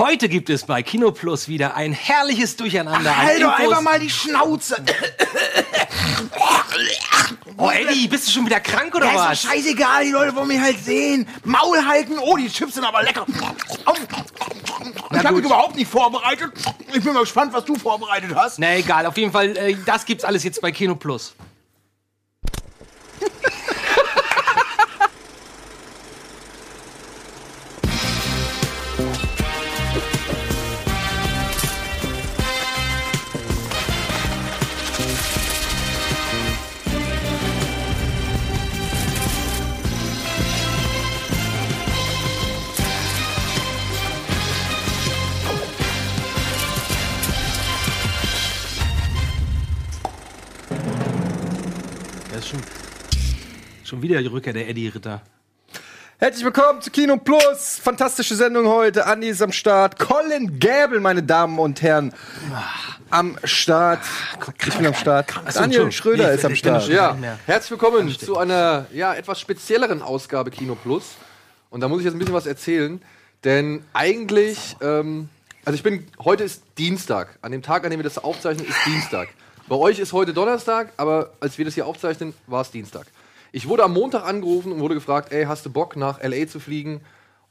Heute gibt es bei Kino Plus wieder ein herrliches Durcheinander. an Halt doch einfach mal die Schnauze. Oh, Eddie, bist du schon wieder krank oder Ja, ist was? doch scheißegal, die Leute wollen mich halt sehen. Maul halten. Oh, die Chips sind aber lecker. Ich habe mich überhaupt nicht vorbereitet. Ich bin mal gespannt, was du vorbereitet hast. Na egal, auf jeden Fall, äh, das gibt's alles jetzt bei Kino Plus. Wieder die Rückkehr der Eddie Ritter. Herzlich willkommen zu Kino Plus. Fantastische Sendung heute. Andi ist am Start. Colin Gäbel, meine Damen und Herren, am Start. Ich bin am Start. Daniel. Schröder Nee, ist am Start. Ja, herzlich willkommen zu einer ja, etwas spezielleren Ausgabe Kino Plus. Und da muss ich jetzt ein bisschen was erzählen, denn eigentlich, ähm, also ich bin, heute ist Dienstag. An dem Tag, an dem wir das aufzeichnen, ist Dienstag. Bei euch ist heute Donnerstag, aber als wir das hier aufzeichnen, war es Dienstag. Ich wurde am Montag angerufen und wurde gefragt, ey, hast du Bock nach LA zu fliegen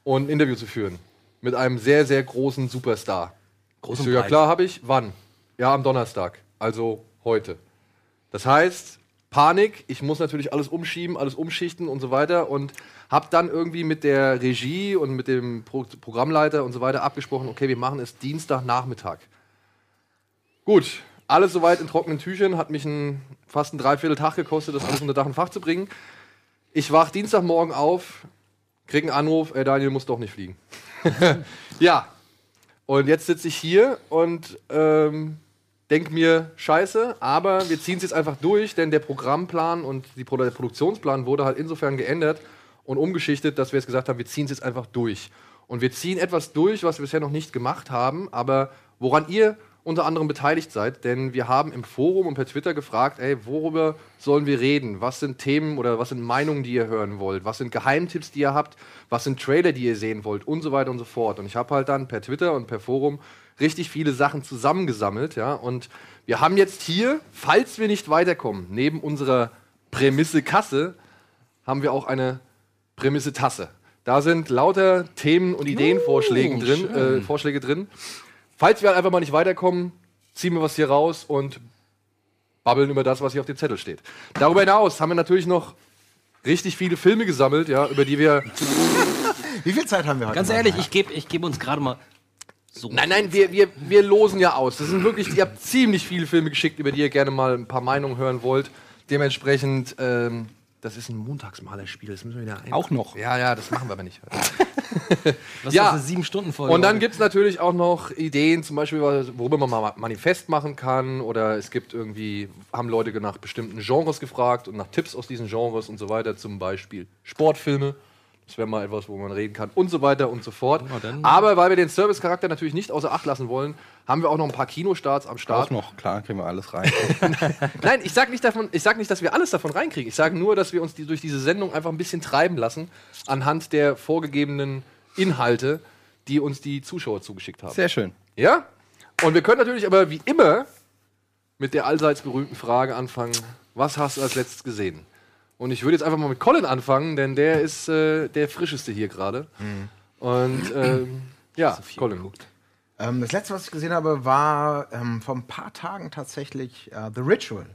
und ein Interview zu führen? Mit einem sehr, sehr großen Superstar. Groß Ich und so, ja klar, habe ich. Wann? Ja, am Donnerstag. Also heute. Das heißt, Panik, ich muss natürlich alles umschieben, alles umschichten und so weiter und habe dann irgendwie mit der Regie und mit dem Pro Programmleiter und so weiter abgesprochen, okay, wir machen es Dienstagnachmittag. Gut, alles soweit in trockenen Tüchern, hat mich ein, fast ein Dreivierteltag gekostet, das alles unter Dach und Fach zu bringen. Ich wach Dienstagmorgen auf, krieg einen Anruf, ey Daniel, muss doch nicht fliegen. ja, und jetzt sitze ich hier und ähm, denk mir, scheiße, aber wir ziehen es jetzt einfach durch, denn der Programmplan und die Pro der Produktionsplan wurde halt insofern geändert und umgeschichtet, dass wir jetzt gesagt haben, wir ziehen es jetzt einfach durch. Und wir ziehen etwas durch, was wir bisher noch nicht gemacht haben, aber woran ihr unter anderem beteiligt seid, denn wir haben im Forum und per Twitter gefragt, ey, worüber sollen wir reden? Was sind Themen oder was sind Meinungen, die ihr hören wollt? Was sind Geheimtipps, die ihr habt? Was sind Trailer, die ihr sehen wollt? Und so weiter und so fort. Und ich habe halt dann per Twitter und per Forum richtig viele Sachen zusammengesammelt, ja. Und wir haben jetzt hier, falls wir nicht weiterkommen, neben unserer Prämisse Kasse, haben wir auch eine Prämisse Tasse. Da sind lauter Themen und Ideenvorschläge drin, äh, Vorschläge drin. Falls wir halt einfach mal nicht weiterkommen, ziehen wir was hier raus und babbeln über das, was hier auf dem Zettel steht. Darüber hinaus haben wir natürlich noch richtig viele Filme gesammelt, ja, über die wir. Wie viel Zeit haben wir heute? Ganz ehrlich, ich gebe ich geb uns gerade mal so. Nein, nein, wir, wir, wir losen ja aus. Das sind wirklich, ihr habt ziemlich viele Filme geschickt, über die ihr gerne mal ein paar Meinungen hören wollt. Dementsprechend, ähm, das ist ein Montagsmalerspiel, das müssen wir wieder ein. Auch noch. Ja, ja, das machen wir aber nicht. Was ja. ist sieben Stunden Folge? Und dann gibt es natürlich auch noch Ideen, zum Beispiel, worüber man mal Manifest machen kann. Oder es gibt irgendwie, haben Leute nach bestimmten Genres gefragt und nach Tipps aus diesen Genres und so weiter. Zum Beispiel Sportfilme. Das wäre mal etwas, wo man reden kann und so weiter und so fort. Aber weil wir den Service-Charakter natürlich nicht außer Acht lassen wollen, haben wir auch noch ein paar Kinostarts am Auch Start. noch, klar, kriegen wir alles rein. Nein, ich sag nicht davon, ich sag nicht, dass wir alles davon reinkriegen. Ich sage nur, dass wir uns die, durch diese Sendung einfach ein bisschen treiben lassen anhand der vorgegebenen Inhalte, die uns die Zuschauer zugeschickt haben. Sehr schön. Ja? Und wir können natürlich aber wie immer mit der allseits berühmten Frage anfangen: Was hast du als letztes gesehen? Und ich würde jetzt einfach mal mit Colin anfangen, denn der ist äh, der frischeste hier gerade. Und ähm, ja, Colin. Ähm, das letzte, was ich gesehen habe, war ähm, vor ein paar Tagen tatsächlich äh, The Ritual.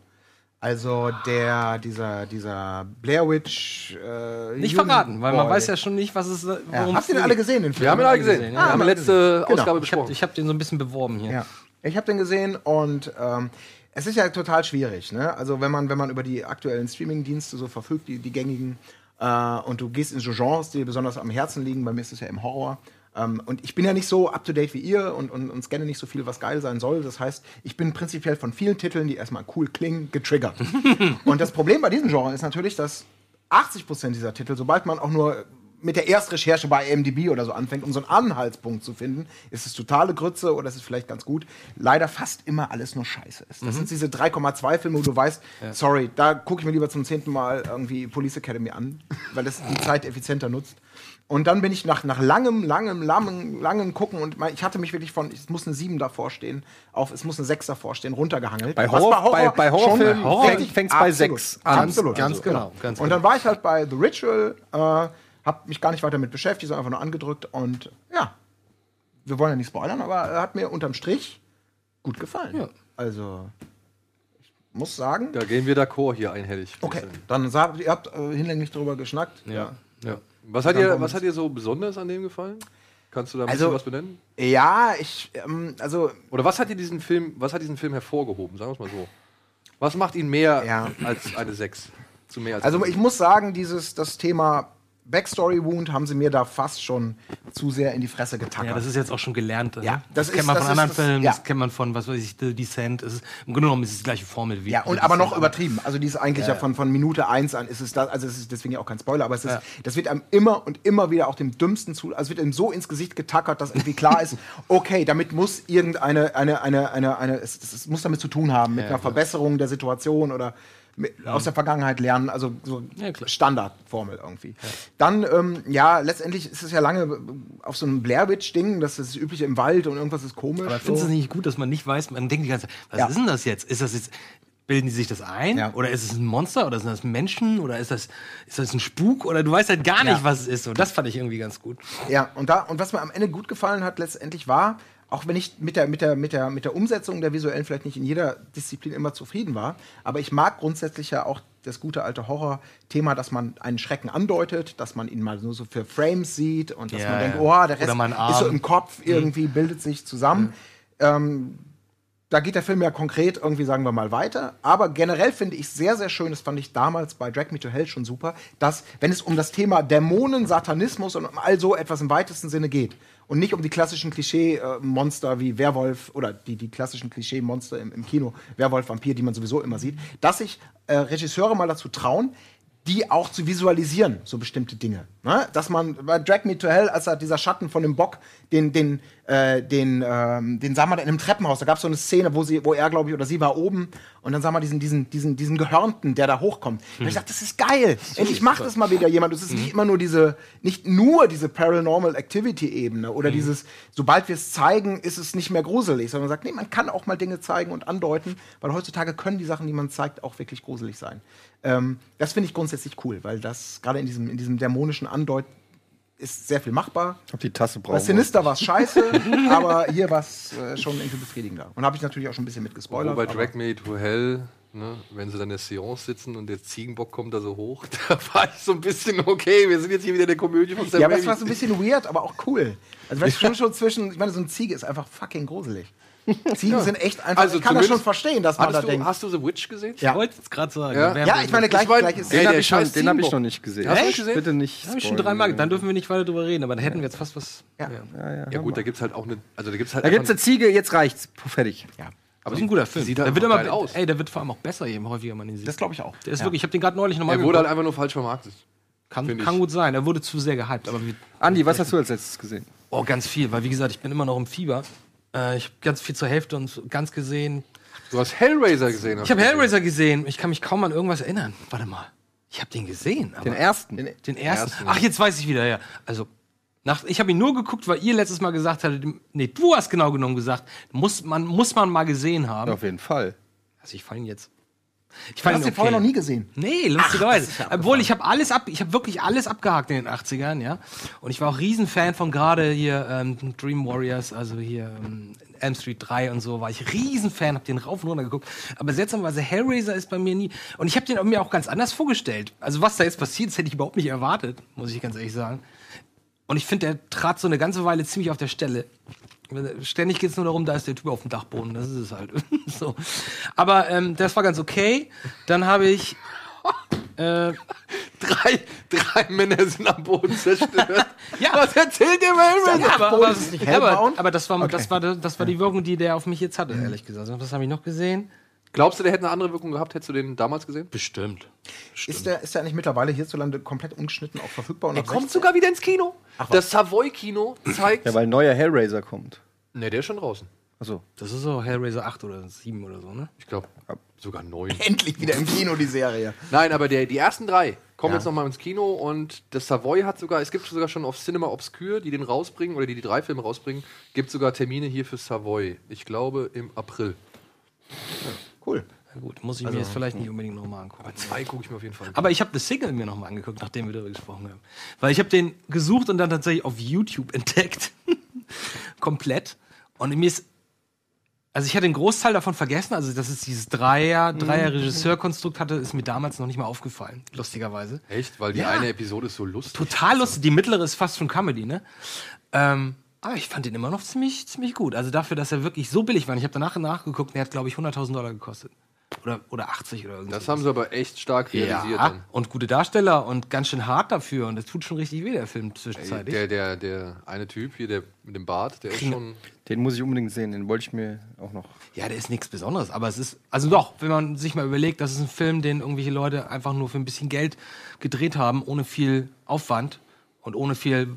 Also der, dieser, dieser Blair Witch. Äh, nicht Jugend- verraten, weil man Boy. weiß ja schon nicht, was es Ja. worum Habt ihr den alle gesehen, den Film? Wir haben ihn alle gesehen. gesehen, wir ja. haben Ah, die letzte genau. Ausgabe Ich habe besprochen. ich hab den so ein bisschen beworben hier. Ja. Ich habe den gesehen und ähm, es ist ja total schwierig. Ne? Also wenn man, wenn man über die aktuellen Streaming-Dienste so verfügt, die, die gängigen, äh, und du gehst in so Genres, die dir besonders am Herzen liegen, bei mir ist es ja im Horror. Ähm, und ich bin ja nicht so up-to-date wie ihr und, und, und scanne nicht so viel, was geil sein soll. Das heißt, ich bin prinzipiell von vielen Titeln, die erstmal cool klingen, getriggert. und das Problem bei diesem Genre ist natürlich, dass 80% dieser Titel, sobald man auch nur mit der Erstrecherche bei IMDb oder so anfängt, um so einen Anhaltspunkt zu finden, ist es totale Grütze oder ist es vielleicht ganz gut, leider fast immer alles nur Scheiße ist. Das sind diese 3,2 Filme, wo du weißt, sorry, da gucke ich mir lieber zum zehnten Mal irgendwie Police Academy an, weil es die Zeit effizienter nutzt. Und dann bin ich nach, nach langem, langem, langem, langem Gucken und mein, ich hatte mich wirklich von, es muss eine 7 davor stehen, auf, es muss eine 6 davor stehen, runtergehangelt. Bei Was Horror- bei- bei schon Horrorfilmen Horror- fängt- fängt's bei Absolut. 6 an. Absolut. Ganz Also, genau, ganz und dann war ich halt bei The Ritual, äh, hab mich gar nicht weiter mit beschäftigt, sondern einfach nur angedrückt und ja, wir wollen ja nicht spoilern, aber er hat mir unterm Strich gut gefallen. Ja. Also, ich muss sagen, Da gehen wir d'accord hier einhellig. okay, dann ihr habt äh, hinlänglich drüber geschnackt. Ja. Ja. Was, hat dir, was hat dir so besonders an dem gefallen? Kannst du da ein Also- bisschen was benennen? Ja, ich, ähm, also Oder was hat dir diesen Film, was hat diesen Film hervorgehoben? Sagen wir es mal so. Was macht ihn mehr Ja. als eine 6? Zu mehr als Also ich muss sagen, dieses das Thema Backstory Wound haben sie mir da fast schon zu sehr in die Fresse getackert. Ja, das ist jetzt auch schon gelernt. ne? Ja, das, das kennt ist- man das von ist anderen das- Filmen, ja. das kennt man von, was weiß ich, The Descent. Es ist, Im Grunde genommen ist es die gleiche Formel wie. ja, und aber noch übertrieben. Also die ist eigentlich ja, von, von Minute 1 an ist es da, also es ist deswegen ja auch kein Spoiler, aber es ist, Ja. das wird einem immer und immer wieder auch dem dümmsten zu, also es wird einem so ins Gesicht getackert, dass irgendwie klar ist, okay, damit muss irgendeine, eine, eine, eine, eine, es, es, muss damit zu tun haben, mit einer Verbesserung der Situation oder aus der Vergangenheit lernen, also so Ja. Standardformel irgendwie. Dann, ähm, ja, letztendlich ist es ja lange auf so einem Blair Witch-Ding, das ist das Übliche im Wald und irgendwas ist komisch. Aber findest du so. es nicht gut, dass man nicht weiß, man denkt die ganze Zeit, was Ja. ist denn das jetzt? Ist das jetzt. Bilden die sich das ein? Ja. Oder ist es ein Monster? Oder sind das Menschen? Oder ist das, ist das ein Spuk? Oder du weißt halt gar nicht, Ja. was es ist. Und das fand ich irgendwie ganz gut. Ja, und da und was mir am Ende gut gefallen hat letztendlich war, auch wenn ich mit der mit der mit der mit der Umsetzung der visuellen vielleicht nicht in jeder Disziplin immer zufrieden war, aber ich mag grundsätzlich ja auch das gute alte Horror-Thema, dass man einen Schrecken andeutet, dass man ihn mal nur so für Frames sieht und dass Ja, man denkt, oh, der Rest ist so. Mhm. im Kopf irgendwie, bildet sich zusammen. Ähm, da geht der Film ja konkret irgendwie, sagen wir mal, weiter. Aber generell finde ich sehr, sehr schön, das fand ich damals bei Drag Me to Hell schon super, dass, wenn es um das Thema Dämonen, Satanismus und um all so etwas im weitesten Sinne geht und nicht um die klassischen Klischee-Monster wie Werwolf oder die, die klassischen Klischee-Monster im, im Kino, Werwolf, Vampir, die man sowieso immer sieht, dass sich äh, Regisseure mal dazu trauen, die auch zu visualisieren, so bestimmte Dinge. Ne? Dass man bei Drag Me to Hell, als er dieser Schatten von dem Bock, den, den, äh, den, ähm, den sah man in einem Treppenhaus, da gab es so eine Szene, wo sie, wo er, glaube ich, oder sie war oben und dann sah man diesen, diesen, diesen, diesen Gehörnten, der da hochkommt. Und ich dachte, das ist geil. Endlich macht das mal wieder jemand. Es ist nicht immer nur diese, nicht nur diese Paranormal Activity-Ebene oder dieses, sobald wir es zeigen, ist es nicht mehr gruselig, sondern man sagt, nee, man kann auch mal Dinge zeigen und andeuten, weil heutzutage können die Sachen, die man zeigt, auch wirklich gruselig sein. Ähm, das finde ich grundsätzlich cool, weil das gerade in diesem, in diesem dämonischen Andeut ist sehr viel machbar. Ich glaub, die Tasse Bei brauchen wir. Sinister war es scheiße, aber hier war es äh, schon irgendwie befriedigender. Und habe ich natürlich auch schon ein bisschen mit Wo gespoilert. bei Drag Me to Hell, ne, wenn sie dann in der Seance sitzen und der Ziegenbock kommt da so hoch, da war ich so ein bisschen, okay, wir sind jetzt hier wieder in der Komödie von Sam Ja, aber das Raimi. war so ein bisschen weird, aber auch cool. Also, weißt du, schon, schon zwischen, ich meine, so ein Ziege ist einfach fucking gruselig. Ziegen sind echt einfach, Also ich kann das schon verstehen, dass man da du, denkt. hast du The Witch gesehen? Ja. Ich wollte es gerade sagen. Ja. Ja, ich meine, gleich, mein- gleich ist Den der habe ich, schon- scheiß den hab ich noch nicht gesehen. Hast du Echt? gesehen? Bitte nicht. Hab ich schon dreimal. Dann dürfen wir nicht weiter drüber reden, aber dann hätten wir jetzt fast was. Ja. Ja, ja. Ja gut, da gibt's halt auch eine, also da gibt's halt Da gibt's einfach- eine Ziege, jetzt reicht's. Fertig. ja. Aber das ist ein guter Film. sieht der halt wird immer geil aus. Ey, der wird vor allem auch besser, je häufiger man ihn sieht. Das glaube ich auch. der ist wirklich, ich habe den gerade neulich nochmal er wurde halt einfach nur falsch vermarktet. Kann, ich. gut sein. Er wurde zu sehr gehypt. Aber wie, Andi, was hast du als letztes gesehen? oh, ganz viel. Weil, wie gesagt, ich bin immer noch im Fieber. Äh, ich habe ganz viel zur Hälfte und ganz gesehen. Du hast Hellraiser gesehen. hast Ich habe Hellraiser gesehen. Ich kann mich kaum an irgendwas erinnern. Warte mal. Ich habe den gesehen. Aber Den ersten. Den ersten. ersten. Ach, jetzt weiß ich wieder, ja. Also, nach, ich habe ihn nur geguckt, weil ihr letztes Mal gesagt hattet, nee, du hast genau genommen gesagt, muss man, muss man mal gesehen haben. Auf jeden Fall. Also, ich fand ihn jetzt. Ich Du fand hast ihn den vorher okay. noch nie gesehen. Nee, lustigerweise. ist ja Obwohl ich habe alles ab, ich habe wirklich alles abgehakt in den 80ern, ja. Und ich war auch Riesenfan von gerade hier ähm, Dream Warriors, also hier ähm, Elm Street 3 und so, war ich Riesenfan, hab den rauf und runter geguckt. Aber seltsamerweise Hellraiser ist bei mir nie. Und ich habe den mir auch ganz anders vorgestellt. Also was da jetzt passiert, das hätte ich überhaupt nicht erwartet, muss ich ganz ehrlich sagen. Und ich finde, der trat so eine ganze Weile ziemlich auf der Stelle. Ständig geht es nur darum, da ist der Typ auf dem Dachboden. Das ist es halt. so. Aber ähm, das war ganz okay. Dann habe ich. Äh, Drei, drei Männer sind am Boden zerstört. Ja. Was erzählt ihr Hellraiser? ja, aber, aber, ist es nicht aber, aber das war, Okay. das, war, das war die Wirkung, die der auf mich jetzt hatte, ehrlich gesagt. Was habe ich noch gesehen? Glaubst du, der hätte eine andere Wirkung gehabt? Hättest du den damals gesehen? Bestimmt. Ist der, ist der eigentlich mittlerweile hierzulande komplett ungeschnitten auch verfügbar? Und Er kommt 16? sogar wieder ins Kino. das Savoy-Kino zeigt. Ja, weil ein neuer Hellraiser kommt. ne, der ist schon draußen. Achso. Das ist so Hellraiser 8 oder 7 oder so, ne? Ich glaube, Sogar neun. Endlich wieder im Kino die Serie. Nein, aber der, die ersten drei kommen Ja. jetzt noch mal ins Kino und das Savoy hat sogar, es gibt sogar schon auf Cinema Obscure, die den rausbringen oder die die drei Filme rausbringen, gibt sogar Termine hier für Savoy. Ich glaube im April. Cool. Na gut, muss ich mir jetzt vielleicht nicht unbedingt nochmal angucken. Zwei gucke ich mir auf jeden Fall. an. Aber ich habe The Signal mir nochmal angeguckt, nachdem wir darüber gesprochen haben. Weil ich habe den gesucht und dann tatsächlich auf YouTube entdeckt. Komplett. Und mir ist. Also ich hatte den Großteil davon vergessen, also dass es dieses Dreier, Dreier-Regisseur-Konstrukt hatte, ist mir damals noch nicht mal aufgefallen, lustigerweise. Echt? Weil die Ja. eine Episode ist so lustig. Total lustig. Die mittlere ist fast schon Comedy, ne? Ähm, aber ich fand den immer noch ziemlich, ziemlich gut. Also dafür, dass er wirklich so billig war. Und Ich habe danach nachgeguckt, der hat, glaube ich, 100.000 Dollar gekostet. Oder, oder 80 oder irgendwas. Das haben sie aber echt stark realisiert ja, dann. und gute Darsteller und ganz schön hart dafür. Und das tut schon richtig weh, der Film Ey, zwischenzeitlich. Der, der, der eine Typ hier, der mit dem Bart, der ist schon. Den muss ich unbedingt sehen, den wollte ich mir auch noch. ja, der ist nichts Besonderes. Aber es ist, also doch, wenn man sich mal überlegt, das ist ein Film, den irgendwelche Leute einfach nur für ein bisschen Geld gedreht haben, ohne viel Aufwand und ohne viel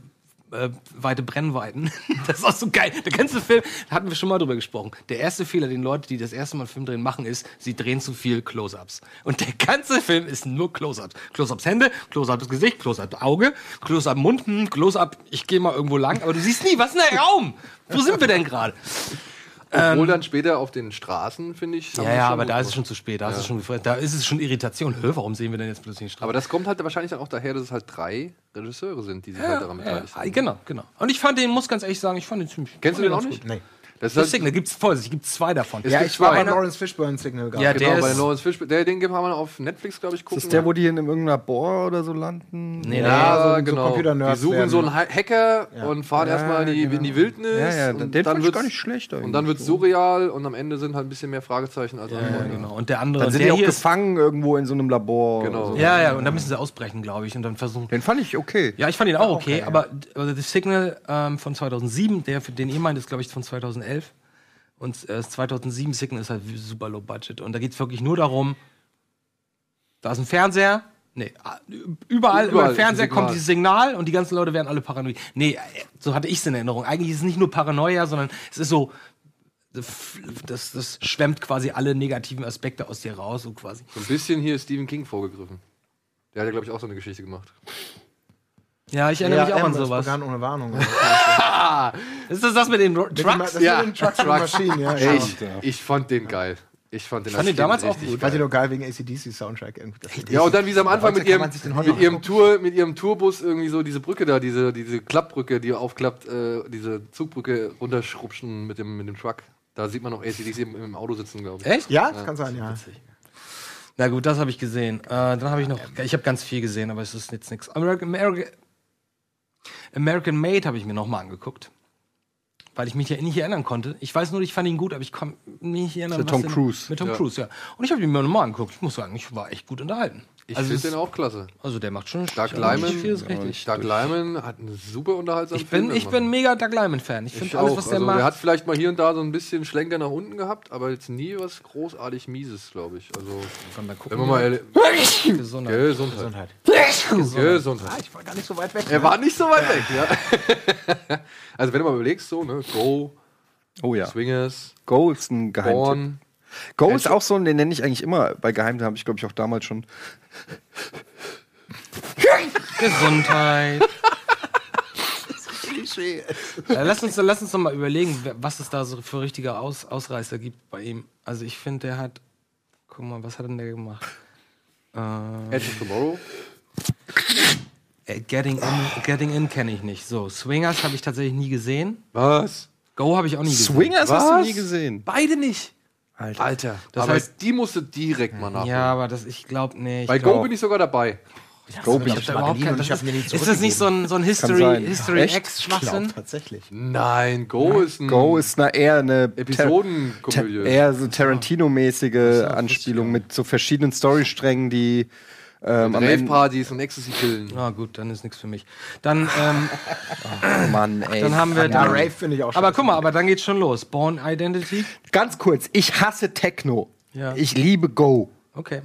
äh, weite Brennweiten. Das ist auch so geil. Der ganze Film, da hatten wir schon mal drüber gesprochen. Der erste Fehler, den Leute, die das erste Mal Film drehen, machen, ist, sie drehen zu viel Close-Ups. Und der ganze Film ist nur Close-Ups. Close-Ups Hände, Close-Ups Gesicht, Close-Up Auge, Close-Up Mund, Close-Up, ich gehe mal irgendwo lang, aber du siehst nie, was ist denn der Raum? Wo sind wir denn gerade? Obwohl dann später auf den Straßen, finde ich. Ja, ja, aber da ist es schon zu spät. Da, ist, es schon, da ist es schon Irritation. Hö, warum sehen wir denn jetzt plötzlich einen Straßen? Aber das kommt halt wahrscheinlich dann auch daher, dass es halt drei Regisseure sind, die sich halt daran ja, beteiligt ja, haben. genau, genau. Und ich fand den, muss ganz ehrlich sagen, ich fand den ziemlich. Kennst du den auch nicht? gut. Nee. Das Das Signal gibt's voll, es gibt zwei davon. Ja, gibt ich war bei. Lawrence Fishburne Signal gerade. Ja, Genau, der bei ist- Lawrence Fishburne. Der, den kann man auf Netflix, glaube ich, gucken. Ist das der, wo die in irgendeinem Labor oder so landen? Nee, Ja, so- ja, so genau. Computer-Nerds die suchen werden. so einen Ha- Hacker und fahren Ja, erstmal in die, in die Wildnis. Ja, ja, und den dann fand ich gar nicht schlecht Und dann wird es surreal und am Ende sind halt ein bisschen mehr Fragezeichen als Ja, Antworten. genau. Und der andere, Dann sind der die auch gefangen irgendwo in so einem Labor. Genau. So. Ja, ja, und dann müssen sie ausbrechen, glaube ich, und dann versuchen. Den fand ich okay. Ja, ich fand ihn auch okay, aber The Signal ähm, von 2007, der für den ihr meint, ist glaube ich von 2011. Und äh, das 2007 Signal ist halt super low budget. Und da geht es wirklich nur darum, da ist ein Fernseher. Nee, ah, überall, über Überall den Fernseher kommt dieses Signal und die ganzen Leute werden alle paranoid. Nee, äh, so hatte ich es in Erinnerung. Eigentlich ist es nicht nur Paranoia, sondern es ist so, das, das schwemmt quasi alle negativen Aspekte aus dir raus, so quasi. So ein bisschen hier ist Stephen King vorgegriffen. Der hat ja, glaube ich, auch so eine Geschichte gemacht. Ja, ich erinnere mich auch an sowas. begann ohne Warnung. Ist das das mit den Trucks? Das ja. mit den Trucks und Maschinen, ja. Ja. ich, ich fand den geil. Ich fand den, fand als den damals auch gut. Fand ich nur geil wegen ACDC-Soundtrack. Ja, und dann wie sie am Anfang mit ihrem, den mit ihrem Tour, mit ihrem Tourbus irgendwie so diese Brücke da, diese, diese Klappbrücke, die aufklappt, äh, diese Zugbrücke runterschrubschen mit dem, mit dem Truck. Da sieht man noch ACDC im, im Auto sitzen, glaube ich. Echt? Ja, das kann sein, ja. Na gut, das habe ich gesehen. Äh, dann habe ich noch, ich habe ganz viel gesehen, aber es ist jetzt nichts. American, American, American Made habe ich mir noch mal angeguckt. Weil ich mich ja nicht erinnern konnte. Ich weiß nur, ich fand ihn gut, aber ich kann mich nicht erinnern. Mit Tom Cruise. Mit Tom Ja. Cruise, ja. Und ich habe ihn mir noch mal angeguckt. Ich muss sagen, ich war echt gut unterhalten. Ich also, finde den auch klasse. also der macht schon Doug Lyman. Doug Lyman hat einen super unterhaltsamen Ich bin, Film ich bin mega Doug Lyman-Fan. Ich Ich finde alles, auch. was der also, macht. Der hat vielleicht mal hier und da so ein bisschen Schlenker nach unten gehabt, aber jetzt nie was großartig Mieses, glaube ich. Also, Kann da gucken. wenn wir mal. ehrlich- Gesundheit. Gesundheit. Gesundheit. Gesundheit. Ich war gar nicht so weit weg. Er war nicht so weit weg, ja. also, wenn du mal überlegst, so, ne, Go, Oh ja. Swingers, Go ist ein Geheimtipp. Born. Go ist auch so ein, den nenne ich eigentlich immer bei Geheimtipp, habe ich glaube ich auch damals schon. Gesundheit. Ja, lass, uns, lass uns doch mal überlegen, was es da so für richtige Aus, Ausreißer gibt bei ihm. Also ich finde, der hat. Guck mal, was hat denn der gemacht? Äh, Edge of Tomorrow. äh, Getting In, Getting In kenne ich nicht. So, Swingers habe ich tatsächlich nie gesehen. Was? Go habe ich auch nie gesehen. Swingers hast du Was? nie gesehen. Beide nicht. Alter. Alter. Das aber heißt- die musst du direkt mal nachholen. Ja, aber das, ich glaube, nee. Ich Bei glaub, Go bin ich sogar dabei. Go bin ich hab ich da mal überhaupt geliehen kein, und ich das hab mir nie ist, ist das nicht so ein, so ein History. History Echt? X Ich glaube Schwachsinn? tatsächlich. Nein, Go ist ein Go ist na, eher eine Ta Episodenkomödie. eher so Tarantino-mäßige Anspielung mit so verschiedenen Storysträngen, die ähm. Rave-Partys und Ecstasy-Pillen. Na gut, dann ist nichts für mich. Dann, ähm, Oh Mann, ey. dann haben wir. Ja, dann, Rave finde ich auch aber scheiße. guck mal, aber dann geht's schon los. Born Identity. Ganz kurz, ich hasse Techno. Ja. Ich liebe Go. Okay.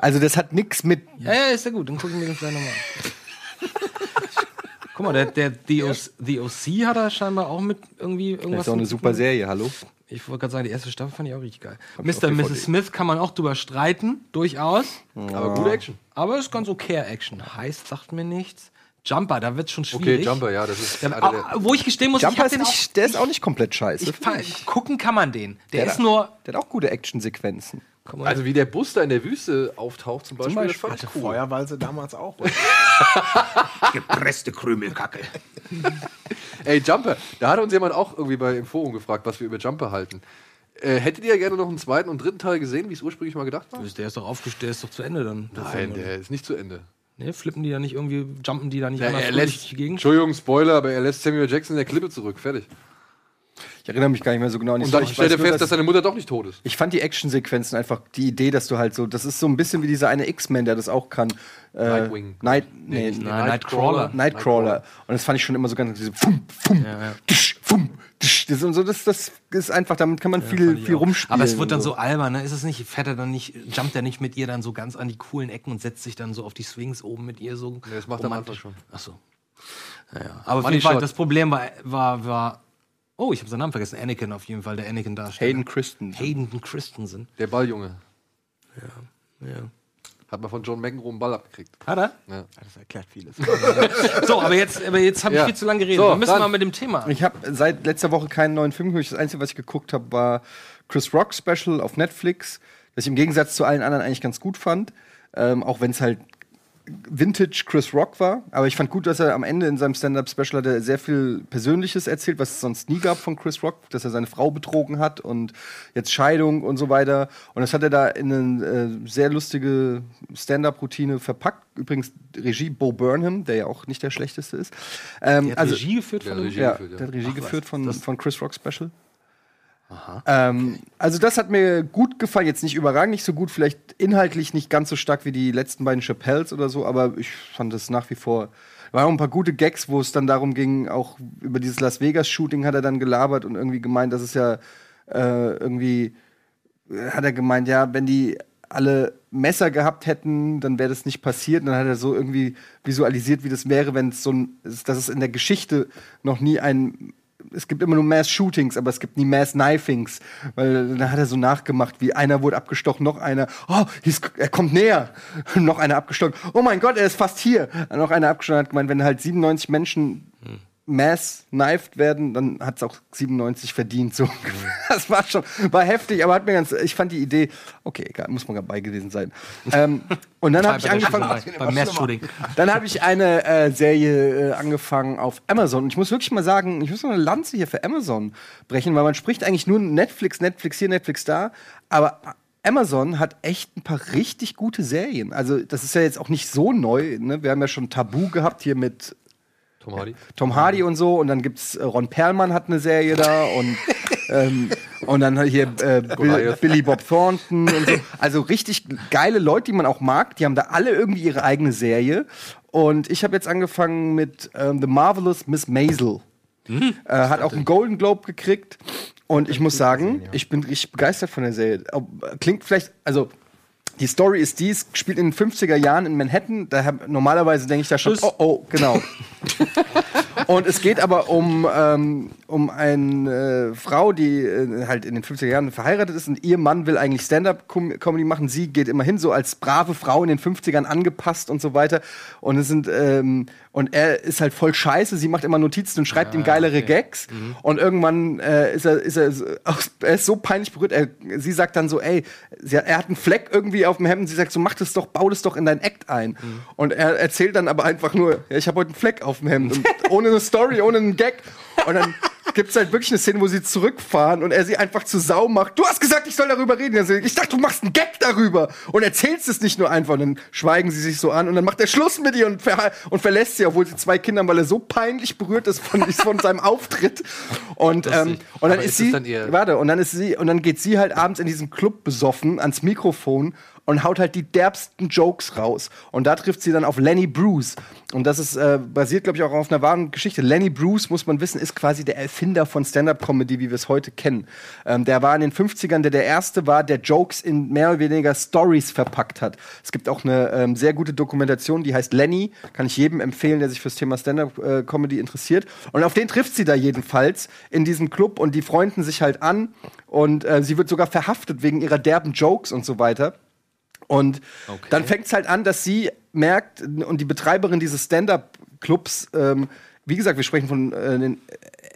Also das hat nichts mit Ja, ja, ist ja gut. Dann gucken wir das gleich nochmal an. Guck mal, der, der The, OC, The OC hat er scheinbar auch mit irgendwie Das irgendwas. ist auch eine super. Serie, hallo? Ich wollte gerade sagen, die erste Staffel fand ich auch richtig geil. ich Mr. und DVD. Mrs. Smith kann man auch drüber streiten, durchaus. Aber gute Action. Aber ist ganz okay Action. Heißt, sagt mir nichts. Jumper, da wird schon Okay, schwierig. Jumper, ja, das ist Ja, ah, wo ich gestehen muss, ich Jumper hab ist nicht, der ist auch nicht komplett scheiße. auch, ich, fand- gucken kann man den. Der, Der ist da- nur. Der hat auch gute Actionsequenzen. Also wie der Bus da in der Wüste auftaucht zum Beispiel, Beispiel. das fand ich cool. Feuerwalze damals auch. gepresste Krümelkacke. Ey, Jumper, da hat uns jemand auch irgendwie bei im Forum gefragt, was wir über Jumper halten. Äh, hättet ihr gerne noch einen zweiten und dritten Teil gesehen, wie es ursprünglich mal gedacht war? Der ist doch aufgestellt, der ist doch zu Ende dann. der Film, Nein, oder? der ist nicht zu Ende. Ne, flippen die da nicht irgendwie, jumpen die da nicht Ja, er lässt, Gegend? Entschuldigung, Spoiler, aber er lässt Samuel Jackson in der Klippe zurück. Fertig. Ich erinnere mich gar nicht mehr so genau an die Und dann er nur, fest, dass seine Mutter doch nicht tot ist. Ich fand die Actionsequenzen einfach die Idee, dass du halt so, das ist so ein bisschen wie dieser eine X-Men, der das auch kann. Äh, Nightwing. Night, nee, nee, Nein, Nightcrawler. Nightcrawler. Und das fand ich schon immer so ganz diese Fum, Fum, ja. Tsch, Fum, Tsch. Das, und so, das, das ist einfach, damit kann man viel, ich viel auch. rumspielen. Aber es wird dann und so albern, ne? Ist es nicht, fährt er dann nicht, jumpt er nicht mit ihr dann so ganz an die coolen Ecken und setzt sich dann so auf die Swings oben mit ihr so? das macht er am Anfang schon. Ach so. Naja. Aber auf jeden Fall, das Problem war, war, war, oh, ich habe seinen Namen vergessen, Anakin auf jeden Fall, der Anakin darstellt. Hayden Christensen. Hayden Christensen. Der Balljunge. Ja. Hat man von John McEnroe einen Ball abgekriegt. Hat er? Ja. Das erklärt vieles. so, aber jetzt, aber jetzt habe ich Ja. viel zu lange geredet. So, wir müssen dann- mal mit dem Thema. Ich habe seit letzter Woche keinen neuen Film geguckt. Das Einzige, was ich geguckt habe, war Chris Rock Special auf Netflix, das ich im Gegensatz zu allen anderen eigentlich ganz gut fand. Ähm, auch wenn es halt Vintage Chris Rock war. Aber ich fand gut, dass er am Ende in seinem Stand-Up-Special hat er sehr viel Persönliches erzählt, was es sonst nie gab von Chris Rock, dass er seine Frau betrogen hat und jetzt Scheidung und so weiter. Und das hat er da in eine äh, sehr lustige Stand-Up-Routine verpackt. Übrigens Regie Bo Burnham, der ja auch nicht der schlechteste ist. Ähm, Der hat Regie geführt von Regie ja, geführt, ja. der hat Regie geführt von, das- von Chris Rock Special. Ähm, Also das hat mir gut gefallen, jetzt nicht überragend, nicht so gut, vielleicht inhaltlich nicht ganz so stark wie die letzten beiden Chappelles oder so, aber ich fand es nach wie vor. War auch ein paar gute Gags, wo es dann darum ging, auch über dieses Las Vegas Shooting hat er dann gelabert und irgendwie gemeint, dass es ja äh, irgendwie äh, hat er gemeint, ja, wenn die alle Messer gehabt hätten, dann wäre das nicht passiert. Und dann hat er so irgendwie visualisiert, wie das wäre, wenn es so ein, dass es in der Geschichte noch nie ein es gibt immer nur Mass-Shootings, aber es gibt nie Mass-Knifings. Weil dann hat er so nachgemacht, wie einer wurde abgestochen, noch einer, oh, er kommt näher. noch einer abgestochen, oh mein Gott, er ist fast hier. Noch einer abgestochen hat gemeint, wenn halt 97 Menschen mass-knifed werden, dann hat es auch 97 verdient. So. Das war schon, war heftig, aber hat mir ganz, ich fand die Idee, okay, egal, muss man dabei gewesen sein. ähm, und dann habe ich angefangen, beim Mass-Shooting. dann habe ich eine äh, Serie äh, angefangen auf Amazon. Und ich muss wirklich mal sagen, ich muss noch eine Lanze hier für Amazon brechen, weil man spricht eigentlich nur Netflix, Netflix hier, Netflix da. Aber Amazon hat echt ein paar richtig gute Serien. Also, das ist ja jetzt auch nicht so neu. Ne? Wir haben ja schon Tabu gehabt hier mit Tom Hardy. Tom Hardy und so. Und dann gibt's äh, Ron Perlman hat eine Serie da und ähm, und dann hier äh, Bill. Billy Bob Thornton und so. Also richtig geile Leute, die man auch mag. Die haben da alle irgendwie ihre eigene Serie. Und ich habe jetzt angefangen mit ähm, The Marvelous Miss Maisel. Mhm. Äh, hat auch einen Golden Globe gekriegt. Und ich muss sagen, ich bin richtig begeistert von der Serie. Klingt vielleicht, also die Story ist dies, spielt in den 50er Jahren in Manhattan. Da hab, normalerweise denke ich da schon, oh, oh, genau. Und es geht aber um, ähm, um eine äh, Frau, die äh, halt in den 50er Jahren verheiratet ist und ihr Mann will eigentlich Stand-up-Comedy machen. Sie geht immerhin so als brave Frau in den 50ern angepasst und so weiter. Und es sind ähm, und er ist halt voll scheiße. Sie macht immer Notizen und schreibt ihm geilere Gags. Und irgendwann äh, ist er, ist er, so- er ist so peinlich berührt. Er, sie sagt dann so, ey, sie, er hat einen Fleck irgendwie auf dem Hemd. Sie sagt so, mach das doch, bau das doch in dein Act ein. Und er erzählt dann aber einfach nur, ja, ich habe heute einen Fleck auf dem Hemd. Und ohne eine Story, ohne einen Gag. Und dann gibt's halt wirklich eine Szene, wo sie zurückfahren und er sie einfach zu Sau macht. Du hast gesagt, ich soll darüber reden. Also, ich dachte, du machst einen Gag darüber und erzählst es nicht nur einfach. Und dann schweigen sie sich so an und dann macht er Schluss mit ihr und, ver und verlässt sie, obwohl sie zwei Kinder haben, weil er so peinlich berührt ist von, von seinem Auftritt. Und, ähm, und dann ist ist es sie, dann warte, und dann ist sie, und dann geht sie halt abends in diesen Club besoffen ans Mikrofon und haut halt die derbsten Jokes raus. Und da trifft sie dann auf Lenny Bruce. Und das ist äh, basiert, glaube ich, auch auf einer wahren Geschichte. Lenny Bruce, muss man wissen, ist quasi der Erfinder von Stand-Up-Comedy, wie wir es heute kennen. Ähm, der war in den 50ern der, der Erste war, der Jokes in mehr oder weniger Stories verpackt hat. Es gibt auch eine ähm, sehr gute Dokumentation, die heißt Lenny. Kann ich jedem empfehlen, der sich fürs Thema Stand-Up-Comedy interessiert. Und auf den trifft sie da jedenfalls in diesem Club und die freunden sich halt an. Und äh, sie wird sogar verhaftet wegen ihrer derben Jokes und so weiter. Und dann fängt es halt an, dass sie merkt, und die Betreiberin dieses Stand-Up-Clubs, ähm, wie gesagt, wir sprechen von äh, den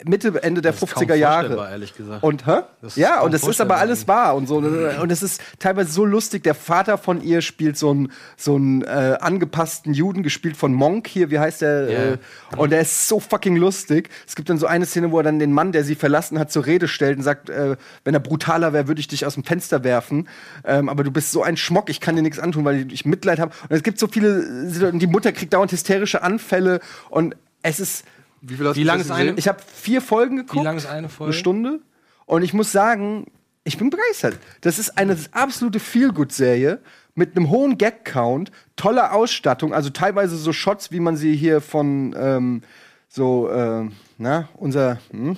Mitte, Ende der Das ist kaum 50er Jahre. ehrlich gesagt. Und, hä? Ja, und das ist aber alles wahr und so. Und es ist teilweise so lustig. Der Vater von ihr spielt so einen so einen, äh, angepassten Juden, gespielt von Monk hier, wie heißt der? Ja. Äh, und der ist so fucking lustig. Es gibt dann so eine Szene, wo er dann den Mann, der sie verlassen hat, zur Rede stellt und sagt, äh, wenn er brutaler wäre, würde ich dich aus dem Fenster werfen. Ähm, aber du bist so ein Schmock, ich kann dir nichts antun, weil ich Mitleid habe. Und es gibt so viele, die Mutter kriegt dauernd hysterische Anfälle und es ist Wie, viel hast Wie du lang ist eine- ich habe vier Folgen geguckt. Wie lang ist eine Folge? Eine Stunde. Und ich muss sagen, ich bin begeistert. Das ist eine absolute Feel-Good-Serie mit einem hohen Gag-Count, toller Ausstattung, also teilweise so Shots, wie man sie hier von ähm, so, äh, na, unser, hm,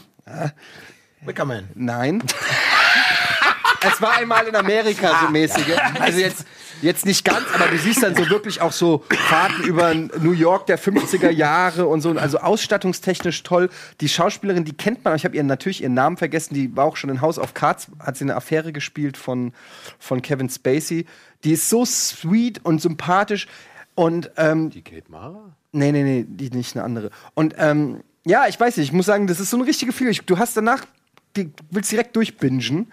Wickerman. nein. es war einmal in Amerika so mäßige. Also jetzt, jetzt nicht ganz, aber du siehst dann so wirklich auch so Fahrten über New York der 50er Jahre und so. Also ausstattungstechnisch toll. Die Schauspielerin, die kennt man, ich habe ihren natürlich ihren Namen vergessen, die war auch schon in House of Cards, hat sie eine Affäre gespielt von, von Kevin Spacey. Die ist so sweet und sympathisch. Und ähm, Die Kate Mara? Nee, nee, nee, die nicht eine andere. Und ähm, ja, ich weiß nicht, ich muss sagen, das ist so eine richtige Gefühl. Du hast danach, die, willst direkt durchbingen.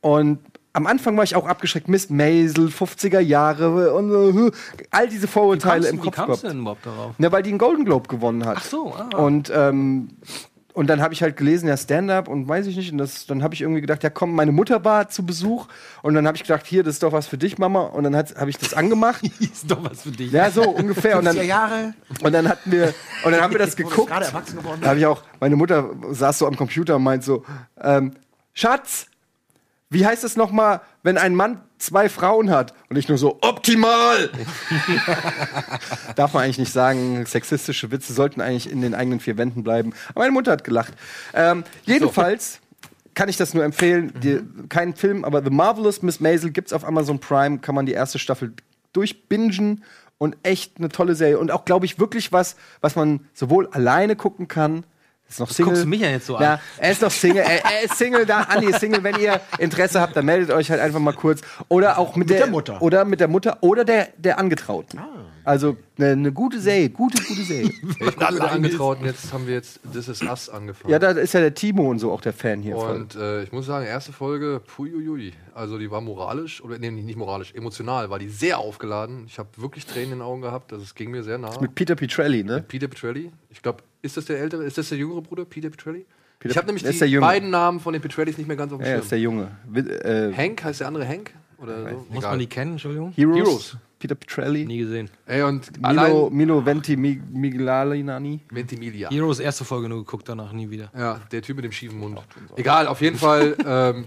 Und am Anfang war ich auch abgeschreckt. Miss Maisel, 50er Jahre und äh, all diese Vorurteile im wie Kopf kamst gehabt. du denn überhaupt darauf? Na, weil die einen Golden Globe gewonnen hat. Ach so, ah. Und, ähm, und dann habe ich halt gelesen, ja, Stand-up und weiß ich nicht. Und das, dann habe ich irgendwie gedacht, ja komm, meine Mutter war zu Besuch. Und dann habe ich gedacht, hier, das ist doch was für dich, Mama. Und dann habe ich das angemacht. ist doch was für dich. ja, so ungefähr. Und dann, Jahre. und dann hatten wir, und dann haben wir das geguckt. gerade erwachsen geworden. Da habe ich auch, meine Mutter saß so am Computer und meint so, ähm, Schatz, wie heißt es nochmal, wenn ein Mann zwei Frauen hat? Und ich nur so, optimal! Darf man eigentlich nicht sagen, sexistische Witze sollten eigentlich in den eigenen vier Wänden bleiben. Aber meine Mutter hat gelacht. Ähm, jedenfalls kann ich das nur empfehlen. Die, kein Film, aber The Marvelous Miss Maisel gibt's auf Amazon Prime, kann man die erste Staffel durchbingen und echt eine tolle Serie. Und auch, glaube ich, wirklich was, was man sowohl alleine gucken kann. Ist noch Single. guckst du mich ja jetzt so an. Ja, er ist noch Single. Er, er ist Single, da, Andi ist Single. Wenn ihr Interesse habt, dann meldet euch halt einfach mal kurz. Oder auch mit, der, der Mutter. Oder mit der Mutter oder der, der Angetrauten. Also eine ne gute Serie, gute, gute Serie. Ich bin wieder angetraut und jetzt haben wir jetzt This Is Us angefangen. ja, da ist ja der Timo und so auch der Fan hier. von. und äh, ich muss sagen, erste Folge, puiuiui. Also die war moralisch, oder nee, nicht moralisch, emotional, war die sehr aufgeladen. Ich habe wirklich Tränen in den Augen gehabt, es ging mir sehr nah. Mit Peter Petrelli, ne? Peter Petrelli. Ich glaube, ist das der ältere, ist das der jüngere Bruder, Peter Petrelli? Peter- ich habe nämlich das die beiden Namen von den Petrellis nicht mehr ganz auf dem Ja, er Schirm. ist der Junge. Äh, Hank heißt der andere Hank? Oder so? Muss Egal. man die kennen, Entschuldigung? Heroes. Heroes. Peter Petrelli. Nie gesehen. Ey, und Milo, Milo Venti Mi- Miglalinani. Ventimiglia. Heroes erste Folge nur geguckt, danach nie wieder. Ja, der Typ mit dem schiefen Mund. Egal, auf jeden Fall ähm,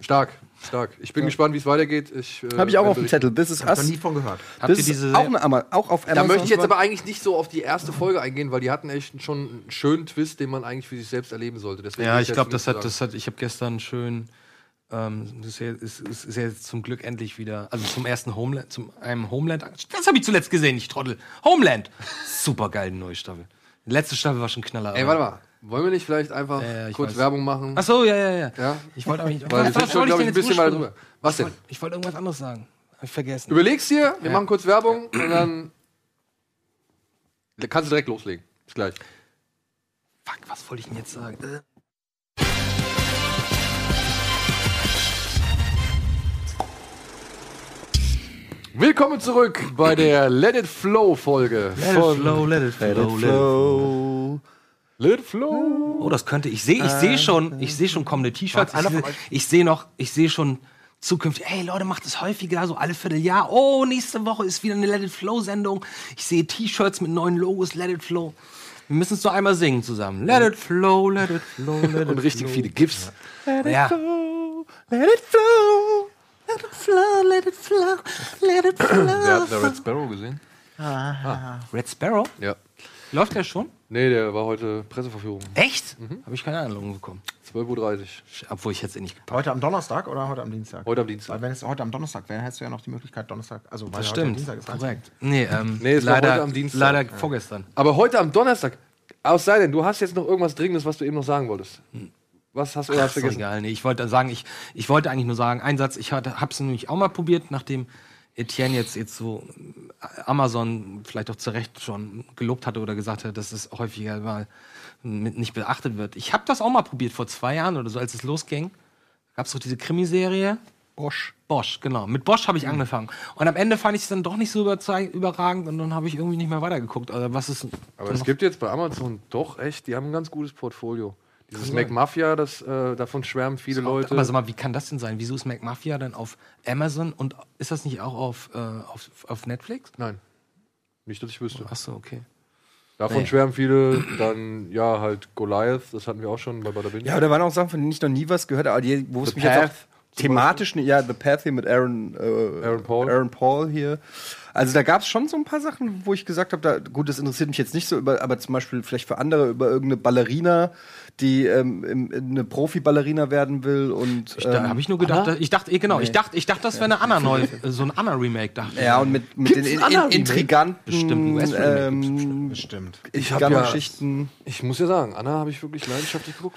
stark, stark. Ich bin gespannt, wie es weitergeht. Ich, äh, Habe ich auch auf dem. Zettel. This is Hab ich noch Us. nie von gehört. Habt Das ihr diese ist auch, eine auch auf Amazon. Da möchte ich jetzt aber eigentlich nicht so auf die erste Folge eingehen, weil die hatten echt schon einen schönen Twist, den man eigentlich für sich selbst erleben sollte. Deswegen Ja, ich jetzt glaube, das hat, das hat, ich habe gestern schön, ähm, das ist, ja- ist, ist, ja jetzt zum Glück endlich wieder, also zum ersten Homeland, zum einem Homeland, das habe ich zuletzt gesehen, ich Trottel. Homeland, super geil, neue Staffel. Die letzte Staffel war schon knaller. Ey, warte mal. Wollen wir nicht vielleicht einfach Ja, ja, ich kurz weiß. Werbung machen? Ach so, ja, ja, ja. Ja? Ich wollte aber nicht. Weil was, was wollte ich denn ein bisschen ursprünglich? drüber. Was denn? Ich wollte irgendwas anderes sagen. Hab ich vergessen. Überlegst dir, wir machen kurz Werbung und dann kannst du direkt loslegen. Bis gleich. Fuck, was wollte ich denn jetzt sagen? Willkommen zurück bei der Let It Flow Folge Let it von flow, let it flow, let it flow. Flow. Let It Flow. Oh, das könnte ich sehe, ich sehe schon, ich sehe schon kommende T-Shirts. Ich, sehe noch, ich sehe schon zukünftig. Hey Leute, macht es häufiger, so alle Vierteljahr. Oh, nächste Woche ist wieder eine Let It Flow Sendung. Ich sehe T-Shirts mit neuen Logos. Let It Flow. Wir müssen es doch einmal singen zusammen. Let it flow, let it flow, let it Und richtig flow. viele GIFs. Ja, Let it flow. Let it flow, let it flow, let it Wer flow. hat der Red Sparrow gesehen? Red Sparrow? Ja. Läuft der schon? Nee, der war heute Presseverführung. Echt? Habe ich keine Einladung bekommen. 12.30 Uhr. Obwohl ich jetzt eh nicht gepackt Heute am Donnerstag oder heute am Dienstag? Heute am Dienstag. Weil wenn es heute am Donnerstag wäre, hättest du ja noch die Möglichkeit, Donnerstag. Also, weil Das heute stimmt. Dienstag ist, Korrekt. Nee, ähm, Nee, es war leider, heute am Dienstag. leider vorgestern. Aber heute am Donnerstag, aus sei denn, du hast jetzt noch irgendwas Dringendes, was du eben noch sagen wolltest. Was hast du oder hast vergessen? egal. Nee, ich wollte sagen, ich, ich wollte eigentlich nur sagen, ein Satz, ich hatte, hab's nämlich auch mal probiert, nachdem Etienne jetzt, jetzt so äh, Amazon vielleicht auch zu Recht schon gelobt hatte oder gesagt hat, dass es häufiger mal nicht beachtet wird. Ich habe das auch mal probiert vor zwei Jahren oder so, als es losging. Gab es doch diese Krimiserie. Bosch. Bosch, genau. Mit Bosch habe ich angefangen. Und am Ende fand ich es dann doch nicht so überragend und dann habe ich irgendwie nicht mehr weitergeguckt. Also was ist Aber es gibt jetzt bei Amazon doch echt, die haben ein ganz gutes Portfolio. Dieses Mac Mafia, das, äh, davon schwärmen viele Leute. Aber sag mal, wie kann das denn sein? Wieso ist McMafia dann auf Amazon und ist das nicht auch auf, äh, auf, auf Netflix? Nein. Nicht, dass ich wüsste. Ach so, okay. Davon Nee. schwärmen viele. Dann, ja, halt Goliath, das hatten wir auch schon bei Bada Binge. Ja, da waren auch Sachen, von denen ich noch nie was gehört habe, aber die, wo es mich jetzt auch thematisch, ja, The Path hier mit Aaron, äh, Aaron Paul. Aaron Paul hier. Also da gab es schon so ein paar Sachen, wo ich gesagt habe, da, gut, das interessiert mich jetzt nicht so, über, aber zum Beispiel vielleicht für andere über irgendeine Ballerina, die ähm, im, eine Profi-Ballerina werden will und Ich, da ähm, habe ich nur gedacht, Anna? dass- ich dachte, eh, genau, ich dachte, ich dachte, das wäre eine Anna neu, so ein Anna Remake, dachte ich. ja und mit, mit den in, in, Anna-Remake? intriganten Bestimmt, ähm, Bestimmt. Ich hab intriganten ja- Geschichten. Ich muss ja sagen, Anna habe ich wirklich leidenschaftlich geguckt.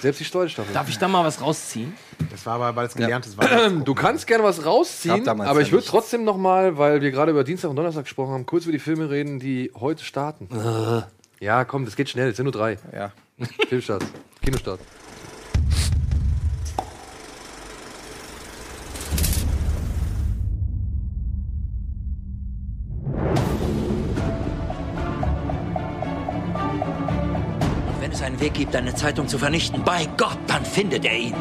Selbst die Steuerstaffel. Darf ich da mal was rausziehen? Das war aber, weil es gelerntes war. Du kannst gerne was rausziehen, aber ja ich würde trotzdem noch mal, weil wir gerade über Dienstag und Donnerstag gesprochen haben, kurz über die Filme reden, die heute starten. Ja, komm, das geht schnell. Es sind nur drei. Ja. Filmstart. Kinostart. Und wenn es einen Weg gibt, eine Zeitung zu vernichten, bei Gott, dann findet er ihn.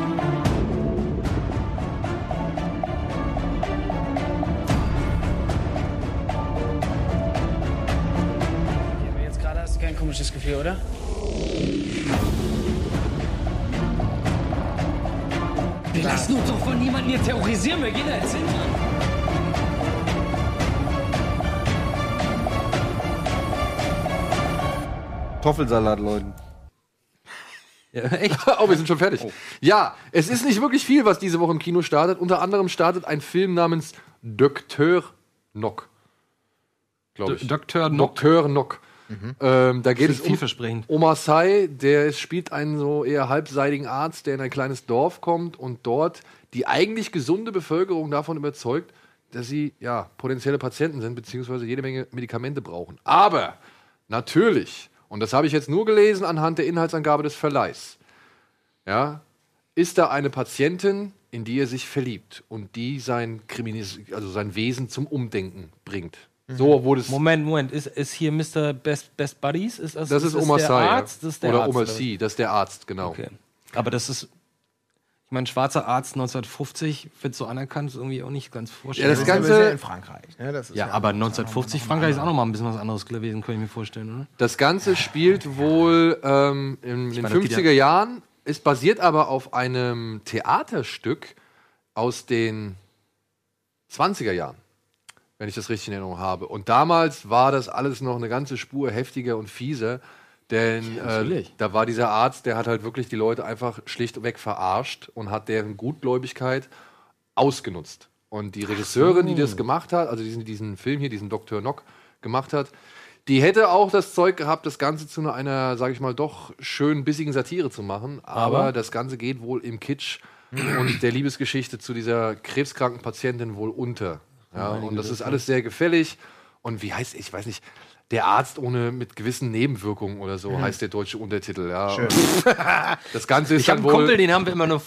Komisches Gefühl, oder? Wir lassen uns doch von niemandem hier terrorisieren, wir gehen da jetzt hin. Kartoffelsalat, Leuten. Ja, echt? oh, wir sind schon fertig. Ja, es ist nicht wirklich viel, was diese Woche im Kino startet. Unter anderem startet ein Film namens Doktor Nock. Glaube ich. Dr. Nock. Doktor Nock. Ähm, da geht es um Sy, der spielt einen so eher halbseitigen Arzt, der in ein kleines Dorf kommt und dort die eigentlich gesunde Bevölkerung davon überzeugt, dass sie ja potenzielle Patienten sind, beziehungsweise jede Menge Medikamente brauchen. Aber natürlich, und das habe ich jetzt nur gelesen anhand der Inhaltsangabe des Verleihs, ja, ist da eine Patientin, in die er sich verliebt und die sein, Kriminis also sein Wesen zum Umdenken bringt. So wurde es. Moment, Moment, ist, ist hier Mr. Best, Best Buddies? Ist das, Das ist das Omar der ja. Arzt? Das ist der Oder Arzt, Omar oder? Sy, das ist der Arzt, genau. Okay. Aber das ist, ich meine, schwarzer Arzt 1950 wird so anerkannt, ist irgendwie auch nicht ganz Ja, vorstellbar. das Das Ganze- Ganze in Frankreich. Ne? Das ist ja, aber 1950 Frankreich ist auch noch mal ein bisschen was anderes gewesen, kann ich mir vorstellen, oder? Das Ganze spielt wohl ähm, in den meine, das geht 50er Jahren, ist basiert aber auf einem Theaterstück aus den 20er Jahren, wenn ich das richtig in Erinnerung habe. Und damals war das alles noch eine ganze Spur heftiger und fieser, denn äh, natürlich. da war dieser Arzt, der hat halt wirklich die Leute einfach schlichtweg verarscht und hat deren Gutgläubigkeit ausgenutzt. Und die Regisseurin, die das gemacht hat, also diesen, diesen Film hier, diesen Dr. Nock gemacht hat, die hätte auch das Zeug gehabt, das Ganze zu einer, sage ich mal, doch schön bissigen Satire zu machen. Aber, Aber? das Ganze geht wohl im Kitsch und der Liebesgeschichte zu dieser krebskranken Patientin wohl unter. Ja, und das ist alles sehr gefällig. Und wie heißt, ich weiß nicht, der Arzt ohne mit gewissen Nebenwirkungen oder so heißt der deutsche Untertitel. Ja. Und Das Ganze ist Ich habe dann einen Kumpel, wohl. den haben wir immer nur,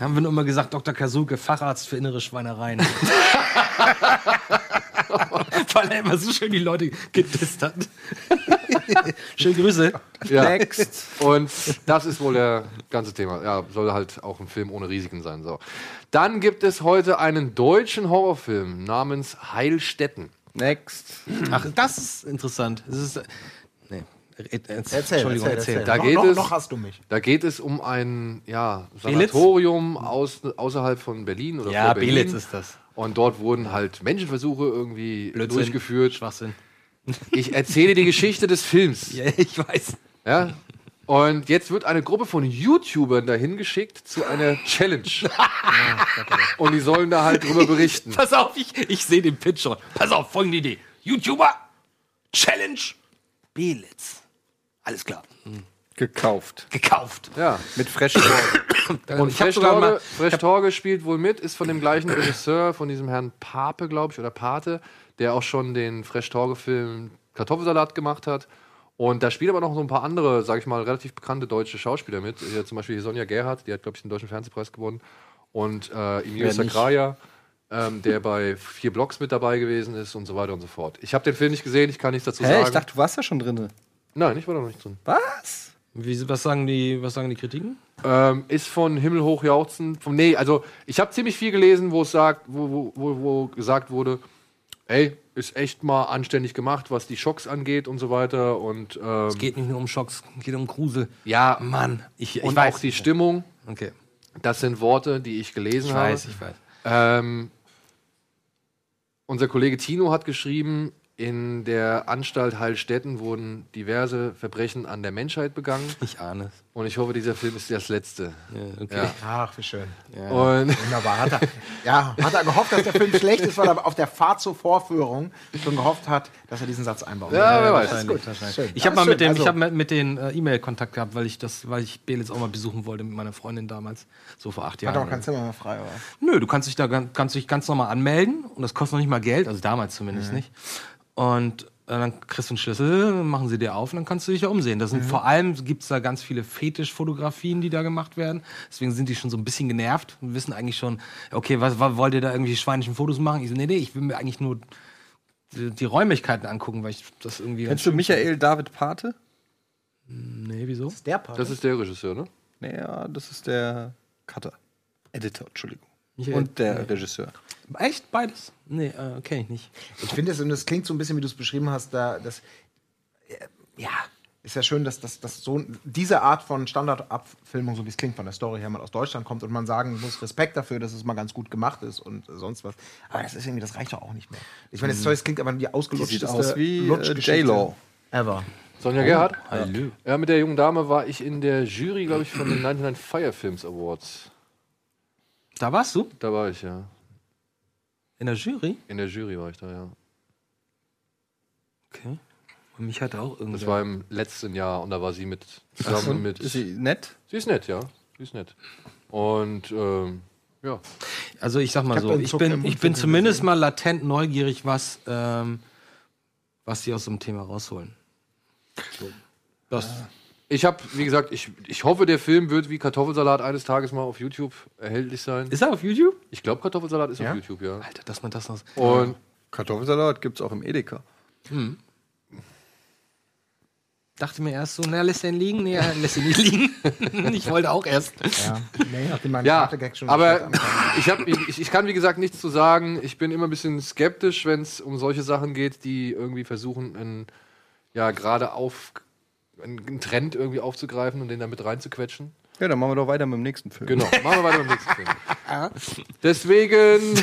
haben wir nur immer gesagt, Dr. Kasuke, Facharzt für innere Schweinereien. Weil er immer so schön die Leute gedisst hat. Schöne Grüße. Ja. Next. Und das ist wohl der ganze Thema. Ja, soll halt auch ein Film ohne Risiken sein. So. Dann gibt es heute einen deutschen Horrorfilm namens Heilstätten. Next. Ach, das ist interessant. Das ist, nee. Erzähl, Erzähl, Entschuldigung, erzähl, erzähl. Da noch, geht noch, es- noch hast du mich. Da geht es um ein ja? Sanatorium aus, außerhalb von Berlin oder Ja, vor Berlin. Belitz ist das. Und dort wurden halt Menschenversuche irgendwie Blödsinn. durchgeführt. Schwachsinn. Ich erzähle die Geschichte des Films. Ja, ich weiß. Ja? Und jetzt wird eine Gruppe von YouTubern dahin geschickt zu einer Challenge. Und die sollen da halt drüber berichten. Pass auf, ich, ich sehe den Pitch schon. Pass auf, folgende Idee. YouTuber, Challenge, Belitz. Alles klar. Gekauft. Gekauft. Ja. Mit Fresh Torge. Und ich Fresh sogar mal- Torge, Fresh Torge spielt wohl mit, ist von dem gleichen Regisseur, von diesem Herrn Pape, glaube ich, oder Pate, der auch schon den Fresh Torge-Film Kartoffelsalat gemacht hat. Und da spielen aber noch so ein paar andere, sage ich mal, relativ bekannte deutsche Schauspieler mit. Hier zum Beispiel Sonja Gerhardt, die hat, glaube ich, den Deutschen Fernsehpreis gewonnen. Und äh, Emilio? Sacraia, ähm, der bei vier Blocks mit dabei gewesen ist und so weiter und so fort. Ich habe den Film nicht gesehen, ich kann nichts dazu Hä, sagen. ich dachte, du warst ja schon drin. Nein, ich war da noch nicht drin. Was? Wie, was, sagen die, was sagen die Kritiken? Ähm, ist von Himmel hoch jauchzen. Vom, nee, also ich habe ziemlich viel gelesen, wo es sagt, wo, wo, wo, wo gesagt wurde, ey, ist echt mal anständig gemacht, was die Schocks angeht und so weiter. Und ähm, Es geht nicht nur um Schocks, es geht um Grusel. ja, Mann, ich, ich und weiß. auch die Stimmung. Okay, Das sind Worte, die ich gelesen ich habe. weiß, ich weiß. Ähm, unser Kollege Tino hat geschrieben, in der Anstalt Heilstätten wurden diverse Verbrechen an der Menschheit begangen. Ich ahne es. Und ich hoffe, dieser Film ist das letzte. Ja, okay. Ja. Ach, wie schön. Und Wunderbar. Hat er, ja, hat er gehofft, dass der Film schlecht ist, weil er auf der Fahrt zur Vorführung schon gehofft hat, dass er diesen Satz einbaut. Ja, wer weiß. Das ist gut. Schön. Ich Ja, habe mal mit dem, ich Also, habe mit den äh, E-Mail Kontakt gehabt, weil ich das, weil ich Belitz auch mal besuchen wollte mit meiner Freundin damals, so vor acht Hat Jahren. auch kein Zimmer mehr frei, oder? Nö, du kannst dich da kannst dich ganz normal anmelden und das kostet noch nicht mal Geld, also damals zumindest nicht. Und dann kriegst du einen Schlüssel, machen sie dir auf und dann kannst du dich da umsehen. Das sind vor allem gibt's da ganz viele Fetischfotografien, die da gemacht werden. Deswegen sind die schon so ein bisschen genervt und wissen eigentlich schon, okay, was, was wollt ihr da irgendwie schweinischen Fotos machen? Ich so, nee, nee, ich will mir eigentlich nur die, die Räumlichkeiten angucken, weil ich das irgendwie. Kennst du Michael David Pate? Nee, wieso? Der Part. das ist der Regisseur, ne? Naja, das ist der Cutter. Editor, Entschuldigung. Michael- Und der Regisseur. Echt? Beides? Nee, äh, kenne ich nicht. Ich finde es, und das klingt so ein bisschen, wie du es beschrieben hast, da, das, äh, ja, ist ja schön, dass, dass, dass so diese Art von Standardabfilmung, so wie es klingt von der Story her, mal aus Deutschland kommt und man sagen muss, Respekt dafür, dass es mal ganz gut gemacht ist und sonst was. Aber das ist irgendwie, das reicht doch auch nicht mehr. Ich meine, das Zeug klingt aber wie ausgelutschteste Sieht aus wie äh, J-Lo. Ever. Sonja Gerhardt? Hallo. Ja, mit der jungen Dame war ich in der Jury, glaube ich, von den 99 Fire Films Awards. Da warst du? Da war ich, ja. In der Jury? In der Jury war ich da, ja. Okay. Und mich hatte auch irgendwas. Das war im letzten Jahr und da war sie mit zusammen mit. Ist sie nett? Sie ist nett, ja. Sie ist nett. Und ähm, ja. Also ich sag mal Ich so, ich bin, ich bin zumindest mal latent neugierig, was, ähm, was die aus so einem Thema rausholen. So. Das, Ich habe, wie gesagt, ich, ich hoffe, der Film wird wie Kartoffelsalat eines Tages mal auf YouTube erhältlich sein. ist er auf YouTube? Ich glaube, Kartoffelsalat ist Ja? auf YouTube, ja. Alter, dass man das noch. Und Kartoffelsalat gibt's auch im Edeka. Dachte mir erst so, na, lässt er ihn liegen? Nee, er lässt ihn nicht liegen. ich wollte auch erst. Ja, nee, nachdem mein ja, Vater-Gag schon aber ich, hab, ich, ich kann, wie gesagt, nichts zu sagen. Ich bin immer ein bisschen skeptisch, wenn es um solche Sachen geht, die irgendwie versuchen, einen, ja, gerade auf einen Trend irgendwie aufzugreifen und den da mit reinzuquetschen. Ja, dann machen wir doch weiter mit dem nächsten Film. Genau, machen wir weiter mit dem nächsten Film. Deswegen,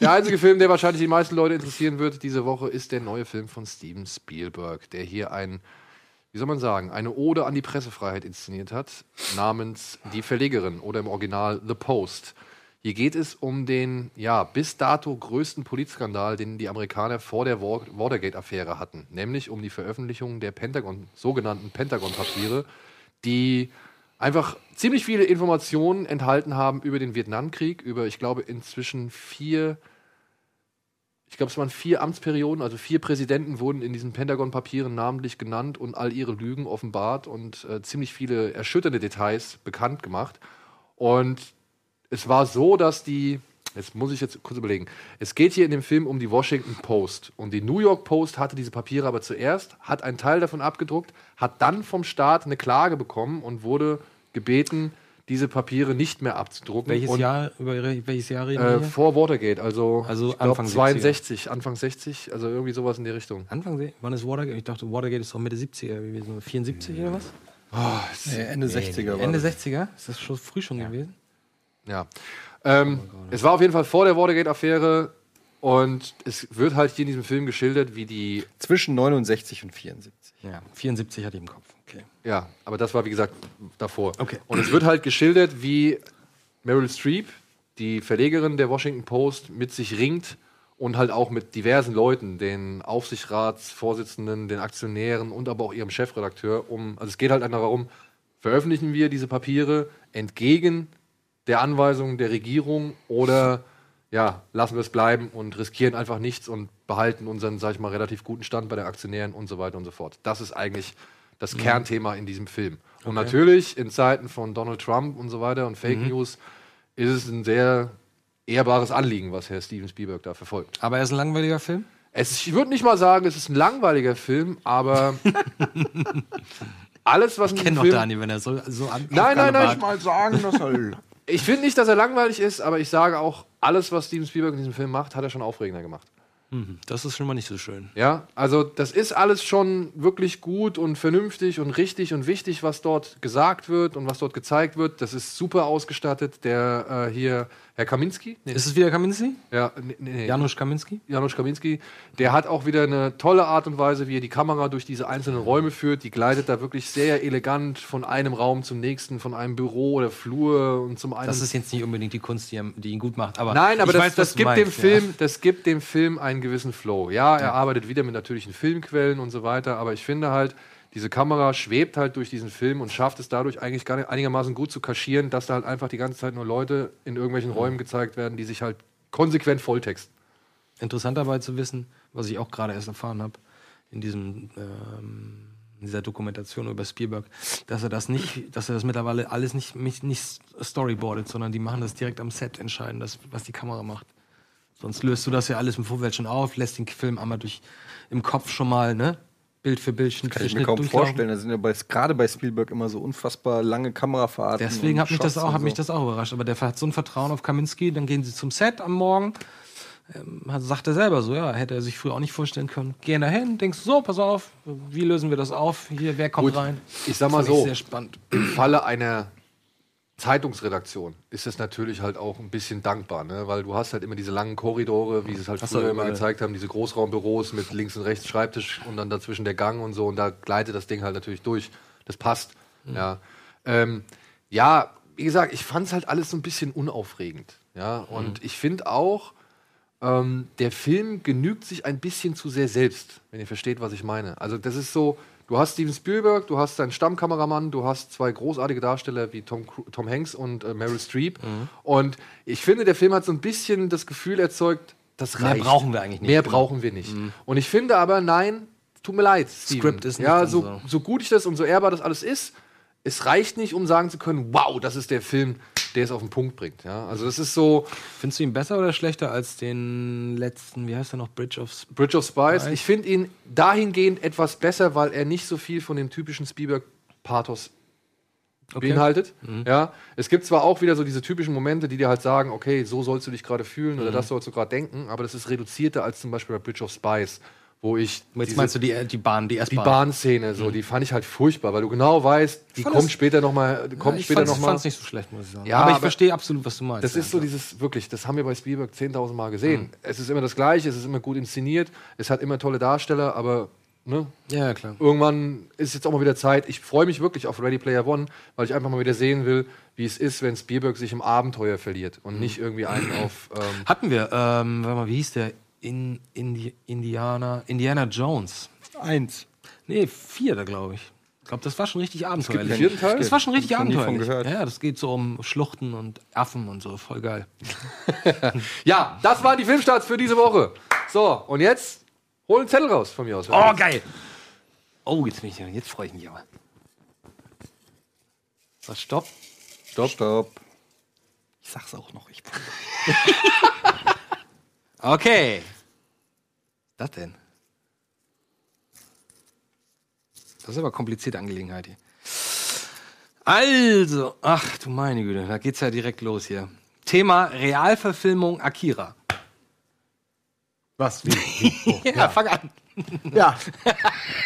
der einzige Film, der wahrscheinlich die meisten Leute interessieren wird diese Woche, ist der neue Film von Steven Spielberg, der hier ein, wie soll man sagen, eine Ode an die Pressefreiheit inszeniert hat, namens Die Verlegerin oder im Original The Post. Hier geht es um den, ja, bis dato größten Politskandal, den die Amerikaner vor der Wa- Watergate-Affäre hatten, nämlich um die Veröffentlichung der Pentagon, sogenannten Pentagon-Papiere, die einfach ziemlich viele Informationen enthalten haben über den Vietnamkrieg, über, ich glaube, inzwischen vier, ich glaube, es waren vier Amtsperioden, also vier Präsidenten wurden in diesen Pentagon-Papieren namentlich genannt und all ihre Lügen offenbart und äh, ziemlich viele erschütternde Details bekannt gemacht. Und es war so, dass die, jetzt muss ich jetzt kurz überlegen, es geht hier in dem Film um die Washington Post. Und die New York Post hatte diese Papiere aber zuerst, hat einen Teil davon abgedruckt, hat dann vom Staat eine Klage bekommen und wurde gebeten, diese Papiere nicht mehr abzudrucken. Welches und, Jahr, über welches Jahr reden wir Äh, vor Watergate, also, Also ich glaub, Anfang 62, Anfang 60, also irgendwie sowas in die Richtung. Anfang, wann ist Watergate? Ich dachte, Watergate ist doch Mitte 70er gewesen. 74 oder was? Nee, Ende 60er war Ende das. 60er? Ist das schon früh schon gewesen? Ja. Ähm, es war auf jeden Fall vor der Watergate-Affäre und es wird halt hier in diesem Film geschildert, wie die Zwischen 69 und 74. Ja, 74 hatte ich im Kopf. Okay. Ja, aber das war wie gesagt davor. Okay. Und es wird halt geschildert, wie Meryl Streep, die Verlegerin der Washington Post, mit sich ringt und halt auch mit diversen Leuten, den Aufsichtsratsvorsitzenden, den Aktionären und aber auch ihrem Chefredakteur, um, also es geht halt einfach darum, veröffentlichen wir diese Papiere entgegen der Anweisungen der Regierung oder ja, lassen wir es bleiben und riskieren einfach nichts und behalten unseren, sag ich mal, relativ guten Stand bei den Aktionären und so weiter und so fort. Das ist eigentlich das Kernthema in diesem Film. Und natürlich in Zeiten von Donald Trump und so weiter und Fake News ist es ein sehr ehrbares Anliegen, was Herr Steven Spielberg da verfolgt. Aber er ist ein langweiliger Film? Es ich würde nicht mal sagen, es ist ein langweiliger Film, aber alles, was in Kenn diesem doch Film... Dani, wenn er so, so an. Nein, nein, nein, mal sagen, dass er Ich finde nicht, dass er langweilig ist, aber ich sage auch, alles, was Steven Spielberg in diesem Film macht, hat er schon aufregender gemacht. Das ist schon mal nicht so schön. Ja, also das ist alles schon wirklich gut und vernünftig und richtig und wichtig, was dort gesagt wird und was dort gezeigt wird. Das ist super ausgestattet. Der äh, hier, Herr Kaminski? Nee, Ist es wieder Kaminski? ja, nee, nee. Janusz Kaminski? Janusz Kaminski, der hat auch wieder eine tolle Art und Weise, wie er die Kamera durch diese einzelnen Räume führt. Die gleitet da wirklich sehr elegant von einem Raum zum nächsten, von einem Büro oder Flur und zum einen. Das ist jetzt nicht unbedingt die Kunst, die, die ihn gut macht. Aber Nein, aber das, weiß, das gibt meinst, dem Film, das gibt dem Film einen gewissen Flow. Ja, er arbeitet wieder mit natürlichen Filmquellen und so weiter, aber ich finde halt, diese Kamera schwebt halt durch diesen Film und schafft es dadurch eigentlich gar nicht einigermaßen gut zu kaschieren, dass da halt einfach die ganze Zeit nur Leute in irgendwelchen Räumen gezeigt werden, die sich halt konsequent volltexten. Interessant dabei zu wissen, was ich auch gerade erst erfahren habe, in diesem ähm, in dieser Dokumentation über Spielberg, dass er das nicht, dass er das mittlerweile alles nicht, nicht, nicht storyboardet, sondern die machen das direkt am Set entscheiden, das, was die Kamera macht. Sonst löst du das ja alles im Vorfeld schon auf, lässt den Film einmal durch im Kopf schon mal, ne? Bild für Bild, Schnitt Kann ich mir kaum durchlaufen. vorstellen. Da sind ja bei, gerade bei Spielberg immer so unfassbar lange Kamerafahrten. Deswegen hat mich, das auch, und hat so. mich das auch überrascht. Aber der hat so ein Vertrauen auf Kaminski, dann gehen sie zum Set am Morgen. Ähm, sagt er selber so, ja, hätte er sich früher auch nicht vorstellen können. Gehen da hin, denkst du, so, pass auf, wie lösen wir das auf? Hier, wer kommt Gut, rein? ich sag mal so. Sehr spannend. Im Falle einer Zeitungsredaktion ist es natürlich halt auch ein bisschen dankbar, ne? weil du hast halt immer diese langen Korridore, wie sie es halt Hast früher immer gezeigt haben, diese Großraumbüros mit links und rechts Schreibtisch und dann dazwischen der Gang und so und da gleitet das Ding halt natürlich durch. Das passt. Ja. Ähm, ja, wie gesagt, ich fand es halt alles so ein bisschen unaufregend. Ja, und ich finde auch, ähm, der Film genügt sich ein bisschen zu sehr selbst, wenn ihr versteht, was ich meine. Also das ist so, du hast Steven Spielberg, du hast deinen Stammkameramann, du hast zwei großartige Darsteller wie Tom, Tom Hanks und äh, Meryl Streep. Und ich finde, der Film hat so ein bisschen das Gefühl erzeugt, das Mehr reicht. brauchen wir eigentlich nicht, Mehr genau. brauchen wir nicht. Und ich finde aber, nein, tut mir leid, Steven. Script ist nicht Ja, so. so gut ich das und so ehrbar das alles ist, es reicht nicht, um sagen zu können, wow, das ist der Film, der es auf den Punkt bringt. Ja, also das ist so, Findest du ihn besser oder schlechter als den letzten, wie heißt der noch, Bridge of Sp Bridge of Spies. Spies. Ich finde ihn dahingehend etwas besser, weil er nicht so viel von dem typischen Spielberg-Pathos beinhaltet. Ja, es gibt zwar auch wieder so diese typischen Momente, die dir halt sagen, okay, so sollst du dich gerade fühlen oder das sollst du gerade denken, aber das ist reduzierter als zum Beispiel bei Bridge of Spies, wo ich Jetzt diese- meinst du die, die Bahn, die die S-Bahn? Bahnszene, so, die fand ich halt furchtbar, weil du genau weißt, die fand kommt es- später noch mal, kommt ich später fand's, noch mal. fand's nicht so schlecht, muss ich sagen. Ja, aber ich aber- verstehe absolut, was du meinst. Das ja. ist so dieses, wirklich, das haben wir bei Spielberg 10.000 Mal gesehen. Es ist immer das Gleiche, es ist immer gut inszeniert, es hat immer tolle Darsteller, aber ne, Ja, ja, klar. irgendwann ist jetzt auch mal wieder Zeit. Ich freue mich wirklich auf Ready Player One, weil ich einfach mal wieder sehen will, wie es ist, wenn Spielberg sich im Abenteuer verliert und nicht irgendwie einen auf. Ähm, Hatten wir, ähm, warte mal, wie hieß der? In, Indi Indiana, Indiana Jones. Eins. Nee, vier da, glaube ich. Ich glaube, das war schon richtig abenteuerlich. vierten Teil? Das war schon richtig abenteuerlich. Ja, das geht so um Schluchten und Affen und so. Voll geil. ja, das waren die Filmstarts für diese Woche. So, und jetzt hol einen Zettel raus von mir aus. Oh, geil. Oh, jetzt, bin ich, jetzt freue ich mich aber. Was, stopp? Stopp. Stopp. Ich sag's auch noch. Ich okay. Was denn? Das ist aber komplizierte Angelegenheit hier. Also, ach du meine Güte, da geht's ja direkt los hier. Thema Realverfilmung Akira. Was? Wie? Wie? Wo? Ja, fang an. Ja.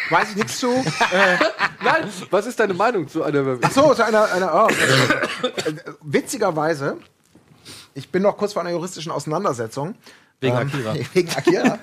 Weiß ich nichts zu. Äh, Nein, was ist deine Meinung zu einer. ach so, zu einer. einer oh, äh, witzigerweise, ich bin noch kurz vor einer juristischen Auseinandersetzung. Wegen Ähm, Akira. Wegen Akira.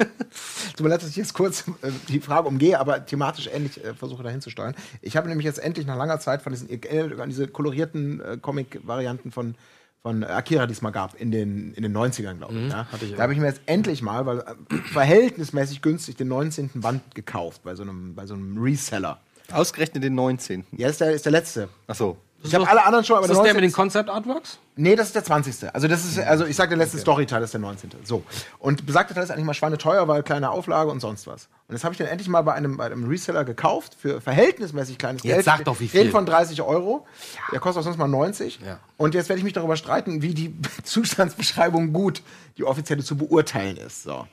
Tut mir leid, dass ich jetzt kurz äh, die Frage umgehe, aber thematisch ähnlich äh, versuche dahin zu steuern. Ich habe nämlich jetzt endlich nach langer Zeit von diesen äh, an diese kolorierten äh, Comic-Varianten von, von Akira, die es mal gab, in den, in den 90ern, glaube ich. ja. hatte ich da habe ich mir jetzt endlich mal, weil äh, verhältnismäßig günstig, den 19. Band gekauft bei so einem, bei so einem Reseller. Ausgerechnet den 19. Ja, ist der, ist der letzte. Achso. Ich habe alle anderen schon, aber Ist das der 19. mit den Concept Artworks? Nee, das ist der 20. Also das ist, also ich sag, der letzte Storyteil ist der 19. So. Und besagter Teil ist eigentlich mal schweineteuer, weil kleine Auflage und sonst was. Und jetzt habe ich den endlich mal bei einem, bei einem Reseller gekauft für verhältnismäßig kleines Jetzt Geld. sag doch, wie viel. von 30 Euro. Der kostet auch sonst mal 90. Ja. Und jetzt werde ich mich darüber streiten, wie die Zustandsbeschreibung gut, die offizielle zu beurteilen ist. So.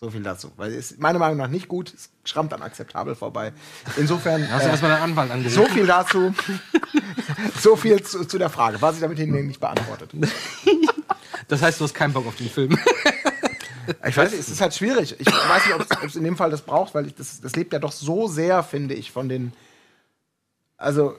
So viel dazu. Weil es ist meiner Meinung nach nicht gut, es schrammt an akzeptabel vorbei. Insofern. Hast du äh, erstmal deinen Anwalt angerufen? so viel dazu. so viel zu, zu der Frage. Was ich damit hinlegen nicht beantwortet. Das heißt, du hast keinen Bock auf den Film. Ich weiß nicht, es ist halt schwierig. Ich weiß nicht, ob es in dem Fall das braucht, weil ich, das, das lebt ja doch so sehr, finde ich, von den. Also,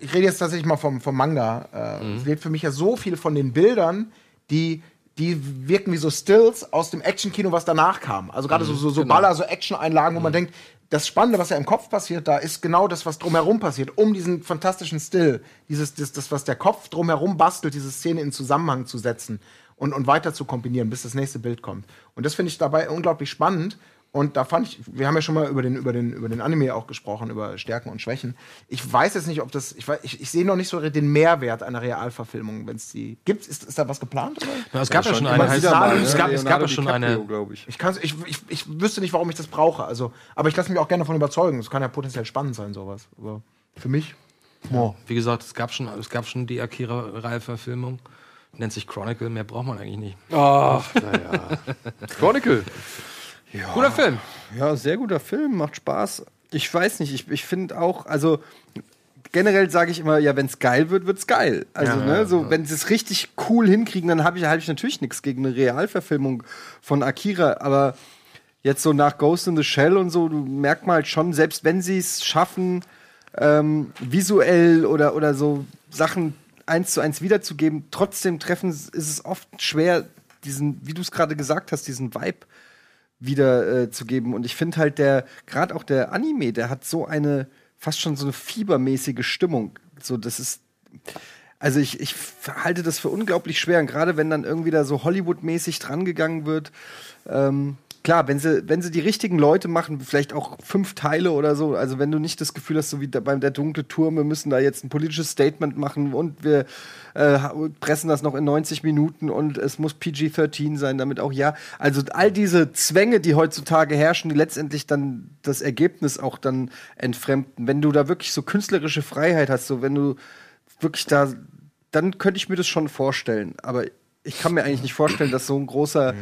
ich rede jetzt tatsächlich mal vom, vom Manga. Äh, Es lebt für mich ja so viel von den Bildern, die, die wirken wie so Stills aus dem Actionkino, was danach kam. Also gerade so, so, so Baller, so Action-Einlagen, wo man denkt, das Spannende, was ja im Kopf passiert, da ist genau das, was drumherum passiert, um diesen fantastischen Still, dieses, das, das, was der Kopf drumherum bastelt, diese Szene in Zusammenhang zu setzen und, und weiter zu kombinieren, bis das nächste Bild kommt. Und das finde ich dabei unglaublich spannend. Und da fand ich, wir haben ja schon mal über den, über den, über den Anime auch gesprochen, über Stärken und Schwächen. Ich weiß jetzt nicht, ob das, ich, weiß- ich, ich sehe noch nicht so den Mehrwert einer Realverfilmung, wenn es die gibt. Ist, ist da was geplant? Oder? es gab ja, schon immer eine. wieder mal, es, ne? gab, es gab ja schon eine. glaube ich. Ich, kann's, ich, ich, ich wüsste nicht, warum ich das brauche. Also, aber ich lasse mich auch gerne davon überzeugen. Es kann ja potenziell spannend sein, sowas. Aber für mich. Oh. Wie gesagt, es gab schon, es gab schon die Akira-Reihe-Verfilmung. Nennt sich Chronicle, mehr braucht man eigentlich nicht. Ach, naja. Chronicle. Guter Film. Ja, sehr guter Film, macht Spaß. Ich weiß nicht, ich, ich finde auch, also generell sage ich immer, ja, wenn es geil wird, wird's geil. Also, Ja, ne, ja, so, wenn sie es richtig cool hinkriegen, dann habe ich, hab ich natürlich nichts gegen eine Realverfilmung von Akira, aber jetzt so nach Ghost in the Shell und so, du merkt mal halt schon, selbst wenn sie es schaffen, ähm, visuell oder, oder so Sachen eins zu eins wiederzugeben, trotzdem treffen ist es oft schwer, diesen, wie du es gerade gesagt hast, diesen Vibe wieder äh, zu geben. Und ich finde halt der, gerade auch der Anime, der hat so eine, fast schon so eine fiebermäßige Stimmung. So, das ist. Also ich, ich halte das für unglaublich schwer. Und gerade wenn dann irgendwie da so Hollywood-mäßig drangegangen wird, ähm, klar, wenn sie, wenn sie die richtigen Leute machen, vielleicht auch fünf Teile oder so, also wenn du nicht das Gefühl hast, so wie beim Der dunkle Turm, wir müssen da jetzt ein politisches Statement machen und wir äh, pressen das noch in 90 Minuten und es muss PG-13 sein, damit auch ja. Also all diese Zwänge, die heutzutage herrschen, die letztendlich dann das Ergebnis auch dann entfremden. Wenn du da wirklich so künstlerische Freiheit hast, so wenn du wirklich da, dann könnte ich mir das schon vorstellen. Aber ich kann mir eigentlich nicht vorstellen, dass so ein großer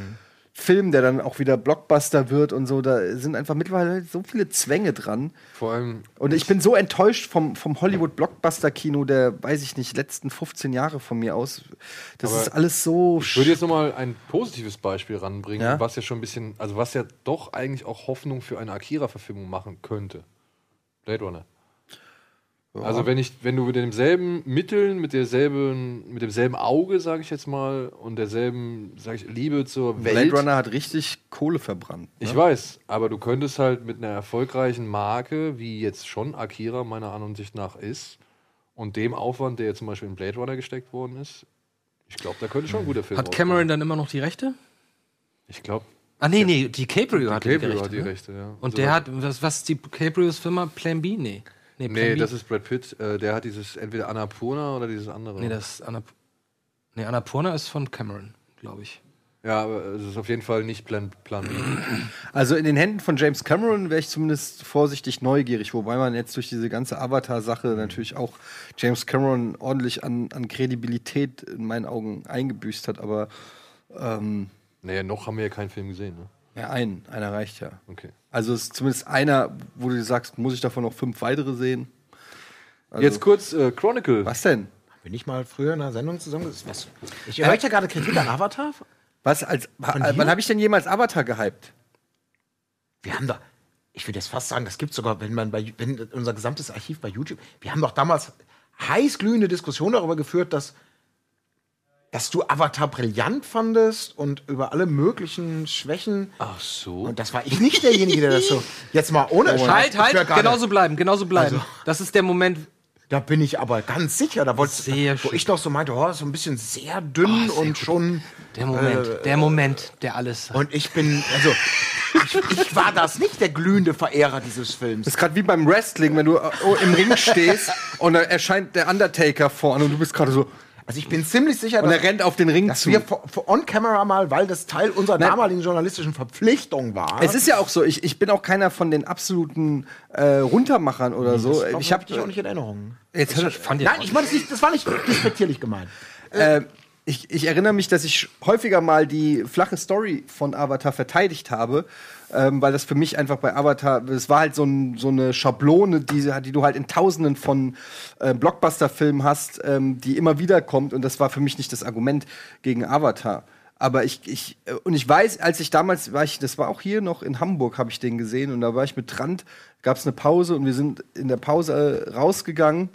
Film, der dann auch wieder Blockbuster wird und so, da sind einfach mittlerweile so viele Zwänge dran. Vor allem, Und ich bin so enttäuscht vom, vom Hollywood-Blockbuster-Kino der, weiß ich nicht, letzten 15 Jahre von mir aus. Das Aber ist alles so. ich würde jetzt noch mal ein positives Beispiel ranbringen, Ja? was ja schon ein bisschen, also was ja doch eigentlich auch Hoffnung für eine Akira-Verfilmung machen könnte. Blade Runner. Also wenn ich, wenn du mit demselben Mitteln, mit derselben, mit demselben Auge, sage ich jetzt mal, und derselben, sage ich, Liebe zur Welt. Blade Runner hat richtig Kohle verbrannt. Ne? Ich weiß, aber du könntest halt mit einer erfolgreichen Marke, wie jetzt schon Akira meiner Ansicht nach ist, und dem Aufwand, der jetzt zum Beispiel in Blade Runner gesteckt worden ist, ich glaube, da könnte schon ein guter Film Hat Cameron dann immer noch die Rechte? Ich glaube, Ah, nee, nee, die Caprio hat die Rechte. hat die ne? Rechte, ja. Und So der was- hat, was, was ist die Cabrios Firma? Plan B? Nee. Nee, Plan Nee, B. das ist Brad Pitt. Äh, der hat dieses entweder Annapurna oder dieses andere. Nee, das ist Annap nee, Annapurna ist von Cameron, glaube ich. ja, aber es ist auf jeden Fall nicht Plan, Plan B. Also in den Händen von James Cameron wäre ich zumindest vorsichtig neugierig, wobei man jetzt durch diese ganze Avatar-Sache natürlich auch James Cameron ordentlich an, an Kredibilität in meinen Augen eingebüßt hat, aber ähm, naja, noch haben wir ja keinen Film gesehen, ne? Ja, ein, einer reicht ja. Okay. Also es ist zumindest einer, wo du sagst, muss ich davon noch fünf weitere sehen? Also, Jetzt kurz äh, Chronicle. Was denn? Bin ich mal früher in einer Sendung zusammen? Was? Ich höre ja gerade Kritik an Avatar. Was als Von wann habe ich denn jemals Avatar gehypt? Wir haben doch, ich würde jetzt fast sagen, das gibt sogar, wenn man bei, wenn unser gesamtes Archiv bei YouTube, wir haben doch damals heißglühende Diskussionen darüber geführt, dass, dass du Avatar brillant fandest und über alle möglichen Schwächen. Ach so. Und das war ich nicht derjenige, der das so. Jetzt mal ohne Scheiß, Halt, halt, gerade- genauso bleiben, genauso bleiben. Also- das ist der Moment. Da bin ich aber ganz sicher. Da wolltest Sehr wo schön. ich doch so meinte, oh, so ein bisschen sehr dünn und schon. Der Moment, Äh, der Moment, der alles. Und ich bin, also, ich, ich war das nicht der glühende Verehrer dieses Films. Das ist gerade wie beim Wrestling, wenn du äh, oh, im Ring stehst und da erscheint der Undertaker vorne und du bist gerade so Also ich bin ziemlich sicher, und dass, er rennt auf den Ring dass zu. wir vor- vor on-camera mal, weil das Teil unserer Nein. damaligen journalistischen Verpflichtung war. Es ist ja auch so, ich, ich bin auch keiner von den absoluten äh, Runtermachern oder so. Glaub, Ich hab habe dich auch nicht in Erinnerung. jetzt hör- fand Nein, ich meine das nicht, das war nicht despektierlich gemeint. äh, ich, ich erinnere mich, dass ich häufiger mal die flache Story von Avatar verteidigt habe, ähm, weil das für mich einfach bei Avatar, es war halt so, ein, so eine Schablone, die, die du halt in Tausenden von äh, Blockbuster-Filmen hast, ähm, die immer wieder kommt. Und das war für mich nicht das Argument gegen Avatar. Aber ich, ich, äh, und ich weiß, als ich damals war ich, das war auch hier noch in Hamburg, habe ich den gesehen. Und da war ich mit Trant, gab es eine Pause und wir sind in der Pause äh, rausgegangen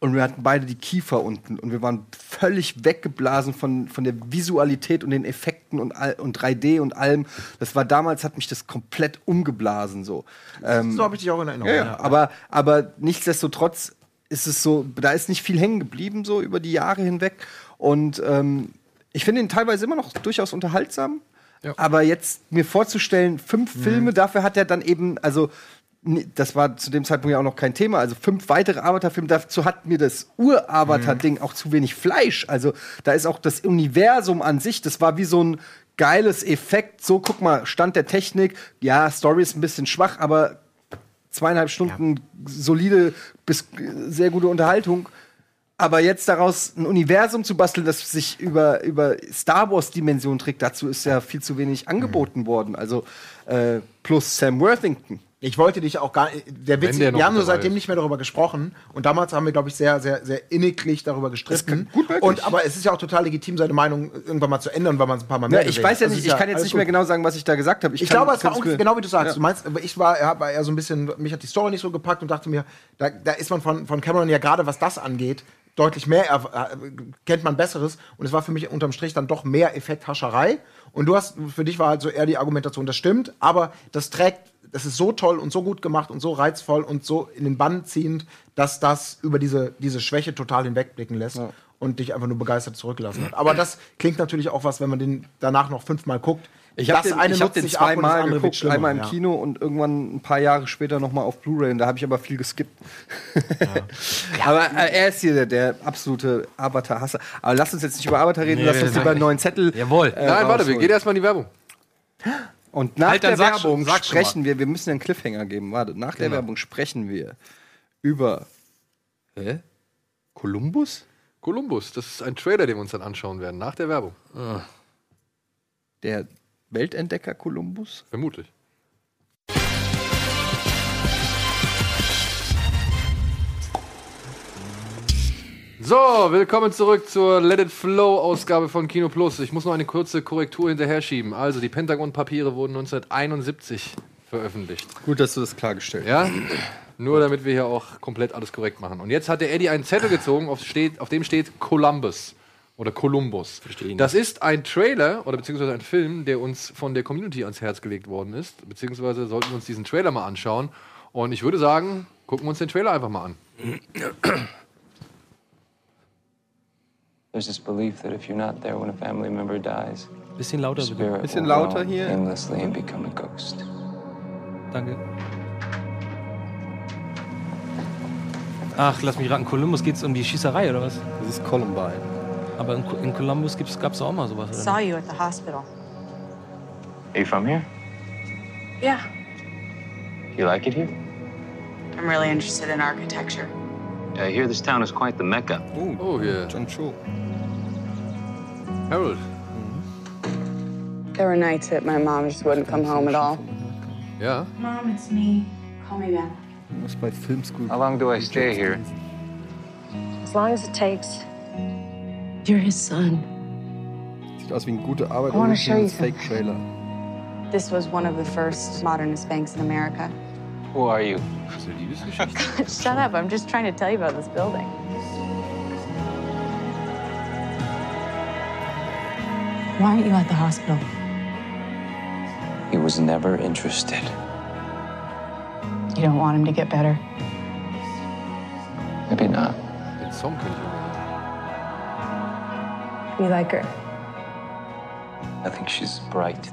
und wir hatten beide die Kiefer unten und wir waren völlig weggeblasen von, von der Visualität und den Effekten und, all, und 3D und allem. Das war damals, hat mich das komplett umgeblasen so. Ähm, So habe ich dich auch in Erinnerung. ja, ja. Aber, aber nichtsdestotrotz ist es so, da ist nicht viel hängen geblieben so über die Jahre hinweg. Und ähm, ich finde ihn teilweise immer noch durchaus unterhaltsam. Aber jetzt mir vorzustellen, fünf Mhm. Filme, dafür hat er dann eben, also das war zu dem Zeitpunkt ja auch noch kein Thema. Also fünf weitere Avatar-Filme, dazu hat mir das Ur-Avatar-Ding Mhm. auch zu wenig Fleisch. Also da ist auch das Universum an sich, das war wie so ein geiles Effekt. So, guck mal, Stand der Technik, ja, Story ist ein bisschen schwach, aber zweieinhalb Stunden solide bis sehr gute Unterhaltung. Aber jetzt daraus ein Universum zu basteln, das sich über, über Star Wars-Dimensionen trägt, dazu ist ja viel zu wenig angeboten worden. Also äh, plus Sam Worthington. Ich wollte dich auch gar der Witz, Wenn der noch wir haben nur seitdem ist. nicht mehr darüber gesprochen und damals haben wir glaube ich sehr sehr sehr inniglich darüber gestritten. gut möglich. und aber es ist ja auch total legitim seine Meinung irgendwann mal zu ändern, weil man es ein paar Mal mehr Ja, ich weiß ja nicht, ich kann jetzt nicht gut. mehr genau sagen, was ich da gesagt habe. Ich, kann- glaube, es war ge- genau wie du sagst. Ja. Du meinst, ich war, ja, eher so ein bisschen, mich hat die Story nicht so gepackt und dachte mir, da, da ist man von, von Cameron ja gerade, was das angeht, deutlich mehr, äh, kennt man Besseres. Und es war für mich unterm Strich dann doch mehr Effekthascherei. Und du hast, für dich war halt so eher die Argumentation, das stimmt, aber das trägt, das ist so toll und so gut gemacht und so reizvoll und so in den Bann ziehend, dass das über diese, diese Schwäche total hinwegblicken lässt. Und dich einfach nur begeistert zurückgelassen hat. Aber das klingt natürlich auch was, wenn man den danach noch fünfmal guckt. Ich habe Das den, eine ich hab den zweimal geguckt, schlimmer, einmal im ja. Kino und irgendwann ein paar Jahre später noch mal auf Blu-ray. Und da habe ich aber viel geskippt. aber äh, er ist hier der, der absolute Avatar-Hasser. Aber lass uns jetzt nicht über Avatar reden, Nee, lass uns lieber einen neuen Zettel. Jawohl. äh, Nein, warte, wir gehen erstmal in die Werbung. Und nach Halt, der sag Werbung sag sprechen wir, wir müssen einen Cliffhanger geben. Warte, nach der Genau. Werbung sprechen wir über Hä? Columbus? Columbus, das ist ein Trailer, den wir uns dann anschauen werden, nach der Werbung. Der Weltentdecker Columbus? Vermutlich. So, willkommen zurück zur Let It Flow Ausgabe von Kino Plus. Ich muss noch eine kurze Korrektur hinterher schieben. Also, die Pentagon-Papiere wurden 1971 veröffentlicht. Gut, dass du das klargestellt hast. Ja? Nur damit wir hier auch komplett alles korrekt machen. Und jetzt hat der Eddie einen Zettel gezogen, auf, steht, auf dem steht Columbus. Oder Columbus. Das ist ein Trailer oder beziehungsweise ein Film, der uns von der Community ans Herz gelegt worden ist. Beziehungsweise sollten wir uns diesen Trailer mal anschauen. Und ich würde sagen, gucken wir uns den Trailer einfach mal an. There's this belief that if you're not there when a family member dies, Bisschen lauter the bitte. spirit Bisschen will lauter roam hier. aimlessly and become a ghost. Danke. Ach, lass mich raten. Columbus geht's um die Schießerei oder was? Das ist Columbine. Aber in, Co- in Columbus gibt's, gab's auch mal sowas. Oder? Saw you at the hospital. Are you from here? Yeah. Do you like it here? I'm really interested in architecture. I hear this town is quite the mecca. Oh, hier. John Cho. Harold. There were nights that my mom just wouldn't come home at all. Yeah? Mom, it's me. Call me back. Was bei Filmschool. How long do I stay here? As long as it takes. You're his son. Sieht aus wie eine gute Arbeit I wanna show you ein Fake-Trailer. This was one of the first modernist banks in America. Who are you? Das ist eine Liebesgeschichte. Shut up, I'm just trying to tell you about this building. Why aren't you at the hospital? He was never interested. You don't want him to get better? Maybe not. Den Song kenn. You like her? I think she's bright.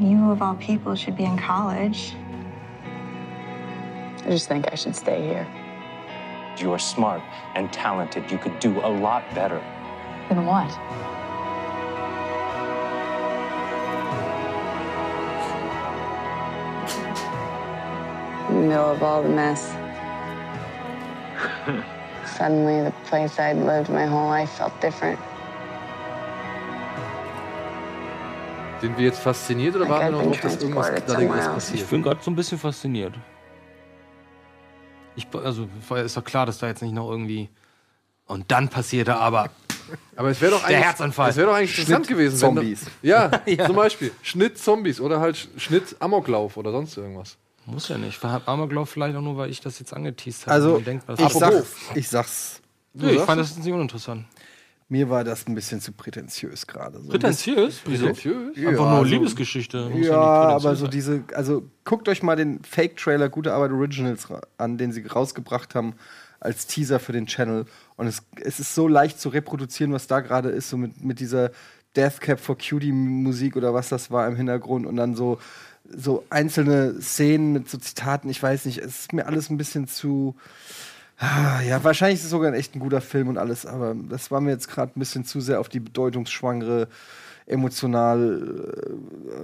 You, of all people, should be in college. I just think I should stay here. You are smart and talented. You could do a lot better. Than what? In the middle of all the mess. Suddenly, the place I'd lived my whole life felt different. Sind wir jetzt fasziniert oder warten wir noch drauf, dass irgendwas somewhere else. Ich passiert? bin gerade so ein bisschen fasziniert. Ich, also, vorher ist doch klar, dass da jetzt nicht noch irgendwie. Und dann passierte aber. Aber es wäre doch Der eigentlich, Herzanfall. Es wäre doch eigentlich interessant gewesen, wenn Zombies. da- Ja, zum Beispiel Schnitt Zombies oder halt Schnitt Amoklauf oder sonst irgendwas. Muss ja nicht. War Amoklauf vielleicht auch nur, weil ich das jetzt angeteased habe. Also, denkt, was ich, Apropos. sag, ich sag's. Nee, ich fand das nicht uninteressant. Mir war das ein bisschen zu prätentiös gerade. So Prätentiös? Wieso? Prätentiös? Ja, Einfach nur so- Liebesgeschichte. Muss Ja, nicht aber so sein. diese, also guckt euch mal den Fake-Trailer Gute Arbeit Originals an, den sie rausgebracht haben als Teaser für den Channel. Und es, es ist so leicht zu reproduzieren, was da gerade ist, so mit, mit dieser Death Cap for Cutie Musik oder was das war im Hintergrund und dann so, so einzelne Szenen mit so Zitaten. Ich weiß nicht, es ist mir alles ein bisschen zu. Ah, Ja, wahrscheinlich ist es sogar ein echt ein guter Film und alles, aber das war mir jetzt gerade ein bisschen zu sehr auf die bedeutungsschwangere, emotional.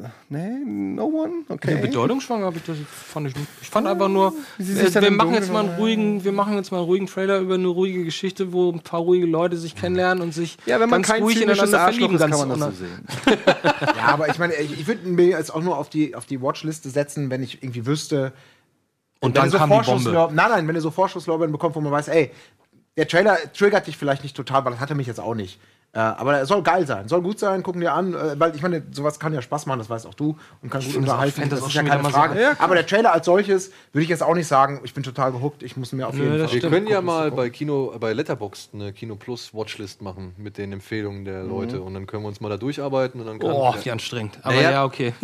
Äh, nee, no one? Okay. Ja, bedeutungsschwanger habe ich das fand ich nicht. Ich fand einfach nur, äh, wir machen jetzt mal einen ruhigen, wir machen jetzt mal einen ruhigen Trailer über eine ruhige Geschichte, wo ein paar ruhige Leute sich kennenlernen und sich Ja, wenn man ganz kein ruhig ineinander verlieben. ist, kann man das so sehen. Ja, aber ich meine, ich, ich würde mir jetzt auch nur auf die, auf die Watchliste setzen, wenn ich irgendwie wüsste. Und wenn dann so kam die Bombe. Nein, nein, wenn ihr so Vorschusslorbeeren bekommt, wo man weiß, ey, der Trailer triggert dich vielleicht nicht total, weil das hatte mich jetzt auch nicht. Äh, aber er soll geil sein, soll gut sein, gucken dir an, äh, weil ich meine, sowas kann ja Spaß machen, das weißt auch du und kann gut das auch- unterhalten. das Das ist ja keine mal Frage. so- Ja, aber der Trailer als solches würde ich jetzt auch nicht sagen, ich bin total gehuckt, ich muss mir auf Nö, jeden das Fall. Wir können ja gucken, mal gucken. bei Kino, bei Letterboxd eine Kino Plus Watchlist machen mit den Empfehlungen der Leute und dann können wir uns mal da durcharbeiten und dann kann Oh, ja, wie anstrengend. Aber Naja. ja, okay.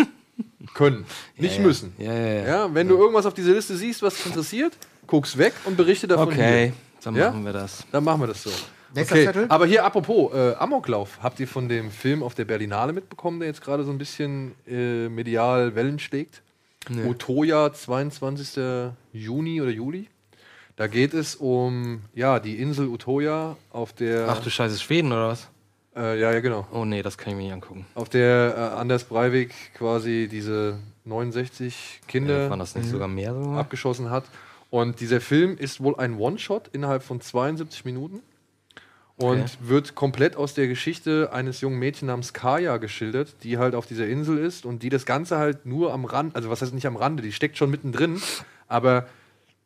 Können, nicht ja. müssen. Ja, ja, ja. Ja, wenn du irgendwas auf dieser Liste siehst, was dich interessiert, guck's weg und berichte davon Okay, hier. dann Ja? machen wir das. Dann machen wir das so. Nächster Okay, Zettel. aber hier apropos äh, Amoklauf, habt ihr von dem Film auf der Berlinale mitbekommen, der jetzt gerade so ein bisschen äh, medial Wellen schlägt? Nee. Utoya, 22. Juni oder Juli. Da geht es um ja die Insel Utoya auf der Ach du Scheiße, Schweden oder was? Äh, ja ja genau Oh nee, das kann ich mir nicht angucken. auf der äh, Anders Breivik quasi diese 69 Kinder Waren das nicht sogar mehr so? abgeschossen hat. Und dieser Film ist wohl ein One-Shot innerhalb von 72 Minuten und Okay. wird komplett aus der Geschichte eines jungen Mädchens namens Kaya geschildert, die halt auf dieser Insel ist und die das Ganze halt nur am Rand, also was heißt nicht am Rande, die steckt schon mittendrin, aber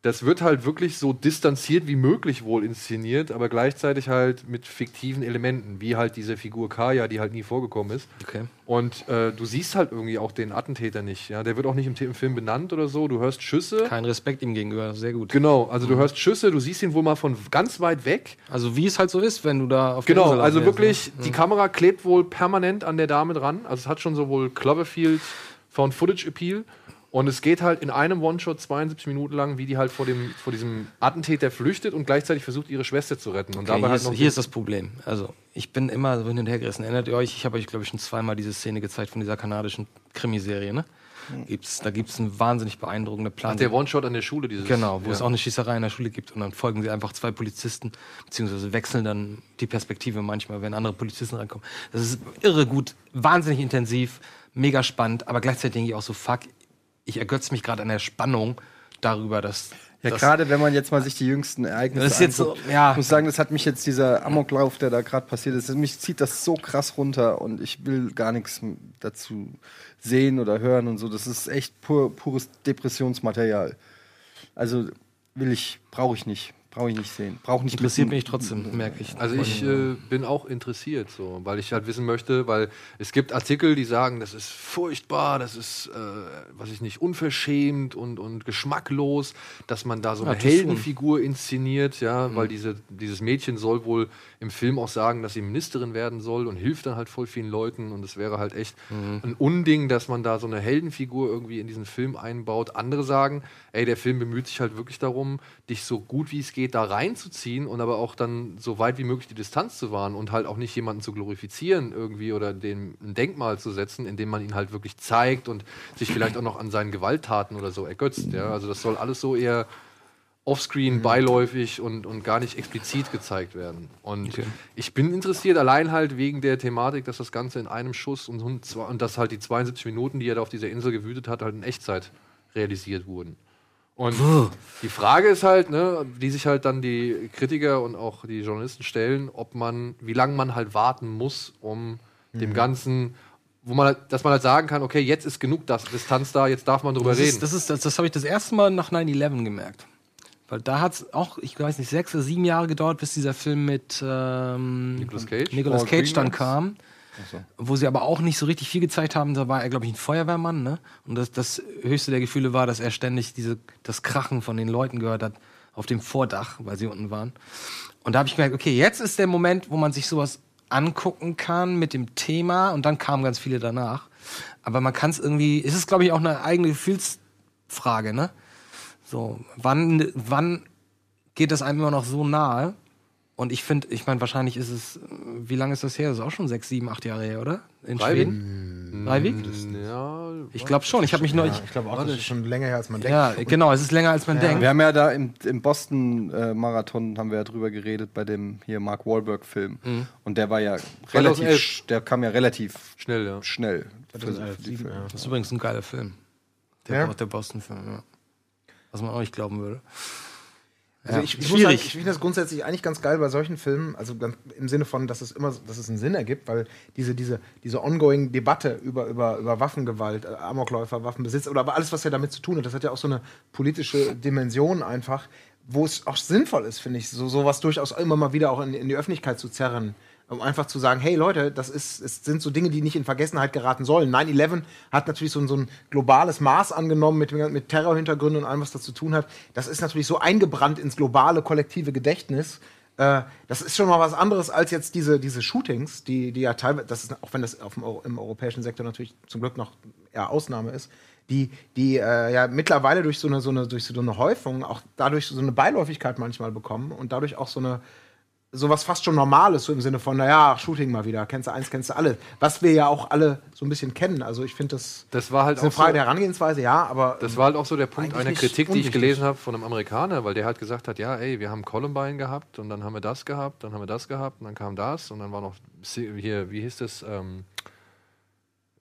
das wird halt wirklich so distanziert wie möglich wohl inszeniert, aber gleichzeitig halt mit fiktiven Elementen, wie halt diese Figur Kaya, die halt nie vorgekommen ist. Okay. Und äh, du siehst halt irgendwie auch den Attentäter nicht. Ja? Der wird auch nicht im, im Film benannt oder so. Du hörst Schüsse. Kein Respekt ihm gegenüber, sehr gut. Genau, also du hörst Schüsse, du siehst ihn wohl mal von ganz weit weg. Also wie es halt so ist, wenn du da auf der Genau, Insel also abwärst, wirklich, ne? die Kamera klebt wohl permanent an der Dame dran. Also es hat schon sowohl Cloverfield Found Footage Appeal. Und es geht halt in einem One-Shot 72 Minuten lang, wie die halt vor, dem, vor diesem Attentäter flüchtet und gleichzeitig versucht, ihre Schwester zu retten. Und Okay, dabei hier, halt ist, hier ist das Problem. Also, ich bin immer so hin und her gerissen. Erinnert ihr euch? Ich habe euch, glaube ich, schon zweimal diese Szene gezeigt von dieser kanadischen Krimiserie, ne? Gibt's, da gibt es einen wahnsinnig beeindruckenden Plan. Ach, der One-Shot an der Schule, dieses. Genau, wo ja. es auch eine Schießerei in der Schule gibt und dann folgen sie einfach zwei Polizisten, beziehungsweise wechseln dann die Perspektive manchmal, wenn andere Polizisten reinkommen. Das ist irre gut, wahnsinnig intensiv, mega spannend, aber gleichzeitig denke ich auch so, fuck, ich ergötze mich gerade an der Spannung darüber, dass. Ja, gerade wenn man jetzt mal sich die jüngsten Ereignisse Das ist jetzt so, anguckt. ja. Ich muss sagen, das hat mich jetzt dieser Amoklauf, der da gerade passiert ist, mich zieht das so krass runter und ich will gar nichts dazu sehen oder hören und so. Das ist echt pur, pures Depressionsmaterial. Also will ich, brauche ich nicht. Brauche ich nicht sehen. Brauche nicht Interessiert mich trotzdem, merke ich. Also ich äh, bin auch interessiert, so, weil ich halt wissen möchte, weil es gibt Artikel, die sagen, das ist furchtbar, das ist, äh, was ich nicht, unverschämt und, und geschmacklos, dass man da so Ja, eine schon. Heldenfigur inszeniert, ja, weil diese, dieses Mädchen soll wohl im Film auch sagen, dass sie Ministerin werden soll und hilft dann halt voll vielen Leuten und es wäre halt echt ein Unding, dass man da so eine Heldenfigur irgendwie in diesen Film einbaut. Andere sagen, ey, der Film bemüht sich halt wirklich darum, dich so gut wie es geht da reinzuziehen und aber auch dann so weit wie möglich die Distanz zu wahren und halt auch nicht jemanden zu glorifizieren irgendwie oder dem ein Denkmal zu setzen, indem man ihn halt wirklich zeigt und sich vielleicht auch noch an seinen Gewalttaten oder so ergötzt. Ja? Also das soll alles so eher offscreen, beiläufig und, und gar nicht explizit gezeigt werden. Und ich bin interessiert, allein halt wegen der Thematik, dass das Ganze in einem Schuss und, und, und dass halt die 72 Minuten, die er da auf dieser Insel gewütet hat, halt in Echtzeit realisiert wurden. Und die Frage ist halt, ne, die sich halt dann die Kritiker und auch die Journalisten stellen, ob man, wie lange man halt warten muss, um dem Ganzen, wo man halt, dass man halt sagen kann, okay, jetzt ist genug das Distanz da, jetzt darf man drüber Das, reden. ist, das, ist, das, das habe ich das erste Mal nach 9-11 gemerkt. Weil da hat es auch, ich weiß nicht, sechs oder sieben Jahre gedauert, bis dieser Film mit ähm, Nicolas Cage? Nicolas Cage dann kam. Wo sie aber auch nicht so richtig viel gezeigt haben, da war er, glaube ich, ein Feuerwehrmann, ne? Und das, das höchste der Gefühle war, dass er ständig diese, das Krachen von den Leuten gehört hat auf dem Vordach, weil sie unten waren. Und da habe ich gemerkt, okay, jetzt ist der Moment, wo man sich sowas angucken kann mit dem Thema und dann kamen ganz viele danach. Aber man kann es irgendwie, es ist, glaube ich, auch eine eigene Gefühlsfrage, ne? So, wann, wann geht das einem immer noch so nahe? Und ich finde, ich meine, wahrscheinlich ist es, äh, wie lange ist das her? Das ist auch schon sechs, sieben, acht Jahre her, oder? In Breivik? Schweden? Breivik? ja, Ich glaube schon. Ich habe mich neulich. Ich glaube auch, das ist schon länger her, als man denkt. Ja, genau. Es ist länger, als man denkt. Wir haben ja da im, im Boston-Marathon haben wir ja drüber geredet bei dem hier Mark Wahlberg-Film. Und der war ja relativ, 2011. sch- der kam ja relativ schnell, ja. schnell. Für, für die 2011, Filme. ja. Das ist übrigens ein geiler Film. Der, Ja? Der Boston-Film, ja. Was man auch nicht glauben würde. Also Ja. ich, ich, sagen, ich finde das grundsätzlich eigentlich ganz geil bei solchen Filmen, also ganz, im Sinne von, dass es immer, dass es einen Sinn ergibt, weil diese, diese, diese ongoing Debatte über, über, über Waffengewalt, äh, Amokläufer, Waffenbesitz oder aber alles, was ja damit zu tun hat, das hat ja auch so eine politische Dimension einfach, wo es auch sinnvoll ist, finde ich, so sowas durchaus immer mal wieder auch in, in die Öffentlichkeit zu zerren. Um einfach zu sagen, hey Leute, das ist, es sind so Dinge, die nicht in Vergessenheit geraten sollen. 9-11 hat natürlich so, ein- so ein globales Maß angenommen mit, mit Terrorhintergründen und allem, was das zu tun hat. Das ist natürlich so eingebrannt ins globale, kollektive Gedächtnis. Äh, das ist schon mal was anderes als jetzt diese, diese Shootings, die, die ja teilweise, das ist, auch wenn das auf dem, Eu- im europäischen Sektor natürlich zum Glück noch eher Ausnahme ist, die, die äh, ja mittlerweile durch so, eine, so, eine, durch so eine Häufung auch dadurch so eine Beiläufigkeit manchmal bekommen und dadurch auch so eine sowas fast schon Normales, so im Sinne von, naja, Shooting mal wieder, kennst du eins, kennst du alle. Was wir ja auch alle so ein bisschen kennen. Also ich finde, das, Das war halt ist eine Frage so- der Herangehensweise, ja, aber Das war halt auch so der Punkt einer Kritik, die ich gelesen habe von einem Amerikaner, weil der halt gesagt hat, ja, ey, wir haben Columbine gehabt und dann haben wir das gehabt, dann haben wir das gehabt und dann kam das und dann war noch hier, wie hieß das, ähm,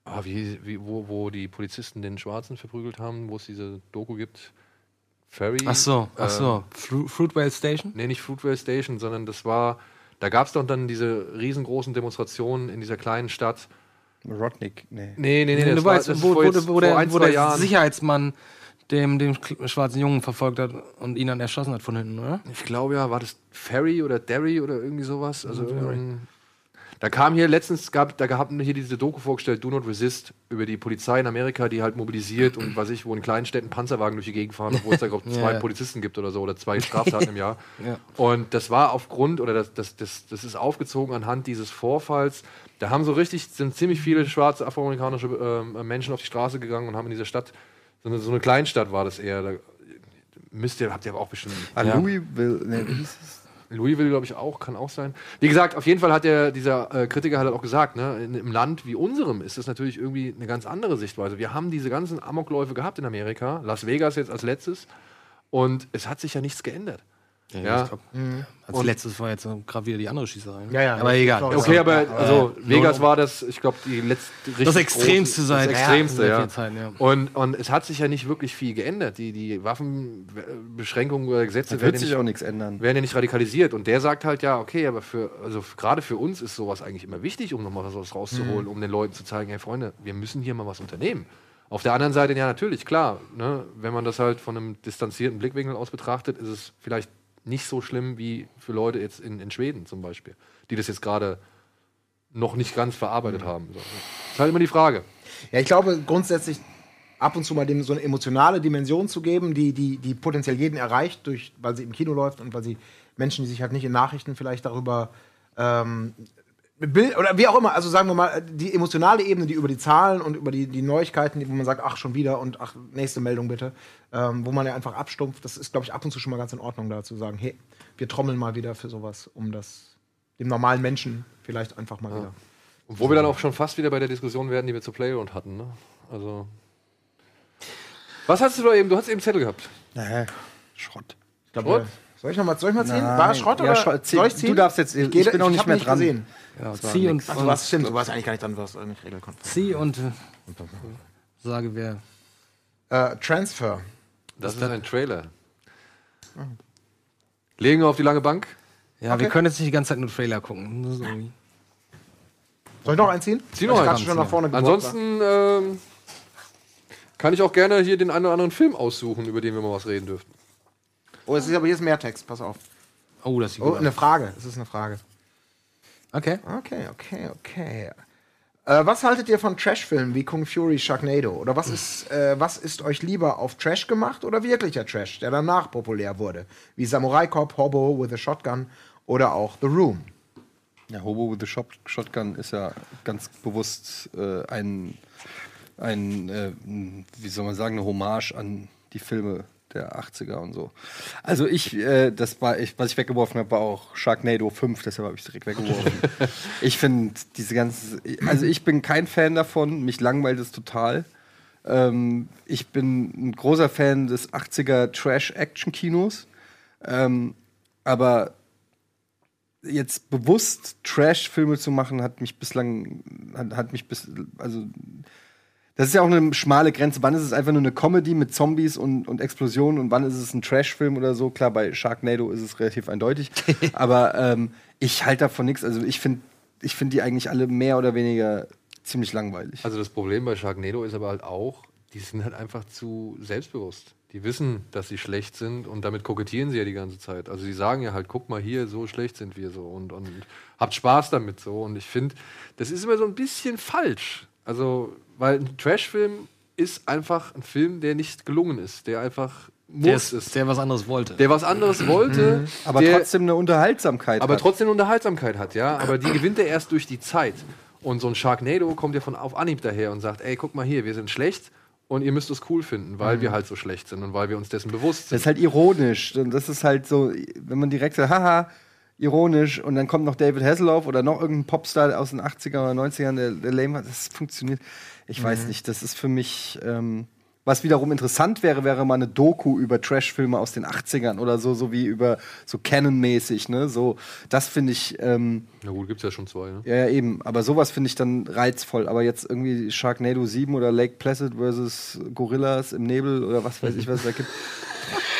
ah, wie, wie, wo, wo die Polizisten den Schwarzen verprügelt haben, wo es diese Doku gibt. Ferry. Ach so, ach äh, so. Fru Fruitvale Station? Nee, nicht Fruitvale Station, sondern das war, da gab es doch dann diese riesengroßen Demonstrationen in dieser kleinen Stadt. Rodnick, nee. Nee, nee, nee, du das war, weißt, das wo, wo, jetzt- wo, der, ein, wo der. Sicherheitsmann dem, dem sch- schwarzen Jungen verfolgt hat und ihn dann erschossen hat von hinten, oder? Ich glaube ja, war das Ferry oder Derry oder irgendwie sowas. Also irgendein- da kam hier letztens, gab, da haben hier diese Doku vorgestellt, Do Not Resist, über die Polizei in Amerika, die halt mobilisiert und weiß ich, wo in kleinen Städten Panzerwagen durch die Gegend fahren, obwohl es da, glaube ich, Ja, zwei ja. Polizisten gibt oder so oder zwei Straftaten im Jahr. Ja. Und das war aufgrund, oder das, das, das, das ist aufgezogen anhand dieses Vorfalls. Da haben so richtig, sind ziemlich viele schwarze afroamerikanische ähm, Menschen auf die Straße gegangen und haben in dieser Stadt, so eine, so eine Kleinstadt war das eher. Da müsst ihr, habt ihr aber auch bestimmt. Ah, Louisville, nee, wie hieß es? Louisville, glaube ich, auch, kann auch sein. Wie gesagt, auf jeden Fall hat der, dieser äh, Kritiker halt auch gesagt, ne, in, im Land wie unserem ist das natürlich irgendwie eine ganz andere Sichtweise. Wir haben diese ganzen Amokläufe gehabt in Amerika, Las Vegas jetzt als letztes, und es hat sich ja nichts geändert. Ja, ich glaub, Als Und- letztes war jetzt gerade wieder die andere Schießerei. ne? Ja, ja, aber egal. auch- Okay, aber Ja, also äh, Vegas war das, ich glaube, die letzte richtig Das Extremste große- seit das Extremste, ja, ja. ja. Und, und es hat sich ja nicht wirklich viel geändert. Die, die Waffenbeschränkungen oder Gesetze werden wird ja sich nicht auch nichts ändern. werden ja nicht radikalisiert. Und der sagt halt, ja, okay, aber für, also gerade für uns ist sowas eigentlich immer wichtig, um nochmal was Mhm. rauszuholen, um den Leuten zu zeigen, hey Freunde, wir müssen hier mal was unternehmen. Auf der anderen Seite, ja, natürlich, klar, ne, wenn man das halt von einem distanzierten Blickwinkel aus betrachtet, ist es vielleicht nicht so schlimm wie für Leute jetzt in, in Schweden zum Beispiel, die das jetzt gerade noch nicht ganz verarbeitet haben. So. Das ist halt immer die Frage. Ja, ich glaube grundsätzlich ab und zu mal dem so eine emotionale Dimension zu geben, die, die, die potenziell jeden erreicht, durch, weil sie im Kino läuft und weil sie Menschen, die sich halt nicht in Nachrichten vielleicht darüber ähm, Bild oder wie auch immer, also sagen wir mal, die emotionale Ebene, die über die Zahlen und über die, die Neuigkeiten, wo man sagt, ach, schon wieder und ach, nächste Meldung bitte, ähm, wo man ja einfach abstumpft, das ist, glaube ich, ab und zu schon mal ganz in Ordnung, da zu sagen, hey, wir trommeln mal wieder für sowas, um das dem normalen Menschen vielleicht einfach mal wieder. Und wo wir dann auch schon fast wieder bei der Diskussion werden, die wir zu Playground hatten. Ne? Also. Was hast du da eben? Du hast eben Zettel gehabt. Nee, Schrott. Ich glaub, Schrott? wir- Soll ich noch mal, soll ich mal ziehen? Nein. War es Schrott Ja, oder Schrott, zieh. soll ich ziehen? Du darfst jetzt- ich gehe- bin auch nicht mehr dran. Gesehen. Ja, zieh und, Ach, du warst, stimmt, du warst eigentlich gar nicht dran, du warst nicht regelkonform. zieh und äh, sage wer. Äh, Transfer. Das ist ein Trailer. Legen wir auf die lange Bank. Ja, Okay. wir können jetzt nicht die ganze Zeit nur Trailer gucken. So. Soll ich noch einziehen? Zieh noch Ich einen. schon nach vorne Ansonsten ähm, kann ich auch gerne hier den einen oder anderen Film aussuchen, über den wir mal was reden dürften. Oh, es ist aber hier ist mehr Text, pass auf. Oh, das sieht Oh, gut eine aus. Frage. Es ist eine Frage. Okay. Okay, okay, okay. Äh, was haltet ihr von Trash-Filmen wie Kung Fury Sharknado? Oder was ist, äh, was ist euch lieber auf Trash gemacht oder wirklicher Trash, der danach populär wurde? Wie Samurai Cop, Hobo with a Shotgun oder auch The Room? Ja, Hobo with the Shot Shotgun ist ja ganz bewusst äh, ein, ein äh, wie soll man sagen, eine Hommage an die Filme der 80er und so. Also ich, äh, das war, ich, was ich weggeworfen habe, war auch Sharknado 5, deshalb habe ich direkt weggeworfen. ich finde diese ganze, also ich bin kein Fan davon, mich langweilt es total. Ähm, ich bin ein großer Fan des 80er Trash-Action-Kinos. Ähm, aber jetzt bewusst Trash-Filme zu machen, hat mich bislang, hat, hat mich bis, also das ist ja auch eine schmale Grenze. Wann ist es einfach nur eine Comedy mit Zombies und, und Explosionen und wann ist es ein Trash-Film oder so? Klar, bei Sharknado ist es relativ eindeutig. Aber ähm, ich halte davon nichts. Also ich finde ich find die eigentlich alle mehr oder weniger ziemlich langweilig. Also das Problem bei Sharknado ist aber halt auch, die sind halt einfach zu selbstbewusst. Die wissen, dass sie schlecht sind und damit kokettieren sie ja die ganze Zeit. Also sie sagen ja halt, guck mal hier, so schlecht sind wir so und, und habt Spaß damit so. Und ich finde, das ist immer so ein bisschen falsch. Also, weil ein Trashfilm ist einfach ein Film, der nicht gelungen ist, der einfach Der, Muss ist, der was anderes wollte. Der was anderes wollte, aber der, trotzdem eine Unterhaltsamkeit. aber hat. trotzdem eine Unterhaltsamkeit hat, ja. Aber die gewinnt er erst durch die Zeit. Und so ein Sharknado kommt ja von auf Anhieb daher und sagt, ey, guck mal hier, wir sind schlecht und ihr müsst es cool finden, weil wir halt so schlecht sind und weil wir uns dessen bewusst Das sind. ist halt ironisch. Und das ist halt so, wenn man direkt sagt, haha, ironisch, und dann kommt noch David Hasselhoff oder noch irgendein Popstar aus den 80er oder 90ern, der, der lame hat, das funktioniert. Ich weiß nicht, das ist für mich. Ähm, was wiederum interessant wäre, wäre mal eine Doku über Trashfilme aus den 80ern oder so, so wie über so Canon-mäßig, ne? So, das finde ich, ähm, Na gut, gibt's ja schon zwei, ne? ja, ja, eben. Aber sowas finde ich dann reizvoll. Aber jetzt irgendwie Sharknado 7 oder Lake Placid versus Gorillas im Nebel oder was weiß ich, was es da gibt.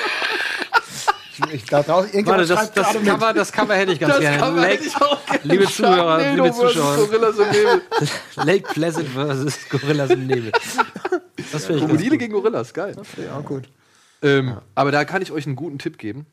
Ich, da draußen, irgendjemand Warte, das, schreibt das. Cover, das Cover hätte ich ganz gerne. Cover Lake, hätte ich auch gerne. liebe Zuhörer, Sharknado liebe Zuschauer. Gorillas im Nebel. Lake Pleasant versus Gorillas im Nebel. Das ganz Krokodile gegen Gorillas, geil. Ja, gut. Ähm, Aber da kann ich euch einen guten Tipp geben.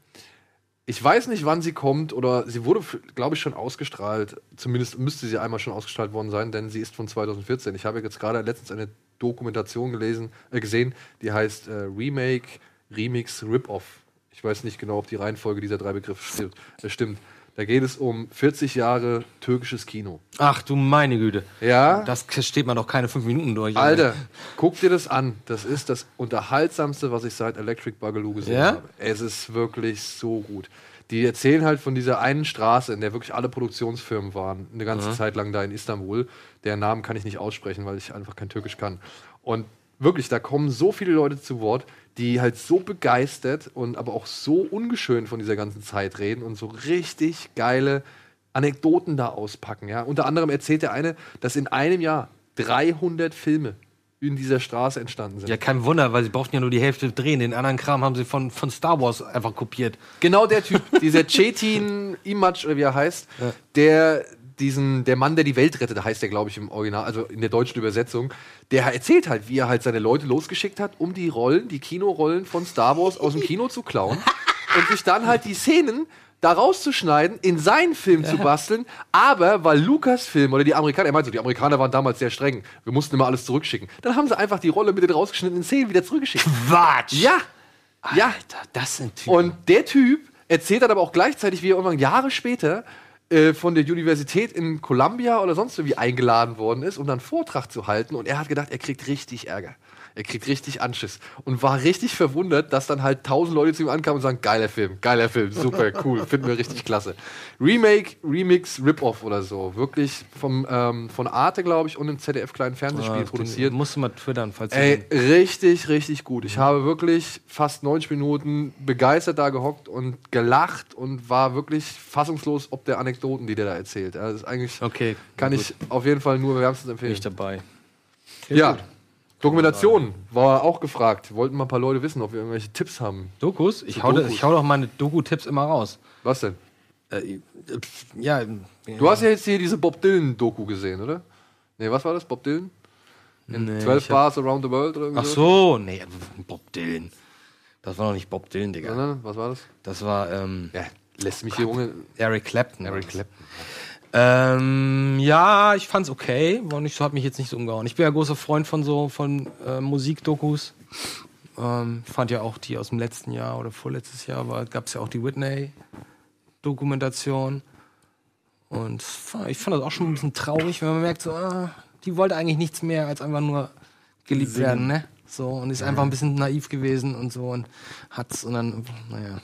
Ich weiß nicht, wann sie kommt oder sie wurde, glaube ich, schon ausgestrahlt. Zumindest müsste sie einmal schon ausgestrahlt worden sein, denn sie ist von 2014. Ich habe jetzt gerade letztens eine Dokumentation gelesen, äh, gesehen, die heißt äh, Remake, Remix, Rip-Off. Ich weiß nicht genau, ob die Reihenfolge dieser drei Begriffe stimmt. Äh, stimmt. Da geht es um 40 Jahre türkisches Kino. Ach du meine Güte. Ja, Das steht man doch keine fünf Minuten durch. Alter, guck dir das an. Das ist das unterhaltsamste, was ich seit Electric Boogaloo gesehen Ja? habe. Es ist wirklich so gut. Die erzählen halt von dieser einen Straße, in der wirklich alle Produktionsfirmen waren, eine ganze Zeit lang da in Istanbul. Deren Namen kann ich nicht aussprechen, weil ich einfach kein Türkisch kann. Und wirklich, da kommen so viele Leute zu Wort, die halt so begeistert und aber auch so ungeschönt von dieser ganzen Zeit reden und so richtig geile Anekdoten da auspacken. Ja? Unter anderem erzählt der eine, dass in einem Jahr 300 Filme in dieser Straße entstanden sind. Ja, kein Wunder, weil sie brauchten ja nur die Hälfte drehen. Den anderen Kram haben sie von, von Star Wars einfach kopiert. Genau der Typ, dieser Chetin Image, oder wie er heißt, der diesen, der Mann, der die Welt rettet, heißt der, glaube ich, im Original, also in der deutschen Übersetzung, der erzählt halt, wie er halt seine Leute losgeschickt hat, um die Rollen, die Kinorollen von Star Wars aus dem Kino zu klauen und sich dann halt die Szenen da rauszuschneiden, in seinen Film zu basteln, aber weil Lucasfilm oder die Amerikaner, er meinte so, die Amerikaner waren damals sehr streng, wir mussten immer alles zurückschicken. Dann haben sie einfach die Rolle mit den rausgeschnittenen Szenen wieder zurückgeschickt. Quatsch! Ja, ja. Alter, das sind Typen. Und der Typ erzählt dann aber auch gleichzeitig, wie er irgendwann Jahre später äh, von der Universität in Columbia oder sonst irgendwie eingeladen worden ist, um dann einen Vortrag zu halten. Und er hat gedacht, er kriegt richtig Ärger. Er kriegt richtig Anschiss. Und war richtig verwundert, dass dann halt tausend Leute zu ihm ankamen und sagen, geiler Film, geiler Film, super, cool, finden wir richtig klasse. Remake, Remix, Rip-Off oder so. Wirklich vom, ähm, von Arte, glaube ich, und einem ZDF-kleinen Fernsehspiel Ah, produziert. Den musst du mal twittern, falls Ey, richtig, richtig gut. Ich habe wirklich fast 90 Minuten begeistert da gehockt und gelacht und war wirklich fassungslos ob der Anekdoten, die der da erzählt. Also das ist eigentlich Okay, kann na ich auf jeden Fall nur wärmstens empfehlen. ich dabei. Ja. Dokumentation war auch gefragt. Wollten mal ein paar Leute wissen, ob wir irgendwelche Tipps haben. Dokus? Ich hau, Dokus. ich hau doch meine Doku-Tipps immer raus. Was denn? Äh, pf, ja, Du hast ja jetzt hier diese Bob Dylan-Doku gesehen, oder? Nee, was war das? Bob Dylan? In Nee, 12 ich hab- Bars Around the World oder irgendwie Ach so? so, nee, Bob Dylan. Das war doch nicht Bob Dylan, Digga. Sondern, was war das? Das war ähm, Ja, lässt mich hier Junge. Eric Clapton. Eric Clapton. Ähm, ja, ich fand's okay. War nicht, so, hat mich jetzt nicht so umgehauen. Ich bin ja großer Freund von so von äh, Musikdokus. Ähm, fand ja auch die aus dem letzten Jahr oder vorletztes Jahr war, gab's ja auch die Whitney-Dokumentation. Und ich fand das auch schon ein bisschen traurig, wenn man merkt, so, ah, die wollte eigentlich nichts mehr als einfach nur geliebt werden, ne? So, und ist einfach ein bisschen naiv gewesen und so und hat's und dann, naja,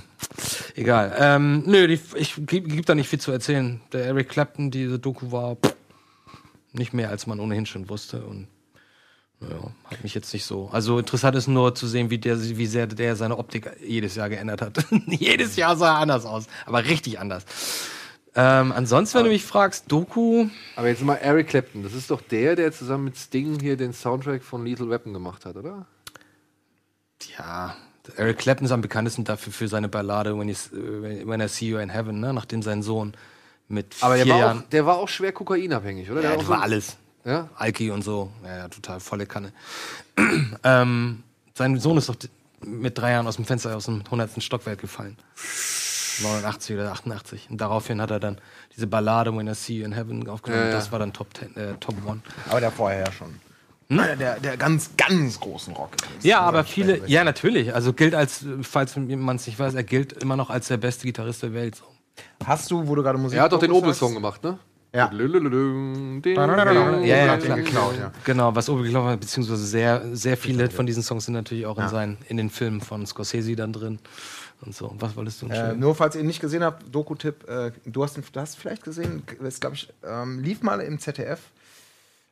egal. Ähm, nö, die, ich gebe geb da nicht viel zu erzählen. Der Eric Clapton, diese Doku war pff, nicht mehr, als man ohnehin schon wusste und ja, hat mich jetzt nicht so. Also interessant ist nur zu sehen, wie, der, wie sehr der seine Optik jedes Jahr geändert hat. jedes Jahr sah er anders aus, aber richtig anders. Ähm, ansonsten, wenn du mich fragst, Doku, Aber jetzt mal Eric Clapton, das ist doch der, der zusammen mit Sting hier den Soundtrack von Lethal Weapon gemacht hat, oder? ja, Eric Clapton ist am bekanntesten dafür für seine Ballade When, äh, When I See You in Heaven, ne? nachdem sein Sohn mit Aber der vier war, Jahren. auch, der war auch schwer kokainabhängig, oder? ja, der war so- alles. Ja? Alki und so. Ja, ja, total volle Kanne. ähm, sein Sohn ist doch mit drei Jahren aus dem Fenster aus dem 100. Stockwerk gefallen. 89 oder 88. Und daraufhin hat er dann diese Ballade When I See You in Heaven aufgenommen. Ja, ja. Das war dann Top, 10, äh, Top One. Aber der vorher ja schon. Einer der, der ganz, ganz großen Rock. Ja, aber viele, ja, natürlich. Also gilt als, falls man es nicht weiß, er gilt immer noch als der beste Gitarrist der Welt. So. Hast du, wo du gerade Musik Er hat doch den Opel-Song gemacht, ne? Ja. Ja, ja, klar. den geklaut, ja. Genau, was Obi geklaut hat, beziehungsweise sehr, sehr viele von diesen Songs sind natürlich auch in, seinen, in den Filmen von Scorsese dann drin. Und so. Was wolltest du Äh, erzählen? nur falls ihr ihn nicht gesehen habt, Doku-Tipp, äh, du hast ihn du hast vielleicht gesehen, das glaube ich, ähm, lief mal im ZDF.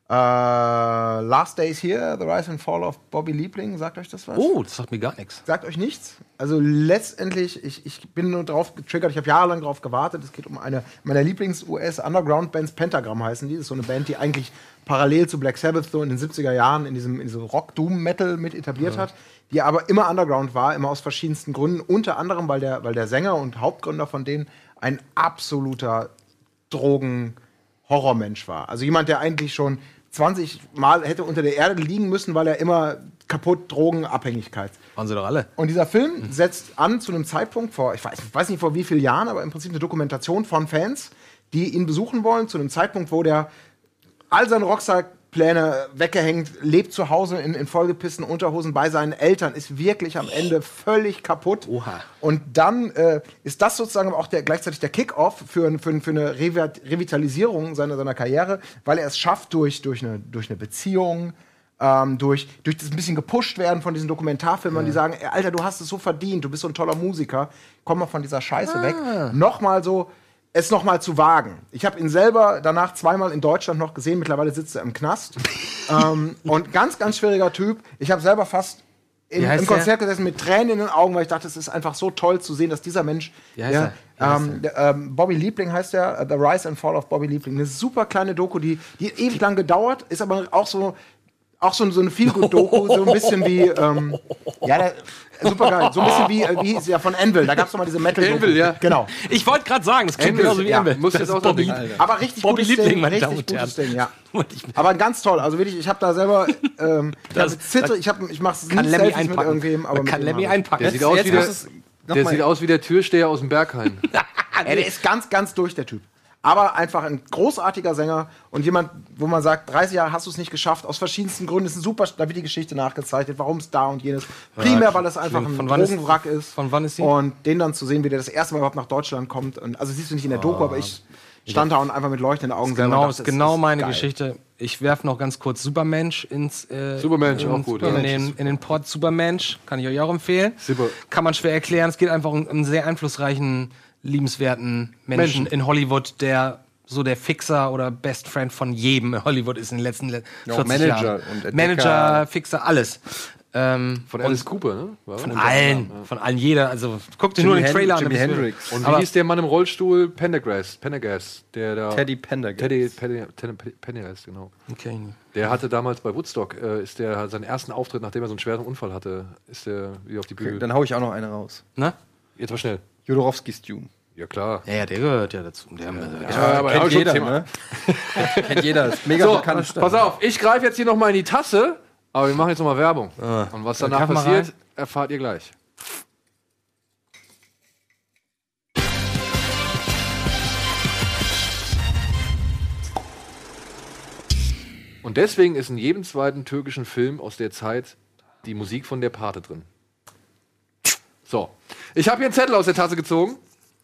Äh, Last Days Here, The Rise and Fall of Bobby Liebling, sagt euch das was? Oh, das sagt mir gar nichts. Sagt euch nichts? Also letztendlich, ich, ich bin nur drauf getriggert, ich habe jahrelang drauf gewartet. Es geht um eine meiner Lieblings-US-Underground-Bands, Pentagram heißen die. Das ist so eine Band, die eigentlich parallel zu Black Sabbath so in den 70er Jahren in diesem, in diesem Rock-Doom-Metal mit etabliert hat, die aber immer Underground war, immer aus verschiedensten Gründen. Unter anderem, weil der, weil der Sänger und Hauptgründer von denen ein absoluter Drogen-Horrormensch war. Also jemand, der eigentlich schon 20 Mal hätte unter der Erde liegen müssen, weil er immer kaputt Drogenabhängigkeit. Waren sie doch alle. Und dieser Film setzt an zu einem Zeitpunkt vor, ich weiß, ich weiß nicht vor wie vielen Jahren, aber im Prinzip eine Dokumentation von Fans, die ihn besuchen wollen, zu einem Zeitpunkt, wo der all seine Rockstar-Pläne weggehängt, lebt zu Hause in, in vollgepissten Unterhosen bei seinen Eltern, ist wirklich am Ende völlig kaputt. Oha. Und dann äh, ist das sozusagen auch der, gleichzeitig der Kick-Off für, für, für eine Revi- Revitalisierung seiner, seiner Karriere, weil er es schafft, durch, durch, eine, durch eine Beziehung, ähm, durch, durch das ein bisschen gepusht werden von diesen Dokumentarfilmern, die sagen, Alter, du hast es so verdient, du bist so ein toller Musiker, komm mal von dieser Scheiße weg. Nochmal so, es nochmal zu wagen. Ich habe ihn selber danach zweimal in Deutschland noch gesehen, mittlerweile sitzt er im Knast. ähm, und ganz, ganz schwieriger Typ. Ich habe selber fast im, im? Konzert gesessen mit Tränen in den Augen, weil ich dachte, es ist einfach so toll zu sehen, dass dieser Mensch, Wie heißt der, er? Ähm, der, ähm, Bobby Liebling heißt der, äh, The Rise and Fall of Bobby Liebling, eine super kleine Doku, die, die ewig lang gedauert, ist aber auch so, auch so, so eine Feelgood-Doku, so ein bisschen wie, ähm, ja, der, super geil, so ein bisschen wie, äh, wie hieß ja von Anvil, da gab es mal diese metal Anvil, ja. Genau. Ich wollte gerade sagen, das klingt genauso wie ja, Anvil. muss Das jetzt auch Bobby. Alter. Aber richtig Bobby gutes Liebling, Ding, meine richtig Damen und gutes Herren. Ding, ja. Ich- Aber ganz toll, also wirklich, ich habe da selber, ähm, Das- das, zitter, ich, hab, ich mach's nie Kann Lemmy mit einpacken. irgendwem, aber kann Lemmy ich- einpacken. Der sieht aus wie der, es Der sieht aus wie der Türsteher aus dem Berghain. Ey, der ist ganz, ganz durch, der Typ. Aber einfach ein großartiger Sänger und jemand, wo man sagt, 30 Jahre hast du es nicht geschafft, aus verschiedensten Gründen. Ist ein super, da wird die Geschichte nachgezeichnet, warum es da und jenes. Primär, weil es einfach ein Von wann ist- Drogenwrack ist. von wann ist sie? Und den dann zu sehen, wie der das erste Mal überhaupt nach Deutschland kommt. Und, also siehst du nicht in der Doku, aber ich stand da und einfach mit leuchtenden Augen selber Genau, ist dachte, es genau ist meine geil. Geschichte. Ich werfe noch ganz kurz Supermensch ins äh, Supermensch, ins- auch gut, In, ja. den, in den Port Supermensch, kann ich euch auch empfehlen. Super. Kann man schwer erklären. Es geht einfach um einen sehr einflussreichen, liebenswerten Menschen, Menschen. in Hollywood, der so der Fixer oder Best Friend von jedem in Hollywood ist in den letzten le- 40 Manager Jahren. und. Manager, Fixer, alles. Ähm, Von Alice Cooper, ne? War von allen, ja. von allen, jeder. Also guck dir nur den Hen- Trailer an. Jimi Hendrix. Und wie Aber- hieß der Mann im Rollstuhl? Pendergrass. Pendergrass. Der da. Teddy Pendergrass. Teddy, Pendergrass, genau. Okay. Der hatte damals bei Woodstock, äh, ist der seinen ersten Auftritt, nachdem er so einen schweren Unfall hatte, ist der wieder auf die Bühne. Dann hau ich auch noch eine raus. Ne? Jetzt mal schnell. Jodorowskis Dune. Ja, klar. Ja, ja, der gehört ja dazu. Der, Ja, aber Kennt jeder, Thema. ne? Kennt jeder. Ist mega So, bekannt. pass auf, ich greife jetzt hier noch mal in die Tasse, aber wir machen jetzt noch mal Werbung. Ah. Und was danach passiert, erfahrt ihr gleich. Und deswegen ist in jedem zweiten türkischen Film aus der Zeit die Musik von der Pate drin. So, ich habe hier einen Zettel aus der Tasse gezogen.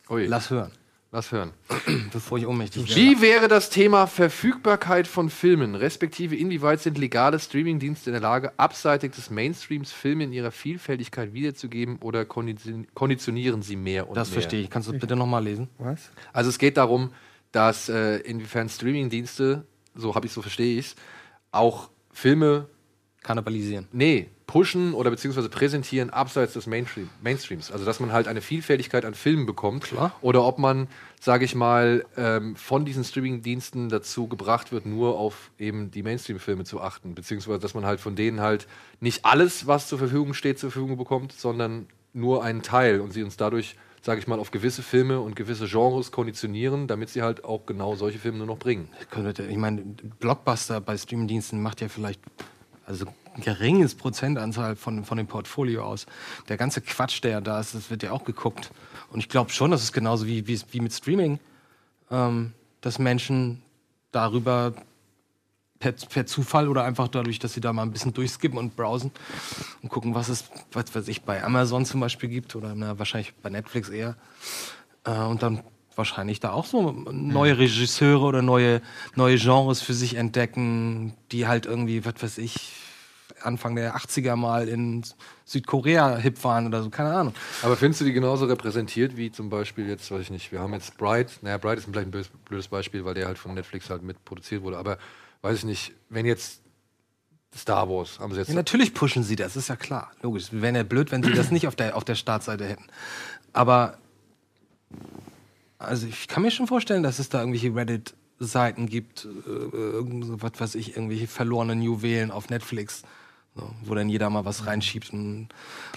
Ui, Lass hören, lass hören. bevor ich ohnmächtig werde. Wie wäre das Thema Verfügbarkeit von Filmen, respektive inwieweit sind legale Streamingdienste in der Lage, abseitig des Mainstreams Filme in ihrer Vielfältigkeit wiederzugeben oder konditionieren sie mehr und Das mehr? verstehe ich. Kannst du bitte nochmal lesen? Was? Also es geht darum, dass äh, inwiefern Streamingdienste, so habe ich so verstehe ich auch Filme Kannibalisieren. nee, pushen oder beziehungsweise präsentieren abseits des Mainstream, Mainstreams. Also dass man halt eine Vielfältigkeit an Filmen bekommt. Klar. Oder ob man, sage ich mal, ähm, von diesen Streaming-Diensten dazu gebracht wird, nur auf eben die Mainstream-Filme zu achten. Beziehungsweise dass man halt von denen halt nicht alles, was zur Verfügung steht, zur Verfügung bekommt, sondern nur einen Teil und sie uns dadurch, sage ich mal, auf gewisse Filme und gewisse Genres konditionieren, damit sie halt auch genau solche Filme nur noch bringen. Ich meine, Blockbuster bei Streamingdiensten macht ja vielleicht also geringes Prozentanzahl von, von dem Portfolio aus. Der ganze Quatsch, der da ist, das wird ja auch geguckt. Und ich glaube schon, dass es genauso wie, wie, wie mit Streaming, ähm, dass Menschen darüber per, per Zufall oder einfach dadurch, dass sie da mal ein bisschen durchskippen und browsen und gucken, was es, was weiß ich, bei Amazon zum Beispiel gibt oder na, wahrscheinlich bei Netflix eher. Äh, und dann wahrscheinlich da auch so neue Regisseure oder neue, neue Genres für sich entdecken, die halt irgendwie, was weiß ich, Anfang der 80er mal in Südkorea hip waren oder so, keine Ahnung. Aber findest du die genauso repräsentiert wie zum Beispiel jetzt, weiß ich nicht, wir haben jetzt Bright, naja, Bright ist vielleicht ein blödes Beispiel, weil der halt von Netflix halt mit produziert wurde, aber weiß ich nicht, wenn jetzt Star Wars haben sie jetzt. Ja, natürlich pushen sie das, ist ja klar. Logisch. Wäre ja blöd, wenn sie das nicht auf der, auf der Startseite hätten. Aber also ich kann mir schon vorstellen, dass es da irgendwelche Reddit-Seiten gibt, äh, was weiß ich, irgendwelche verlorenen Juwelen auf Netflix, so, wo dann jeder mal was reinschiebt und,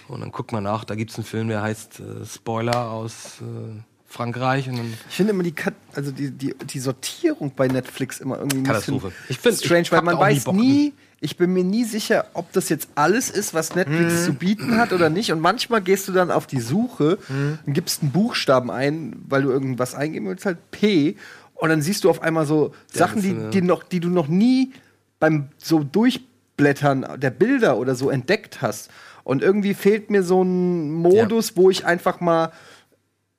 und dann guckt man nach, da gibt es einen Film, der heißt äh, Spoiler aus äh, Frankreich Ich finde immer die, Kat also die, die, die Sortierung bei Netflix immer irgendwie ein Katastrophe. bisschen Ich find- strange, ich weil man weiß nie, ich bin mir nie sicher, ob das jetzt alles ist, was Netflix zu bieten hat oder nicht. Und manchmal gehst du dann auf die Suche und gibst einen Buchstaben ein, weil du irgendwas eingeben willst, halt P. Und dann siehst du auf einmal so Sachen, die, die, noch, die du noch nie beim so Durchblättern der Bilder oder so entdeckt hast. Und irgendwie fehlt mir so ein Modus, wo ich einfach mal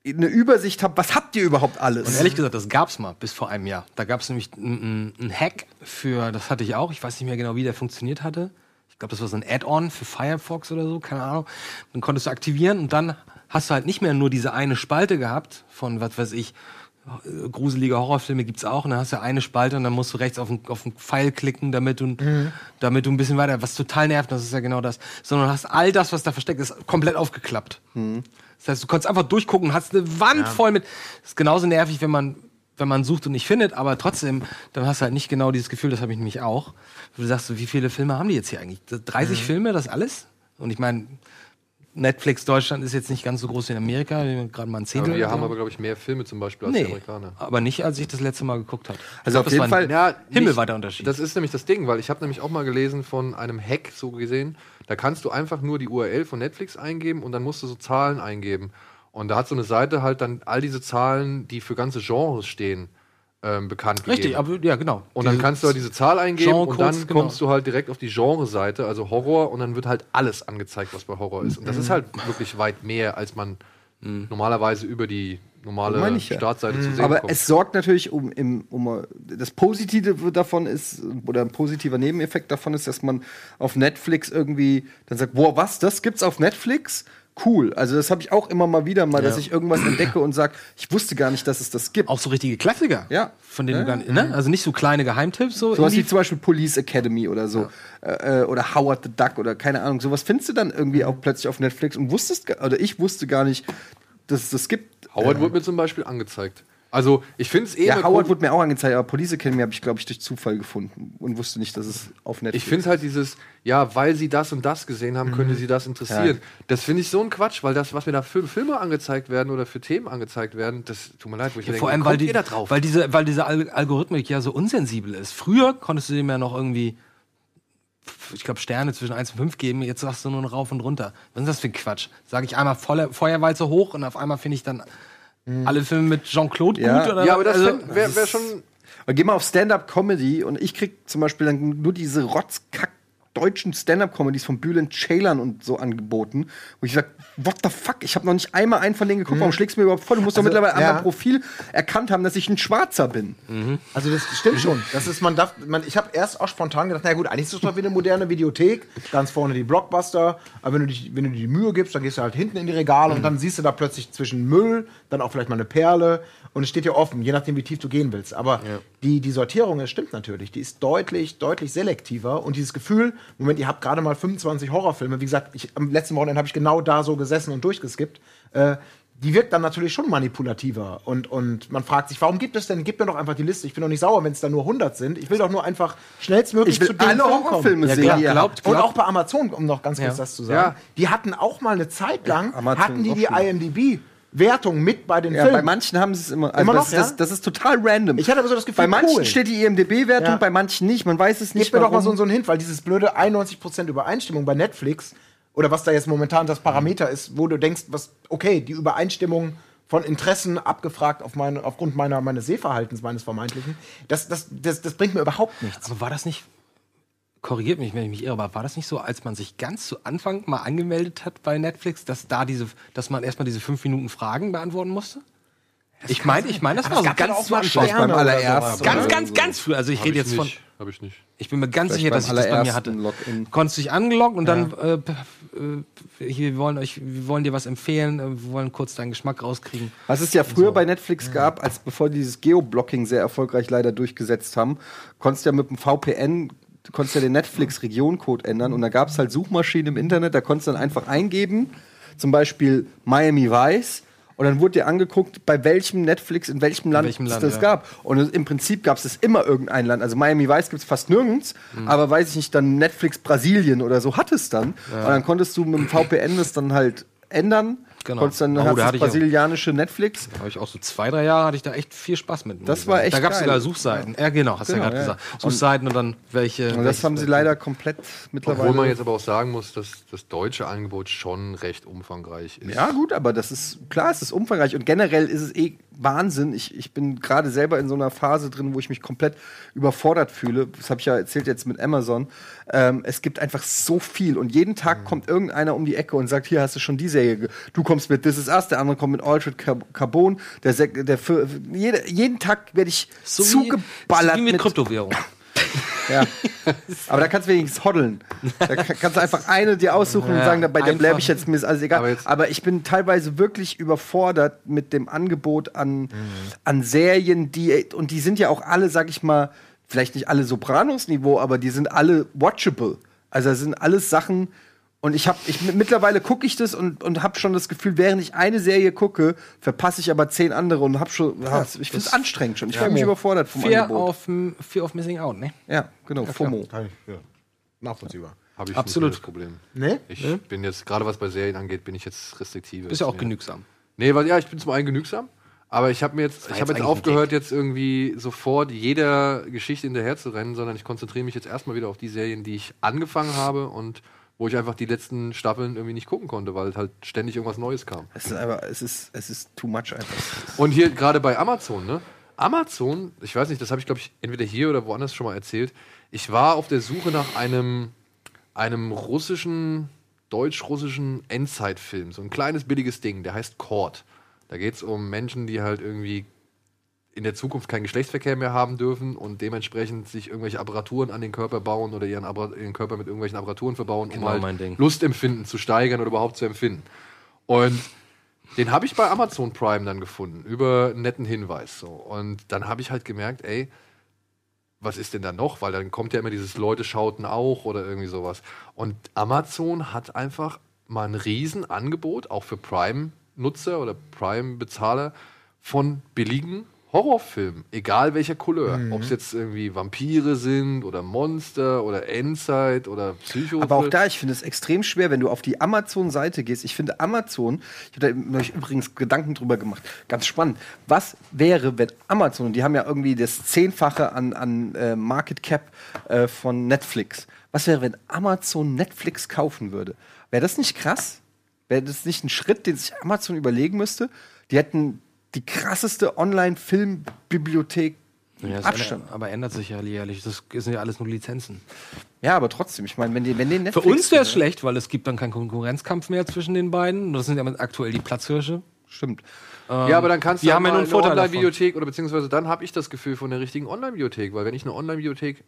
eine Übersicht habe, was habt ihr überhaupt alles? Und ehrlich gesagt, das gab's mal bis vor einem Jahr. Da gab's nämlich einen Hack für, das hatte ich auch, ich weiß nicht mehr genau, wie der funktioniert hatte. Ich glaube, das war so ein Add-on für Firefox oder so, keine Ahnung. Dann konntest du aktivieren und dann hast du halt nicht mehr nur diese eine Spalte gehabt von, was weiß ich, gruselige Horrorfilme gibt's auch. Und dann hast du eine Spalte und dann musst du rechts auf den, auf den Pfeil klicken, damit du, damit du ein bisschen weiter, was total nervt, das ist ja genau das. Sondern hast all das, was da versteckt ist, komplett aufgeklappt. Das heißt, du konntest einfach durchgucken, hast eine Wand voll mit. Das ist genauso nervig, wenn man, wenn man sucht und nicht findet, aber trotzdem, dann hast du halt nicht genau dieses Gefühl, das habe ich nämlich auch. Du sagst wie viele Filme haben die jetzt hier eigentlich? 30 Filme, das alles? Und ich meine, Netflix Deutschland ist jetzt nicht ganz so groß wie in Amerika, gerade mal ein Zehntel. Wir haben aber, glaube ich, mehr Filme zum Beispiel als nee, die Amerikaner. aber nicht, als ich das letzte Mal geguckt habe. Also auf jeden Fall- Ja, himmelweiter Unterschied. Das ist nämlich das Ding, weil ich habe nämlich auch mal gelesen von einem Hack, so gesehen. Da kannst du einfach nur die URL von Netflix eingeben und dann musst du so Zahlen eingeben. Und da hat so eine Seite halt dann all diese Zahlen, die für ganze Genres stehen, ähm, bekannt Richtig, gegeben. aber ja, genau. Und dann Diese kannst du halt diese Zahl eingeben und Genrecodes, dann genau. kommst du halt direkt auf die Genre-Seite, also Horror, und dann wird halt alles angezeigt, was bei Horror ist. Und das Mhm. ist halt wirklich weit mehr, als man normalerweise über die normale ich ja. Startseite zu sehen Aber bekommt. es sorgt natürlich um, im, um das Positive davon ist oder ein positiver Nebeneffekt davon ist, dass man auf Netflix irgendwie dann sagt, boah, was, das gibt's auf Netflix? Cool. Also das habe ich auch immer mal wieder mal, dass ich irgendwas entdecke und sage, ich wusste gar nicht, dass es das gibt. Auch so richtige Klassiker. Ja. Von denen Ja. du gar nicht, ne? Also nicht so kleine Geheimtipps, so. Sowas wie zum Beispiel Police Academy oder so. Äh, äh, oder Howard the Duck oder keine Ahnung. Sowas findest du dann irgendwie auch plötzlich auf Netflix und wusstest, oder ich wusste gar nicht, dass es das gibt. Howard wurde mir zum Beispiel angezeigt. Also, ich finde es eh Ja, immer Howard wurde mir auch angezeigt, aber Police Academy habe ich, glaube ich, durch Zufall gefunden und wusste nicht, dass es auf Netflix Ich finde halt dieses, ja, weil sie das und das gesehen haben, könnte sie das interessieren. Ja. Das finde ich so ein Quatsch, weil das, was mir da für Filme angezeigt werden oder für Themen angezeigt werden, das tut mir leid, wo ich Vor denke, allem, wie weil, die, ihr da drauf? weil diese, weil diese Al Algorithmik ja so unsensibel ist. Früher konntest du dem ja noch irgendwie, ich glaube, Sterne zwischen 1 und 5 geben, jetzt sagst du nur noch rauf und runter. Was ist das für ein Quatsch? Sage ich einmal voller Feuerwalze hoch und auf einmal finde ich dann alle Filme mit Jean-Claude Ja. gut? Oder? ja, aber das also, wäre wär, schon. Geh mal auf Stand-Up-Comedy und ich krieg zum Beispiel dann nur diese rotzkack deutschen Stand-Up-Comedies von Bülent Ceylan und so angeboten, wo ich sag, what the fuck, ich habe noch nicht einmal einen von denen geguckt, warum schlägst du mir überhaupt vor? Du musst doch Also, mittlerweile an ja. meinem Profil erkannt haben, dass ich ein Schwarzer bin. Also das stimmt schon. Das ist, man darf, man, ich habe erst auch spontan gedacht, na gut, eigentlich ist das doch wie eine moderne Videothek. Ganz vorne die Blockbuster. Aber wenn du, dich, wenn du dir die Mühe gibst, dann gehst du halt hinten in die Regale und dann siehst du da plötzlich zwischen Müll, dann auch vielleicht mal eine Perle. Und es steht ja offen, je nachdem, wie tief du gehen willst. Aber die, die Sortierung, es stimmt natürlich, die ist deutlich, deutlich selektiver. Und dieses Gefühl, Moment, ihr habt gerade mal 25 Horrorfilme. Wie gesagt, ich, am letzten Wochenende habe ich genau da so gesessen und durchgeskippt. Äh, die wirkt dann natürlich schon manipulativer. Und, und man fragt sich, warum gibt es denn, gib mir doch einfach die Liste. Ich bin doch nicht sauer, wenn es da nur 100 sind. Ich will doch nur einfach schnellstmöglich Ich will zu dem alle Film Horrorfilme sehen, Ja, glaubt, habt. Und auch bei Amazon, um noch ganz kurz Ja. das zu sagen, Ja. die hatten auch mal eine Zeit lang, hatten die die auch IMDb-Wertung mit bei den Ja, Filmen. bei manchen haben sie es immer. Also Immer das, noch, ja? das, das ist total random. Ich hatte aber so das Gefühl, bei manchen cool. steht die IMDb-Wertung, Ja. bei manchen nicht. Man weiß es nicht. Gib mir doch mal so, so einen Hint, weil dieses blöde 91% Übereinstimmung bei Netflix oder was da jetzt momentan das Parameter ist, wo du denkst, was, okay, die Übereinstimmung von Interessen abgefragt auf meine, aufgrund meiner, meines Sehverhaltens, meines vermeintlichen, das, das, das, das bringt mir überhaupt nichts. Aber war das nicht, korrigiert mich, wenn ich mich irre, aber war das nicht so, als man sich ganz zu Anfang mal angemeldet hat bei Netflix, dass da diese, dass man erstmal diese fünf Minuten Fragen beantworten musste? Ich meine, ich meine, das war es so ganz auch zu mal Anfang. Beim allerersten. Ganz, ganz, ganz früh. Also ich rede jetzt von. nicht. Hab ich nicht. Ich bin mir ganz Vielleicht sicher, dass ich beim das bei mir hatte. Login. Konntest dich angeloggt und dann äh, äh, hier, wir wollen euch, wir wollen dir was empfehlen, äh, wir wollen kurz deinen Geschmack rauskriegen. Was es ja früher bei Netflix gab, als bevor die dieses Geoblocking sehr erfolgreich leider durchgesetzt haben, konntest du ja mit dem VPN du konntest ja den Netflix-Regioncode ändern und da gab es halt Suchmaschinen im Internet, da konntest du dann einfach eingeben, zum Beispiel Miami Vice und dann wurde dir angeguckt, bei welchem Netflix in welchem Land, welchem es das ja. gab. Und im Prinzip gab es das immer irgendein Land. Also Miami Vice gibt es fast nirgends, Mhm. aber weiß ich nicht, dann Netflix Brasilien oder so hat es dann. Und dann konntest du mit dem VPN das dann halt ändern. Genau. Konntest dann Oh, hast da das ich auch- brasilianische Netflix. Da habe ich auch so zwei, drei Jahre hatte ich da echt viel Spaß mit. Das war echt Da gab es sogar Suchseiten. Ja, genau, hast du Genau, ja gerade ja. gesagt. Suchseiten und dann welche. Und das haben sie leider komplett mittlerweile. Obwohl man jetzt aber auch sagen muss, dass das deutsche Angebot schon recht umfangreich ist. ja, gut, aber das ist klar, es ist umfangreich und generell ist es eh Wahnsinn. Ich, ich bin gerade selber in so einer Phase drin, wo ich mich komplett überfordert fühle. Das habe ich ja erzählt jetzt mit Amazon. Ähm, es gibt einfach so viel und jeden Tag kommt irgendeiner um die Ecke und sagt: Hier hast du schon die Serie. Du kommst mit This Is Us, der andere kommt mit Altered Car- Carbon. Der, Sek- der für, jede, jeden Tag werde ich so wie- zugeballert so wie mit, Kryptowährung. Ja. Aber da kannst du wenigstens hoddeln. Da ka- kannst du einfach eine dir aussuchen und sagen, bei der bleibe ich jetzt, mir ist alles egal. Aber Aber, ich bin teilweise wirklich überfordert mit dem Angebot an, an Serien, die, und die sind ja auch alle, sag ich mal, vielleicht nicht alle Sopranos-Niveau, aber die sind alle watchable. Also das sind alles Sachen, und ich habe, ich mittlerweile gucke ich das und, und habe schon das Gefühl, während ich eine Serie gucke, verpasse ich aber zehn andere und habe schon, ich finde es anstrengend schon. Ich fühle mich überfordert vom Fear Angebot. of, Fear of Missing Out, ne? Ja, genau, FOMO. Kann ich, ja. Nachvollziehbar. habe ich Absolut. nicht das Problem. Ne? Ich bin jetzt, gerade was bei Serien angeht, bin ich jetzt restriktiv. Ist ja auch genügsam. Nee, weil ja, ich bin zum einen genügsam, aber ich habe mir jetzt, ich habe jetzt aufgehört, jetzt irgendwie sofort jeder Geschichte hinterher zu rennen, sondern ich konzentriere mich jetzt erstmal wieder auf die Serien, die ich angefangen habe und wo ich einfach die letzten Staffeln irgendwie nicht gucken konnte, weil halt ständig irgendwas Neues kam. Es ist aber, es ist, es ist too much einfach. Und hier gerade bei Amazon, ne? Amazon, ich weiß nicht, das habe ich glaube ich entweder hier oder woanders schon mal erzählt. Ich war auf der Suche nach einem, einem russischen, deutsch-russischen Endzeitfilm. So ein kleines billiges Ding, der heißt Cord. Da geht es um Menschen, die halt irgendwie in der Zukunft keinen Geschlechtsverkehr mehr haben dürfen und dementsprechend sich irgendwelche Apparaturen an den Körper bauen oder ihren, Appara- ihren Körper mit irgendwelchen Apparaturen verbauen, Genau um halt mein Ding. Lustempfinden zu steigern oder überhaupt zu empfinden. Und den habe ich bei Amazon Prime dann gefunden, über einen netten Hinweis. So. Und dann habe ich halt gemerkt, ey, was ist denn da noch? Weil dann kommt ja immer dieses Leute schauten auch oder irgendwie sowas. Und Amazon hat einfach mal ein Riesenangebot, auch für Prime-Nutzer oder Prime-Bezahler, von billigen Horrorfilmen, egal welcher Couleur. Ob es jetzt irgendwie Vampire sind oder Monster oder Endzeit oder Psycho. Aber auch da, ich finde es extrem schwer, wenn du auf die Amazon-Seite gehst. Ich finde Amazon, ich habe da übrigens Gedanken drüber gemacht, ganz spannend. Was wäre, wenn Amazon, und die haben ja irgendwie das Zehnfache an, an äh, Market Cap äh, von Netflix, was wäre, wenn Amazon Netflix kaufen würde? Wäre das nicht krass? Wäre das nicht ein Schritt, den sich Amazon überlegen müsste? Die hätten die krasseste Online-Filmbibliothek Ja, Abstand. ändert, aber ändert sich ja jährlich. Das sind ja alles nur Lizenzen. Ja, aber trotzdem, ich meine, wenn die, wenn die Für Netflix uns wäre es schlecht, weil es gibt dann keinen Konkurrenzkampf mehr zwischen den beiden. Das sind ja aktuell die Platzhirsche. Stimmt. Ja, aber dann kannst du haben ja einen eine Vorteil. Online-Bibliothek oder beziehungsweise dann habe ich das Gefühl von der richtigen Online-Bibliothek, weil wenn ich eine Online-Bibliothek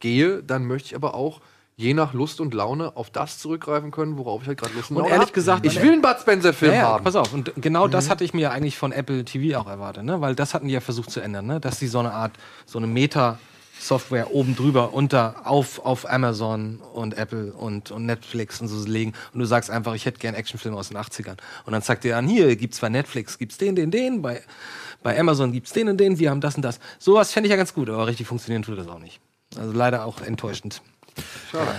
gehe, dann möchte ich aber auch je nach Lust und Laune auf das zurückgreifen können, worauf ich halt gerade Lust und Und Laune ehrlich hab. gesagt, ich will einen Bud Spencer-Film Ja, ja, haben. pass auf. Und genau das hatte ich mir ja eigentlich von Apple TV auch erwartet, ne? Weil das hatten die ja versucht zu ändern, ne? Dass die so eine Art, so eine Meta-Software oben drüber, unter, auf, auf Amazon und Apple und, und Netflix und so legen. Und du sagst einfach, ich hätte gern Actionfilme aus den 80ern. Und dann zeigt dir an, hier gibt's bei Netflix, gibt's den, den, den, bei, bei Amazon gibt's den und den, wir haben das und das. Sowas fände ich ja ganz gut, aber richtig funktionieren tut das auch nicht. Also leider auch enttäuschend.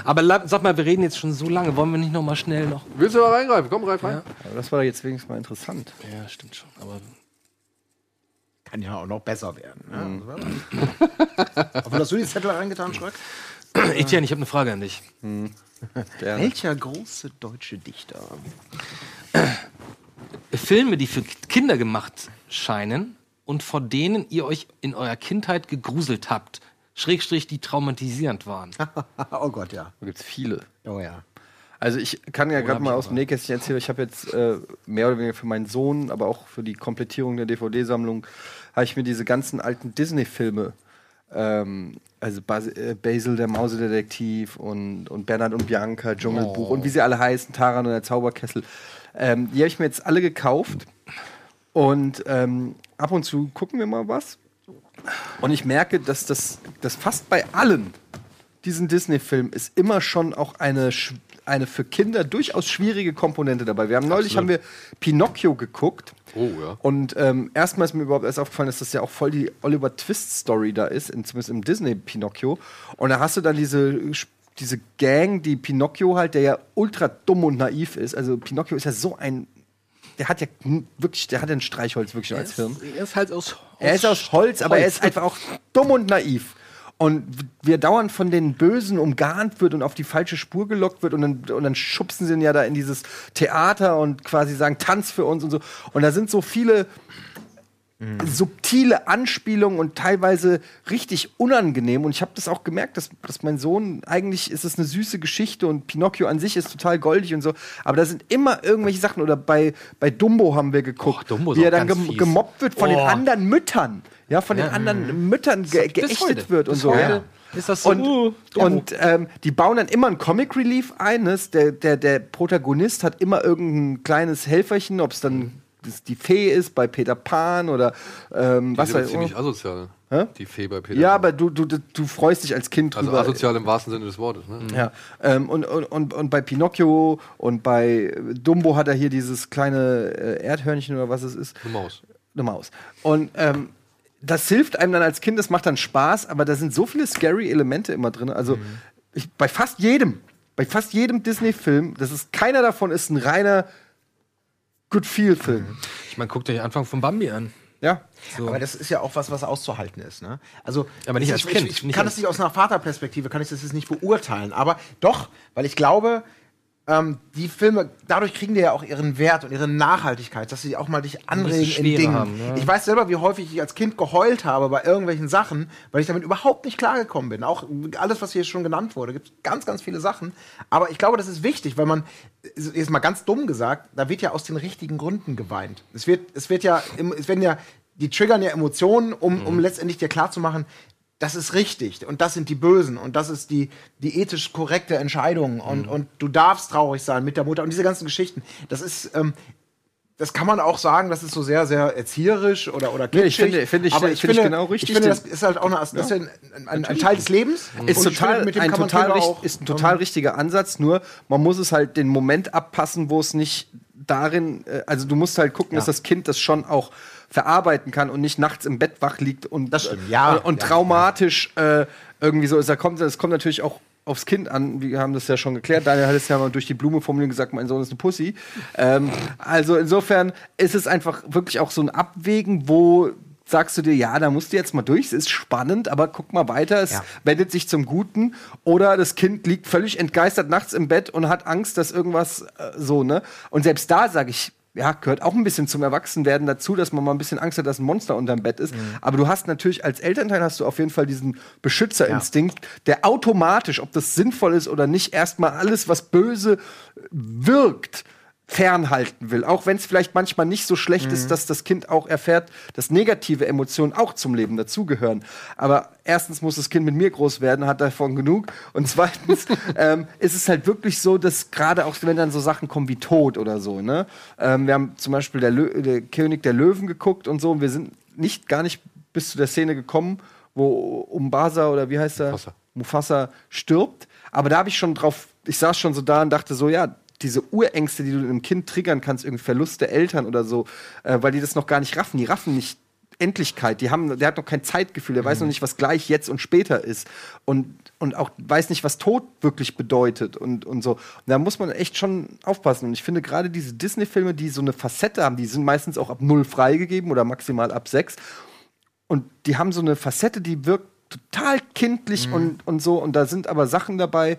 Aber sag mal, wir reden jetzt schon so lange. Wollen wir nicht noch mal schnell noch? Willst du mal reingreifen? Komm, greif rein. Ja. Aber das war jetzt wenigstens mal interessant. Ja, stimmt schon. Aber Kann ja auch noch besser werden. Ne? Aber hast du die Zettel reingetan, Schröck? Etienne, ich habe eine Frage an dich. Gerne. Welcher große deutsche Dichter? Filme, die für Kinder gemacht scheinen und vor denen ihr euch in eurer Kindheit gegruselt habt, Schrägstrich, die traumatisierend waren. oh Gott, ja. Da gibt's viele. Oh ja. Also ich kann ja gerade mal aus dem. Nähkästchen erzählen, ich habe jetzt äh, mehr oder weniger für meinen Sohn, aber auch für die Komplettierung der DVD-Sammlung, habe ich mir diese ganzen alten Disney-Filme, ähm, also Bas äh, Basil der Mausedetektiv und, und Bernhard und Bianca, Dschungelbuch und wie sie alle heißen, Taran und der Zauberkessel, ähm, die habe ich mir jetzt alle gekauft und ähm, ab und zu gucken wir mal was. Und ich merke, dass das dass fast bei allen diesen Disney-Film ist immer schon auch eine, eine für Kinder durchaus schwierige Komponente dabei. Wir haben neulich haben wir Pinocchio geguckt. Oh, ja. Und ähm, erstmal ist mir überhaupt erst aufgefallen, dass das ja auch voll die Oliver Twist-Story da ist, in, zumindest im Disney-Pinocchio. Und da hast du dann diese, diese Gang, die Pinocchio halt, der ja ultra dumm und naiv ist. Also Pinocchio ist ja so ein. Der hat ja wirklich, der hat ja ein Streichholz wirklich als Hirn. Er ist halt aus, Er ist aus Holz, aber er ist einfach auch dumm und naiv. Und wir dauernd von den Bösen umgarnt wird und auf die falsche Spur gelockt wird und dann, und dann schubsen sie ihn ja da in dieses Theater und quasi sagen, Tanz für uns und so. Und da sind so viele subtile Anspielungen und teilweise richtig unangenehm. Und ich habe das auch gemerkt, dass, dass mein Sohn, eigentlich ist es eine süße Geschichte und Pinocchio an sich ist total goldig und so. Aber da sind immer irgendwelche Sachen. Oder bei, bei Dumbo haben wir geguckt, Oh, wie er dann gem fies. gemobbt wird von den Oh. anderen Müttern. Ja, von den Ja. anderen Müttern ge geächtet heute. wird und Bis so. Ja. ist das so. Und, Uh, und ähm, die bauen dann immer ein Comic Relief ein. ne? Der, der, der Protagonist hat immer irgendein kleines Helferchen, ob es dann das die Fee ist bei Peter Pan oder ähm, Die was weiß ziemlich ich. asozial. Hä? Die Fee bei Peter. Ja, Pan. aber du, du, du, freust dich als Kind Also drüber. asozial im wahrsten Sinne des Wortes. Ne? Ja, ähm, und, und, und, und bei Pinocchio und bei Dumbo hat er hier dieses kleine äh, Erdhörnchen oder was es ist. Eine Maus. Eine Maus. Und ähm, das hilft einem dann als Kind, das macht dann Spaß, aber da sind so viele scary Elemente immer drin. Also ich, bei fast jedem, bei fast jedem Disney-Film, das ist keiner davon ist ein reiner Good Feel-Film. Ich meine, guckt euch Anfang von Bambi an. Ja. Aber das ist ja auch was, was auszuhalten ist. Ne? Also, Aber nicht ich, als ich, Kind, Ich, nicht kann als- das nicht aus einer Vaterperspektive, kann ich das jetzt nicht beurteilen. Aber doch, weil ich glaube, ähm, die Filme, dadurch kriegen die ja auch ihren Wert und ihre Nachhaltigkeit, dass sie auch mal dich anregen in Dingen. haben, ja. Ich weiß selber, wie häufig ich als Kind geheult habe bei irgendwelchen Sachen, weil ich damit überhaupt nicht klargekommen bin. Auch alles, was hier schon genannt wurde, gibt ganz, ganz viele Sachen. Aber ich glaube, das ist wichtig, weil man, jetzt mal ganz dumm gesagt, da wird ja aus den richtigen Gründen geweint. Es wird, es wird ja, es werden ja, die triggern ja Emotionen, um, um letztendlich dir klarzumachen, das ist richtig und das sind die Bösen und das ist die, die ethisch korrekte Entscheidung und, und du darfst traurig sein mit der Mutter und diese ganzen Geschichten. Das ist, ähm, das kann man auch sagen, das ist so sehr, sehr erzieherisch oder, oder Nee, ich kitschig. finde- finde ich- aber finde ich genau richtig. Ich finde, das ist halt auch eine, ja ein, ein, ein Teil des Lebens. Ist ich total, finde, mit dem ein total, richt- auch, ist ein total ähm, richtiger Ansatz, nur man muss es halt den Moment abpassen, wo es nicht darin, äh, also du musst halt gucken, dass das Kind das schon auch verarbeiten kann und nicht nachts im Bett wach liegt und, Das stimmt, ja. und, und Ja, traumatisch Äh, irgendwie so ist. Da kommt, das kommt natürlich auch aufs Kind an. Wir haben das ja schon geklärt. Daniel hat es ja mal durch die Blume formuliert gesagt, mein Sohn ist eine Pussy. Ähm, also insofern ist es einfach wirklich auch so ein Abwägen, wo sagst du dir, ja, da musst du jetzt mal durch, es ist spannend, aber guck mal weiter, es Ja. wendet sich zum Guten. Oder das Kind liegt völlig entgeistert nachts im Bett und hat Angst, dass irgendwas äh, so, ne? Und selbst da sage ich, ja, gehört auch ein bisschen zum Erwachsenwerden dazu, dass man mal ein bisschen Angst hat, dass ein Monster unterm Bett ist. Aber du hast natürlich als Elternteil hast du auf jeden Fall diesen Beschützerinstinkt, der automatisch, ob das sinnvoll ist oder nicht, erstmal alles, was böse wirkt, fernhalten will. Auch wenn es vielleicht manchmal nicht so schlecht ist, dass das Kind auch erfährt, dass negative Emotionen auch zum Leben dazugehören. Aber erstens muss das Kind mit mir groß werden, hat davon genug. Und zweitens ähm, ist es halt wirklich so, dass gerade auch wenn dann so Sachen kommen wie Tod oder so, ne? Ähm, wir haben zum Beispiel der, Lö der König der Löwen geguckt und so und wir sind nicht gar nicht bis zu der Szene gekommen, wo Umbasa oder wie heißt er? Mufasa. Mufasa stirbt. Aber da habe ich schon drauf, ich saß schon so da und dachte so, ja, diese Urängste, die du in einem Kind triggern kannst, irgendwie Verlust der Eltern oder so, äh, weil die das noch gar nicht raffen. Die raffen nicht Endlichkeit. Die haben, der hat noch kein Zeitgefühl. Der weiß noch nicht, was gleich, jetzt und später ist. Und, und auch weiß nicht, was Tod wirklich bedeutet und, und so. Und da muss man echt schon aufpassen. Und ich finde gerade diese Disney-Filme, die so eine Facette haben, die sind meistens auch ab null freigegeben oder maximal ab sechs. Und die haben so eine Facette, die wirkt total kindlich und, und so. Und da sind aber Sachen dabei,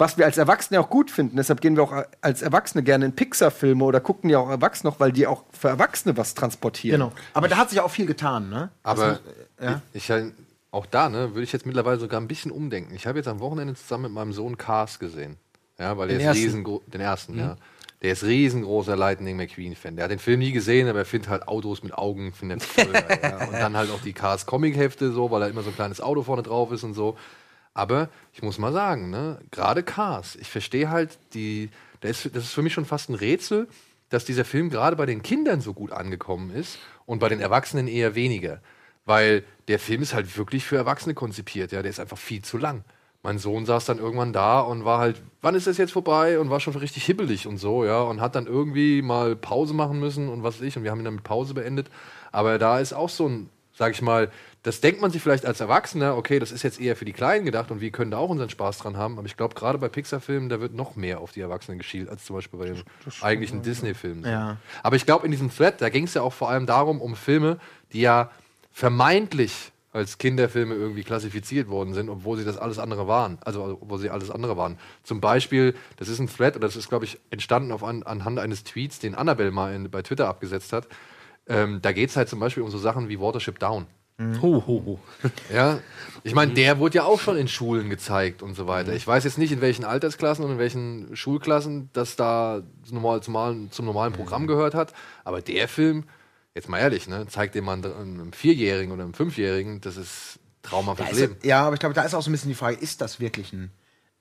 was wir als Erwachsene auch gut finden. Deshalb gehen wir auch als Erwachsene gerne in Pixar-Filme oder gucken ja auch Erwachsene noch, weil die auch für Erwachsene was transportieren. Genau. Aber da hat sich auch viel getan, ne? Aber ja. ich, ich, auch da, ne, würde ich jetzt mittlerweile sogar ein bisschen umdenken. Ich habe jetzt am Wochenende zusammen mit meinem Sohn Cars gesehen. Ja, weil der Den ist ersten? riesengroß, den ersten, ja. Der ist riesengroßer Lightning McQueen-Fan. Der hat den Film nie gesehen, aber er findet halt Autos mit Augen, findet er ja. Und dann halt auch die Cars Comic-Hefte so, weil da immer so ein kleines Auto vorne drauf ist und so. Aber ich muss mal sagen, ne, gerade Cars, ich verstehe halt die, das ist, das ist für mich schon fast ein Rätsel, dass dieser Film gerade bei den Kindern so gut angekommen ist und bei den Erwachsenen eher weniger. Weil der Film ist halt wirklich für Erwachsene konzipiert, ja, der ist einfach viel zu lang. Mein Sohn saß dann irgendwann da und war halt, wann ist das jetzt vorbei? Und war schon richtig hibbelig und so, ja, und hat dann irgendwie mal Pause machen müssen und was weiß ich, und wir haben ihn dann mit Pause beendet. Aber da ist auch so ein, sag ich mal, das denkt man sich vielleicht als Erwachsener, okay, das ist jetzt eher für die Kleinen gedacht und wir können da auch unseren Spaß dran haben. Aber ich glaube, gerade bei Pixar-Filmen, da wird noch mehr auf die Erwachsenen geschielt, als zum Beispiel bei den eigentlichen Disney-Filmen. Ja. Aber ich glaube, in diesem Thread, da ging es ja auch vor allem darum, um Filme, die ja vermeintlich als Kinderfilme irgendwie klassifiziert worden sind, obwohl sie das alles andere waren. Also, obwohl sie alles andere waren. Zum Beispiel, das ist ein Thread, oder das ist, glaube ich, entstanden auf an, anhand eines Tweets, den Annabelle mal in, bei Twitter abgesetzt hat. Ähm, da geht es halt zum Beispiel um so Sachen wie Watership Down. Ho, ho, ho. Ja, ich meine, der wurde ja auch schon in Schulen gezeigt und so weiter. Ich weiß jetzt nicht, in welchen Altersklassen und in welchen Schulklassen das da normal, zum, normalen- zum normalen Programm gehört hat. Aber der Film, jetzt mal ehrlich, ne, zeigt dem man einem Vierjährigen oder einem Fünfjährigen, das ist Trauma fürs Leben. ja, aber ich glaube, da ist auch so ein bisschen die Frage, ist das wirklich ein.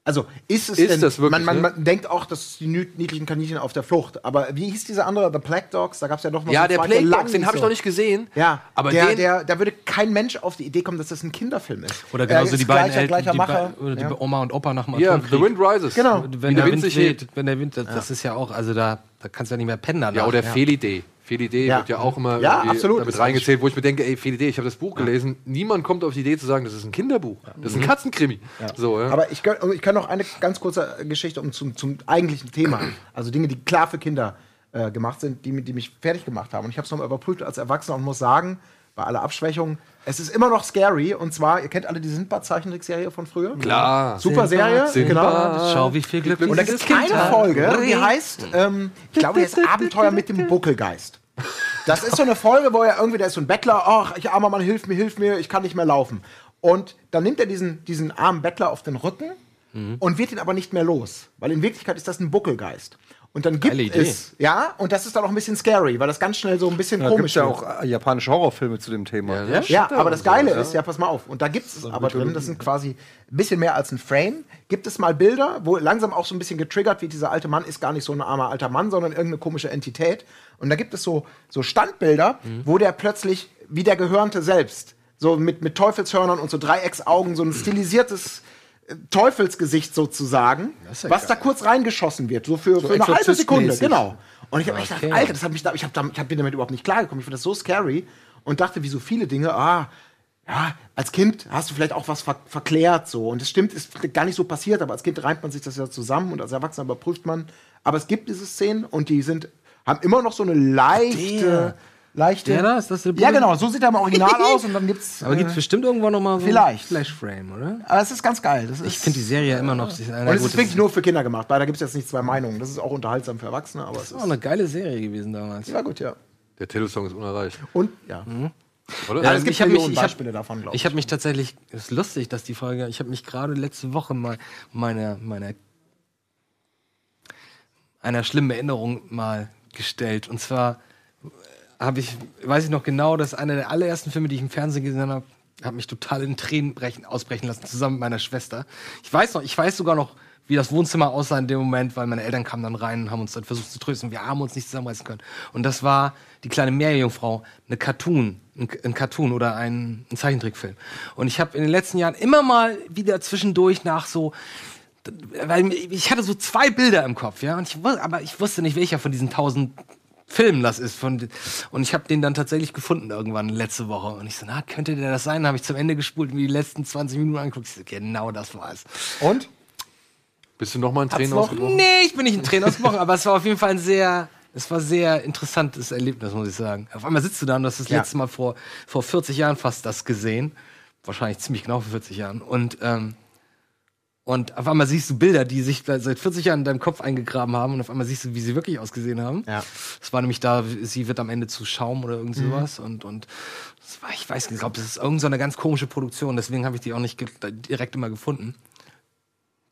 Also, ist es Ist denn, das wirklich, man, man, ne? man denkt auch, das ist die niedlichen Kaninchen auf der Flucht. Aber wie hieß dieser andere, The Black Dogs? Da gab es ja doch noch Ja, so der zwei, Plague Dogs, den habe ich noch nicht gesehen. Ja, aber der, den, der, da würde kein Mensch auf die Idee kommen, dass das ein Kinderfilm ist. Oder Äh, genauso ist die beiden gleicher, Eltern, gleicher die, Macher. Be oder die ja. Oma und Opa nach dem ja. The Wind Rises. Genau. Wenn der der Wind sich weht, hebt. wenn der Wind, das, das ist ja auch, also da, da kannst du ja nicht mehr pennen danach. Ja, oder Feli Day. Fehlidee Ja. wird ja auch immer Ja, absolut. damit reingezählt, wo ich mir denke, ey, Fehlidee, ich habe das Buch gelesen, niemand kommt auf die Idee zu sagen, das ist ein Kinderbuch, das ist ein Katzenkrimi. So. Aber ich kann, ich kann noch eine ganz kurze Geschichte um zum, zum eigentlichen Thema. Also Dinge, die klar für Kinder äh, gemacht sind, die, die mich fertig gemacht haben. Und ich habe es nochmal überprüft als Erwachsener und muss sagen, bei aller Abschwächung, es ist immer noch scary. Und zwar, ihr kennt alle die Sindbad-Zeichentrickserie von früher? Klar. Super Serie. Sinbad. Genau. Schau, wie viel Glück Und da gibt es eine Folge, die heißt, ähm, ich glaube, die heißt Abenteuer mit dem Buckelgeist. Das ist so eine Folge, wo er irgendwie, da ist so ein Bettler, ach, ich armer Mann, hilf mir, hilf mir, ich kann nicht mehr laufen. Und dann nimmt er diesen, diesen armen Bettler auf den Rücken und wird ihn aber nicht mehr los. Weil in Wirklichkeit ist das ein Buckelgeist. Und dann gibt Geile Idee. es, ja, und das ist dann auch ein bisschen scary, weil das ganz schnell so ein bisschen Da gibt komisch es ja wird. auch äh, japanische Horrorfilme zu dem Thema. Ja, Ja, aber das so, Geile ja. ist, ja, pass mal auf, und da gibt es aber drin, das sind quasi ein bisschen mehr als ein Frame, gibt es mal Bilder, wo langsam auch so ein bisschen getriggert wird, dieser alte Mann ist gar nicht so ein armer alter Mann, sondern irgendeine komische Entität. Und da gibt es so, so Standbilder, wo der plötzlich wie der Gehörnte selbst, so mit, mit Teufelshörnern und so Dreiecksaugen, so ein stilisiertes äh, Teufelsgesicht sozusagen, was da kurz reingeschossen wird, so für, für eine halbe Sekunde, genau. Und ich habe echt gedacht, Alter, das hat mich da, ich habe hab mir damit überhaupt nicht klargekommen. Ich finde das so scary und dachte, wie so viele Dinge, ah, ja, als Kind hast du vielleicht auch was ver verklärt so. Und es stimmt, ist gar nicht so passiert, aber als Kind reimt man sich das ja zusammen und als Erwachsener überprüft man. Aber es gibt diese Szenen und die sind, haben immer noch so eine leichte, leichte. Da? Ist das ja, genau, so sieht er im Original aus und dann gibt's. Aber gibt es bestimmt irgendwann noch mal so Vielleicht. Flashframe, oder? aber es ist ganz geil. Das ist, Ich finde die Serie ja immer noch. und es gute- ist wirklich nur für Kinder gemacht, weil da gibt es jetzt nicht zwei Meinungen. Das ist auch unterhaltsam für Erwachsene, aber es Das ist ist. auch eine geile Serie gewesen damals. Ja, gut, ja. Der Titelsong ist unerreicht, Und, ja. oder? Ja, es gibt ich hab mich- Millionen ich hab- Beispiele davon, glaube ich. Ich habe mich tatsächlich, es ist lustig, dass die Folge, ich habe mich gerade letzte Woche mal meine, meine, einer schlimmen Erinnerung mal gestellt. Und zwar habe ich, weiß ich noch genau, dass einer der allerersten Filme, die ich im Fernsehen gesehen habe, hat mich total in Tränen brechen, ausbrechen lassen, zusammen mit meiner Schwester. Ich weiß noch, ich weiß sogar noch, wie das Wohnzimmer aussah in dem Moment, weil meine Eltern kamen dann rein und haben uns dann versucht zu trösten. Wir haben uns nicht zusammenreißen können. Und das war die kleine Meerjungfrau, eine Cartoon, ein, ein Cartoon oder ein, ein Zeichentrickfilm. Und ich habe in den letzten Jahren immer mal wieder zwischendurch nach so weil ich hatte so zwei Bilder im Kopf, ja, und ich aber ich wusste nicht, welcher von diesen tausend Filmen das ist. Von, und ich habe den dann tatsächlich gefunden irgendwann letzte Woche. Und ich so, na, könnte der das sein? Habe ich zum Ende gespult und mir die letzten 20 Minuten angeguckt. Ich so, genau das war es. Und? Bist du noch mal in Tränen ausgebrochen? Nee, ich bin nicht in Tränen ausgebrochen, aber es war auf jeden Fall ein sehr, es war sehr interessantes Erlebnis, muss ich sagen. Auf einmal sitzt du da und du hast das Ja. letzte Mal vor, vor 40 Jahren fast das gesehen. Wahrscheinlich ziemlich genau vor 40 Jahren. Und, ähm, und auf einmal siehst du Bilder, die sich seit 40 Jahren in deinem Kopf eingegraben haben und auf einmal siehst du, wie sie wirklich ausgesehen haben. Ja. Es war nämlich da, sie wird am Ende zu Schaum oder irgend sowas und, und es war, ich weiß nicht, ich glaube, das ist irgend so eine ganz komische Produktion, deswegen habe ich die auch nicht direkt immer gefunden.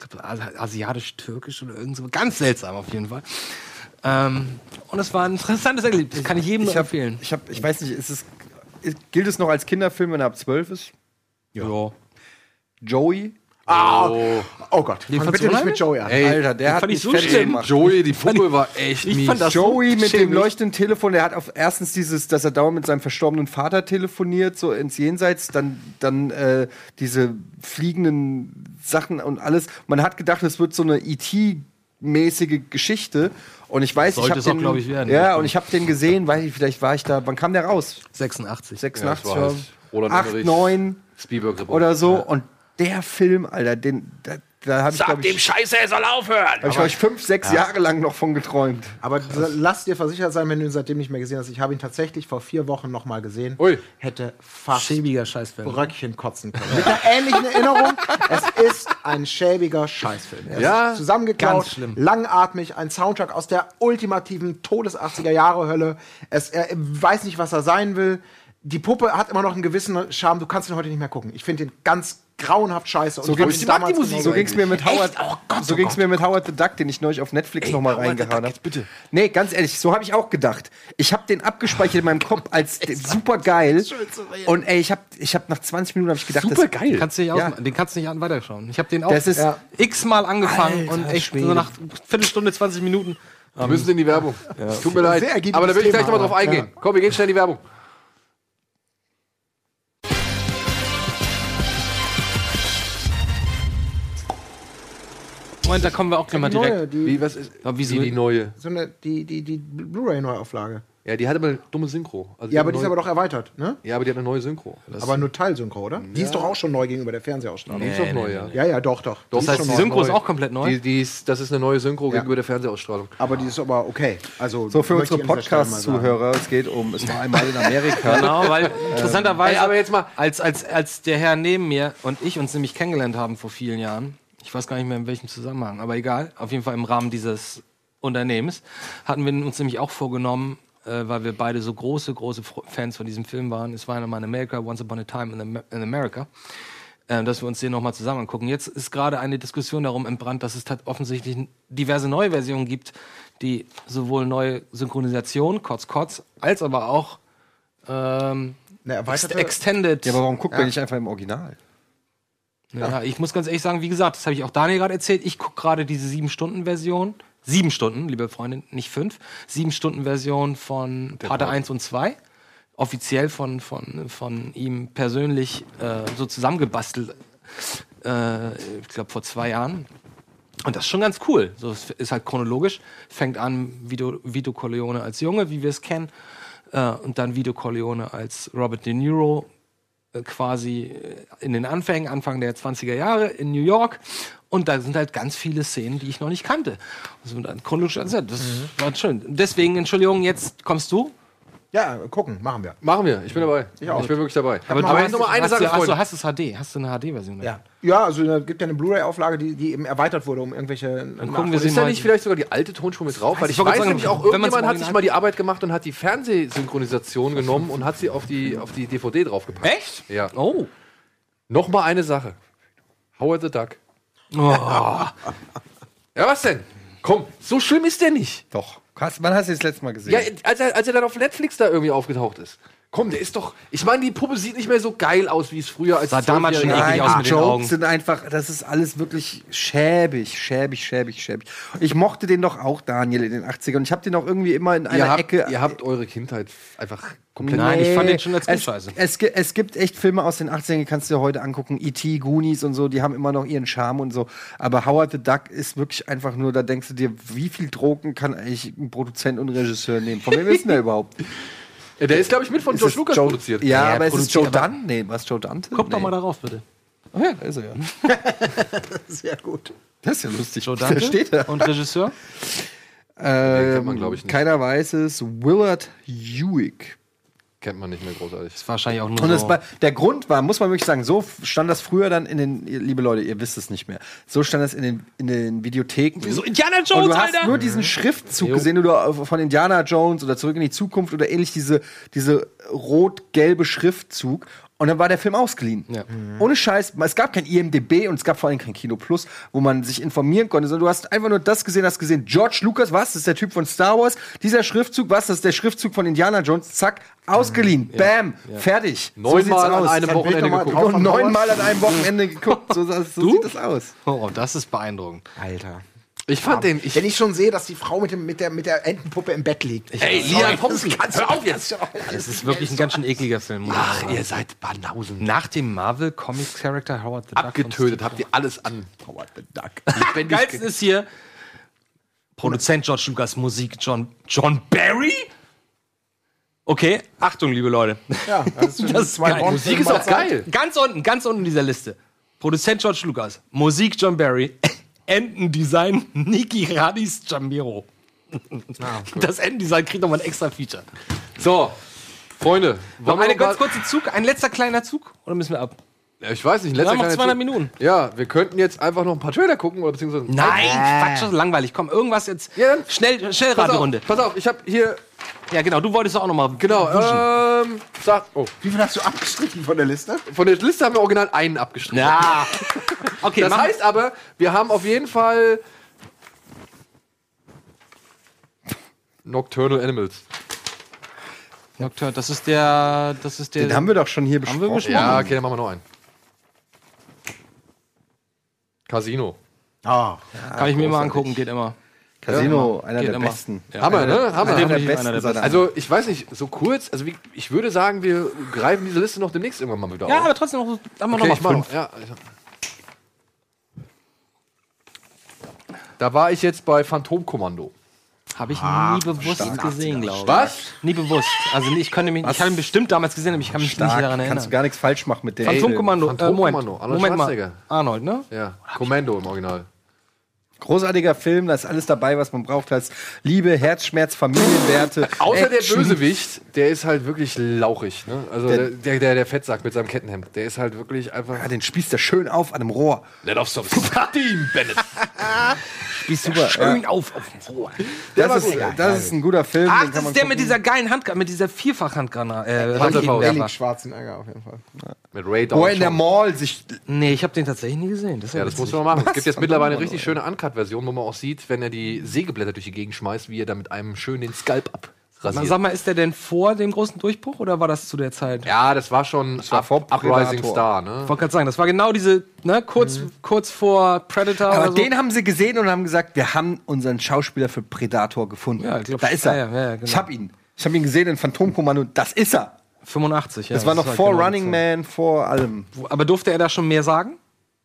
Ich glaube, Asi- asiatisch-türkisch oder irgend so. Ganz seltsam auf jeden Fall. Ähm, und es war ein interessantes Erlebnis. Kann ich jedem Ich, hab, empfehlen. ich, hab, ich weiß nicht, ist es, gilt es noch als Kinderfilm, wenn er ab 12 ist? Ja. Joey? Ah, oh Gott, Den fang bitte du nicht mit? Joey an. Ey, Alter, der hat fand ich mich so fertig schlimm. gemacht. Joey, die Puppe war echt ich mies. fand das Joey mit dem leuchtenden Telefon, der hat auf erstens dieses, dass er dauernd mit seinem verstorbenen Vater telefoniert, so ins Jenseits, dann, dann äh, diese fliegenden Sachen und alles. Man hat gedacht, es wird so eine E.T.-mäßige Geschichte. Und ich weiß, Sollte ich habe den, glaub ich, werden. ja, und ich habe den gesehen, weiß ich, vielleicht war ich da, wann kam der raus? 86. 86, Ja, das war halt Roland 8, Emmerich. 9 Spielberg oder so. Und der Film, Alter, den, da, da habe ich, glaube ich, Scheiße, er soll aufhören! hab ich, ich, fünf, sechs Jahre lang noch von geträumt. Aber lass dir versichert sein, wenn du ihn seitdem nicht mehr gesehen hast. Ich habe ihn tatsächlich vor vier Wochen noch mal gesehen. Ui. Hätte fast Schäbiger Scheißfilm. Bröckchen kotzen können. Mit einer ähnlichen Erinnerung. Es ist ein schäbiger Scheißfilm. Er Ja, ist zusammengeklaut, ganz schlimm. langatmig, ein Soundtrack aus der ultimativen Todes-80er-Jahre-Hölle. Es- Er weiß nicht, was er sein will. Die Puppe hat immer noch einen gewissen Charme. Du kannst ihn heute nicht mehr gucken. Ich finde ihn ganz grauenhaft scheiße. Und So Musik. genauso So ging's mir mit. Howard? Oh Gott, so oh ging's Gott. mir mit Howard the Duck, den ich neulich auf Netflix noch mal reingehauen habe. bitte. Nee, ganz ehrlich, so habe ich auch gedacht. Ich habe den abgespeichert in meinem Kopf als super geil. Und ey, ich habe ich hab nach 20 Minuten habe ich gedacht, Super das, geil. Kannst du nicht Ja. ausmachen. Den kannst du nicht an weiterschauen. Ich habe den auch Das ist- Ja. x-mal angefangen Alter und echt Schwede. so nach Viertelstunde, 20 Minuten. Wir müssen in die Werbung. Tut mir leid. Aber da will ich gleich nochmal drauf eingehen. Komm, wir gehen schnell in die Werbung. Moment, da kommen wir auch gleich mal Die direkt. neue, die, Wie, was ist? Aber wieso? Wie die neue. so eine, die, die, die Blu-ray-Neuauflage. Ja, die hat aber eine dumme Synchro. Also Ja, aber die ist aber doch erweitert, ne? Ja, aber die hat eine neue Synchro. Aber nur Teilsynchro, oder? Die ist doch auch schon neu gegenüber der Fernsehausstrahlung. Die ist doch neu, ja. Ja, ja, doch, doch. Doch, Die Das heißt, die neu. Synchro ist auch komplett neu. Die, die ist, das ist eine neue Synchro Ja. gegenüber der Fernsehausstrahlung. Aber die ist aber okay. Also, So, für unsere. Podcast-Zuhörer, es geht um, es war einmal in Amerika. Genau, weil interessanterweise, Ey, aber jetzt mal- als, als, als der Herr neben mir und ich uns nämlich kennengelernt haben vor vielen Jahren, ich weiß gar nicht mehr in welchem Zusammenhang, aber egal, auf jeden Fall im Rahmen dieses Unternehmens, hatten wir uns nämlich auch vorgenommen, äh, weil wir beide so große, große Fans von diesem Film waren. Es war einmal in America, Once Upon a Time in, Amer in America. äh, Dass wir uns den nochmal zusammen angucken. Jetzt ist gerade eine Diskussion darum entbrannt, dass es offensichtlich diverse neue Versionen gibt, die sowohl neue Synchronisation, Kotz Kotz, als aber auch ähm, Ext- Extended. Ja, aber warum guckt Ja. man nicht einfach im Original? Ja, ich muss ganz ehrlich sagen, wie gesagt, das habe ich auch Daniel gerade erzählt. Ich gucke gerade diese sieben Stunden Version. Sieben Stunden, liebe Freundin, nicht fünf. Sieben Stunden Version von Pate 1 und 2. Offiziell von, von, von ihm persönlich äh, so zusammengebastelt. Äh, ich glaube vor zwei Jahren. Und das ist schon ganz cool. So, es ist halt chronologisch. Fängt an Vito, Vito Corleone als Junge, wie wir es kennen. Äh, und dann Vito Corleone als Robert De Niro quasi äh, in den Anfängen, Anfang der 20er Jahre in New York. Und da sind halt ganz viele Szenen, die ich noch nicht kannte. Erzählt. das war schön. Deswegen, Entschuldigung, jetzt kommst du. Ja, gucken, machen wir. Machen wir, ich bin dabei. Ich, auch. bin wirklich dabei. Aber Aber du noch mal eine hast Sache, du, achso, Freunde. hast du es HD? Hast du eine HD-Version? Ja, ja also es gibt ja eine Blu-ray-Auflage, die, die eben erweitert wurde um irgendwelche. Dann gucken wir sie Ist da nicht vielleicht sogar die alte Tonspur mit drauf? Weil ich ich weiß sagen, nämlich auch, irgendjemand hat sich mal die Arbeit gemacht und hat die Fernsehsynchronisation genommen und hat sie auf die, auf die DVD draufgepackt. Echt? Ja. Oh. Noch mal eine Sache. Howard the Duck. oh. Ja, was denn? Komm, so schlimm ist der nicht. Doch. Hast, wann hast du das letzte Mal gesehen? Ja, als er, als er dann auf Netflix da irgendwie aufgetaucht ist. Komm, der ist doch. Ich meine, die Puppe sieht nicht mehr so geil aus, wie es früher als Sah damals schon eklig Nein, aus die mit den Jokes Augen. sind einfach, das ist alles wirklich schäbig, schäbig, schäbig, schäbig. Ich mochte den doch auch, Daniel, in den 80ern. Und ich habe den auch irgendwie immer in einer Ihr habt, Ecke. ihr habt eure Kindheit einfach komplett. Nein, ich fand den schon als Kind es, scheiße. Es, es gibt echt Filme aus den 80ern, die kannst du dir heute angucken. E.T., Goonies und so, die haben immer noch ihren Charme und so. Aber Howard the Duck ist wirklich einfach nur, da denkst du dir, wie viel Drogen kann eigentlich ein Produzent und Regisseur nehmen? Von wem ist denn der überhaupt? Ja, der ist, glaube ich, mit von Ist George Lucas Joe- produziert. Ja, Ja, aber ist es produziert, Joe Dunn? Nee, was Joe Dante? Guck doch nee. mal darauf, bitte. Oh ja, da ist er ja. Sehr gut. Das ist ja lustig. Joe Da Dante steht er. und Regisseur? Ähm, kennt man, glaub ich, nicht. Keiner weiß es. Willard Hewick. Kennt man nicht mehr großartig. ist wahrscheinlich auch nur Und das so. war, der Grund war, muss man wirklich sagen, so stand das früher dann in den, liebe Leute, ihr wisst es nicht mehr, so stand das in den, in den Videotheken. so Indiana Und Jones, du hast Alter! nur diesen Schriftzug gesehen, oder von Indiana Jones oder Zurück in die Zukunft oder ähnlich diese, diese rot-gelbe Schriftzug. Und dann war der Film ausgeliehen. Ja. Ohne Scheiß. Es gab kein IMDB und es gab vor allem kein Kino Plus, wo man sich informieren konnte, sondern du hast einfach nur das gesehen, hast gesehen, George Lucas, was? Das ist der Typ von Star Wars. Dieser Schriftzug, was? Das ist der Schriftzug von Indiana Jones. Zack, ausgeliehen. Bam. Fertig. Neunmal sieht's an einem Wochenende geguckt. Und neunmal an einem Wochenende geguckt. So, so sieht das aus. Oh, das ist beeindruckend. Alter. Ich fand den. Ich, Wenn ich schon sehe, dass die Frau mit, dem, mit, der, mit der Entenpuppe im Bett liegt. ey, Liam Thompson, hör auf jetzt! Das ist wirklich ein ganz schön ekliger Film. ich Ach, ihr seid Banausen. Nach dem Marvel Comics Character Howard the Duck. Abgetötet habt ihr alles an. Howard the Duck. Geilsten ist hier Produzent George Lucas, Musik John, John Barry? Okay, Achtung, liebe Leute. Ja, das ist, Das ist geil. Bond- Musik ist auch geil. Ganz unten, ganz unten in dieser Liste. Produzent George Lucas, Musik John Barry, Entendesign Niki Radis Jamiro. das Entendesign kriegt nochmal ein extra Feature. So, Freunde. Noch eine ganz kurze Zug, ein letzter kleiner Zug oder müssen wir ab? Ja, ich weiß nicht, Wir letzter haben noch kleiner 200 Zug. Minuten. Ja, wir könnten jetzt einfach noch ein paar Trailer gucken oder beziehungsweise. Nein, Quatsch, das ist langweilig. Komm, irgendwas jetzt. Ja, dann- Schnell, Pass auf, pass auf, ich habe hier. Ja, genau, du wolltest auch noch mal. Genau, ähm. Sag, oh, Wie viel hast du abgestrichen von der Liste? von der Liste haben wir original einen abgestrichen. Ja. Okay, Das mach- heißt aber, wir haben auf jeden Fall. Nocturnal Animals. Nocturne, das ist der. Das ist der. Den haben wir doch schon hier Haben wir besprochen. besprochen? Ja, okay, dann machen wir noch einen. Casino. Ah, Kann ich mir mal angucken, geht immer. Casino, einer Geht der immer. besten. Ja. Hammer, ne? Hammer. Einer der besten einer der seiner Also, ich weiß nicht, so kurz, also wie, ich würde sagen, wir greifen diese Liste noch demnächst irgendwann mal wieder Ja, auf. aber trotzdem noch, haben wir Okay, noch mal fünf. noch, ja. also. Da war ich jetzt bei Phantomkommando. Habe ich nie bewusst gesehen, glaube ich. Was? Nie bewusst. Also ich könnte mich, ich habe ihn bestimmt damals gesehen, aber ich kann mich nicht daran Kannst du erinnern. gar nichts falsch machen mit dem. Phantomkommando. Äh, Moment, Arnold Moment mal. Schwarzenegger. Arnold, ne? Ja, Commando im Original. Großartiger Film, da ist alles dabei, was man braucht. Ist Liebe, Herzschmerz, Familienwerte. Außer der Action. Bösewicht, der ist halt wirklich lauchig. Ne? Also der, der, der, der Fettsack mit seinem Kettenhemd, der ist halt wirklich einfach. Ja, den spießt er schön auf an einem Rohr. Let off some steam, Bennett. Spießt super. Schön Ja. auf, auf dem Rohr. Das, ist, das ist ein guter Film. Ach, den kann das man ist der mit gucken. dieser geilen Handgranate, mit dieser Vierfach-Handgranate. Äh. Raketenwerfer. Felix Schwarzenegger auf jeden Fall. Mit Ray Wo er in der. Mall sich. Nee, ich habe den tatsächlich nie gesehen. Das Ja, das du mal machen. Es gibt jetzt mittlerweile eine richtig schöne Uncut-Version, wo man auch sieht, wenn er die Sägeblätter durch die Gegend schmeißt, wie er da mit einem schön den Skalp Mal, abrasiert. Sag mal, ist der denn vor dem großen Durchbruch oder war das zu der Zeit? Ja, das war schon war Up, vor Uprising. Star, Ich ne? wollte gerade sagen, das war genau diese, ne, kurz, kurz vor Predator Aber oder so. den haben sie gesehen und haben gesagt, wir haben unseren Schauspieler für Predator gefunden. Ja, ich glaub, da ist er. ja, ja, genau. Ich hab ihn. Ich habe ihn gesehen in Phantomkommando. Das ist er. 85, ja. Das war noch halt vor genau die Running. Man, vor allem. Aber durfte er da schon mehr sagen?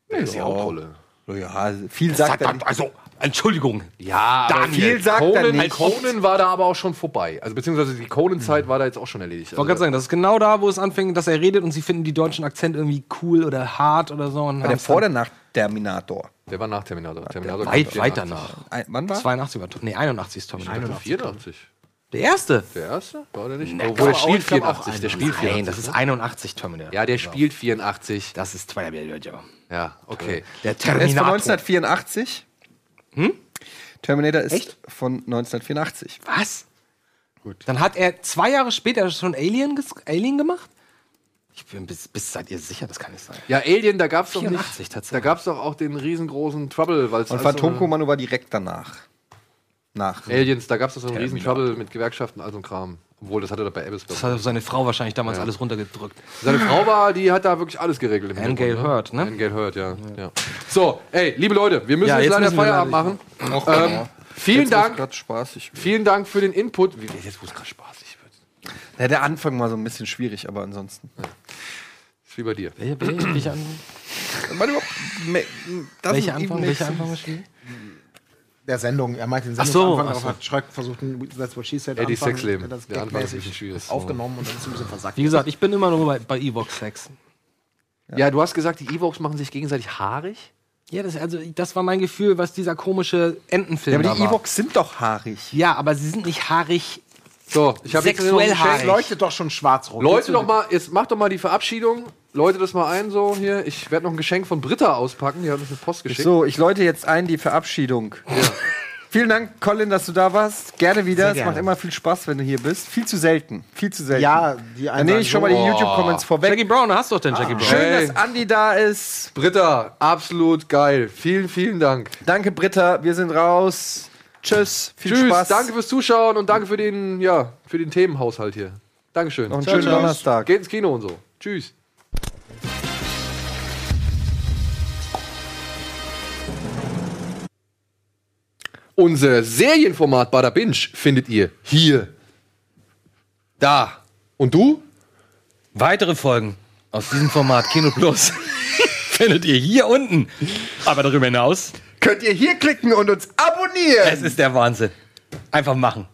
Das ist die Hauptrolle. Ja, viel sagt er nicht. Also, Entschuldigung. Ja, aber Daniel sagt er Conan, nicht. Conan war da aber auch schon vorbei. Also beziehungsweise die Conan-Zeit war da jetzt auch schon erledigt. Ich wollte gerade sagen, das ist genau da, wo es anfängt, dass er redet und sie finden die deutschen Akzent irgendwie cool oder hart oder so. Und Der vor oder nach Terminator? der war nach Terminator. Terminator weit, weit 84. danach. Ein, wann war? 82 war Nee, 81 ist Terminator. 84. Der erste? Der erste? War der nicht? Nee, Obwohl, der spielt ich glaub auch 84. Der spielt 84. Nein, das ist 81 Terminator. Ja, der spielt 84. Das ist Terminator. Ja, okay. Der Der ist von Terminator. 1984. Hm? Terminator ist von 1984. Was? Gut. Dann hat er zwei Jahre später schon Alien, Alien gemacht? Ich bin bis, bis seid ihr sicher, das kann nicht sein. Ja, Alien, da gab es doch 84 nicht. tatsächlich. Da gab es doch auch den riesengroßen Trouble, weil es Und also- Phantomkommando war direkt danach. Nach. Aliens, da gab es doch so einen riesen Trouble mit Gewerkschaften, all so ein Kram. Obwohl, das hatte er bei Abyss. Das hat seine Frau wahrscheinlich damals alles runtergedrückt. Seine Frau war, die hat da wirklich alles geregelt. im Angale Hurt, ne? Angale Hurt, ja. ja. So, ey, liebe Leute, wir müssen Ja, jetzt, jetzt leider Feierabend machen. Ähm, vielen Dank, gerade spaßig. vielen Dank für den Input. Wie, jetzt wo es gerade spaßig wird. Ja, der Anfang war so ein bisschen schwierig, aber ansonsten. Ist wie bei dir. Welche, welche, welche, An Man überhaupt- me- doesn't welche Anfang? Welche. Anfang war schwierig? Der Sendung. Er meinte den Ach so, Sendungsanfang, ach darauf so. hat Schröck versucht, ein That's What She Said Eddie Anfang, Sexleben. Das Der Anfang ist ein bisschen schwierig. aufgenommen und dann ist es ein bisschen versackt. Wie gesagt, ich bin immer nur bei, bei Evox Sex. Ja. du hast gesagt, die Evox machen sich gegenseitig haarig. Ja, das, also, das war mein Gefühl, was dieser komische Entenfilm Ja, aber die. Evox sind doch haarig. Ja, aber sie sind nicht haarig. So, ich habe jetzt noch Sexuell ein Geschenk. haarig. leuchtet doch schon schwarz-rot. Leute doch mal, jetzt macht doch mal die Verabschiedung. Leute das mal ein, so hier. Ich werde noch ein Geschenk von Britta auspacken. Die hat uns eine Post geschickt. So, ich läute jetzt ein die Verabschiedung. Vielen Dank, Colin, dass du da warst. Gerne wieder. Es gerne. macht immer viel Spaß, wenn du hier bist. Viel zu selten. Viel zu selten. Ja, die Dann nehme ich schon mal die YouTube-Comments vorweg. Jackie Brown, da hast du doch den Jackie Brown. Schön, Hey. dass Andi da ist. Britta, absolut geil. Vielen, vielen Dank. Danke, Britta. Wir sind raus. Tschüss. Viel Tschüss, Spaß. danke fürs Zuschauen und danke für den, ja, für den Themenhaushalt hier. Dankeschön. Noch einen schönen Donnerstag. Geht ins Kino und so. Tschüss. Unser Serienformat Bada Binge findet ihr hier. Da. Und du? Weitere Folgen aus diesem Format Kino Plus findet ihr hier unten. Aber darüber hinaus, Könnt ihr hier klicken und uns abonnieren. es ist der Wahnsinn. Einfach machen.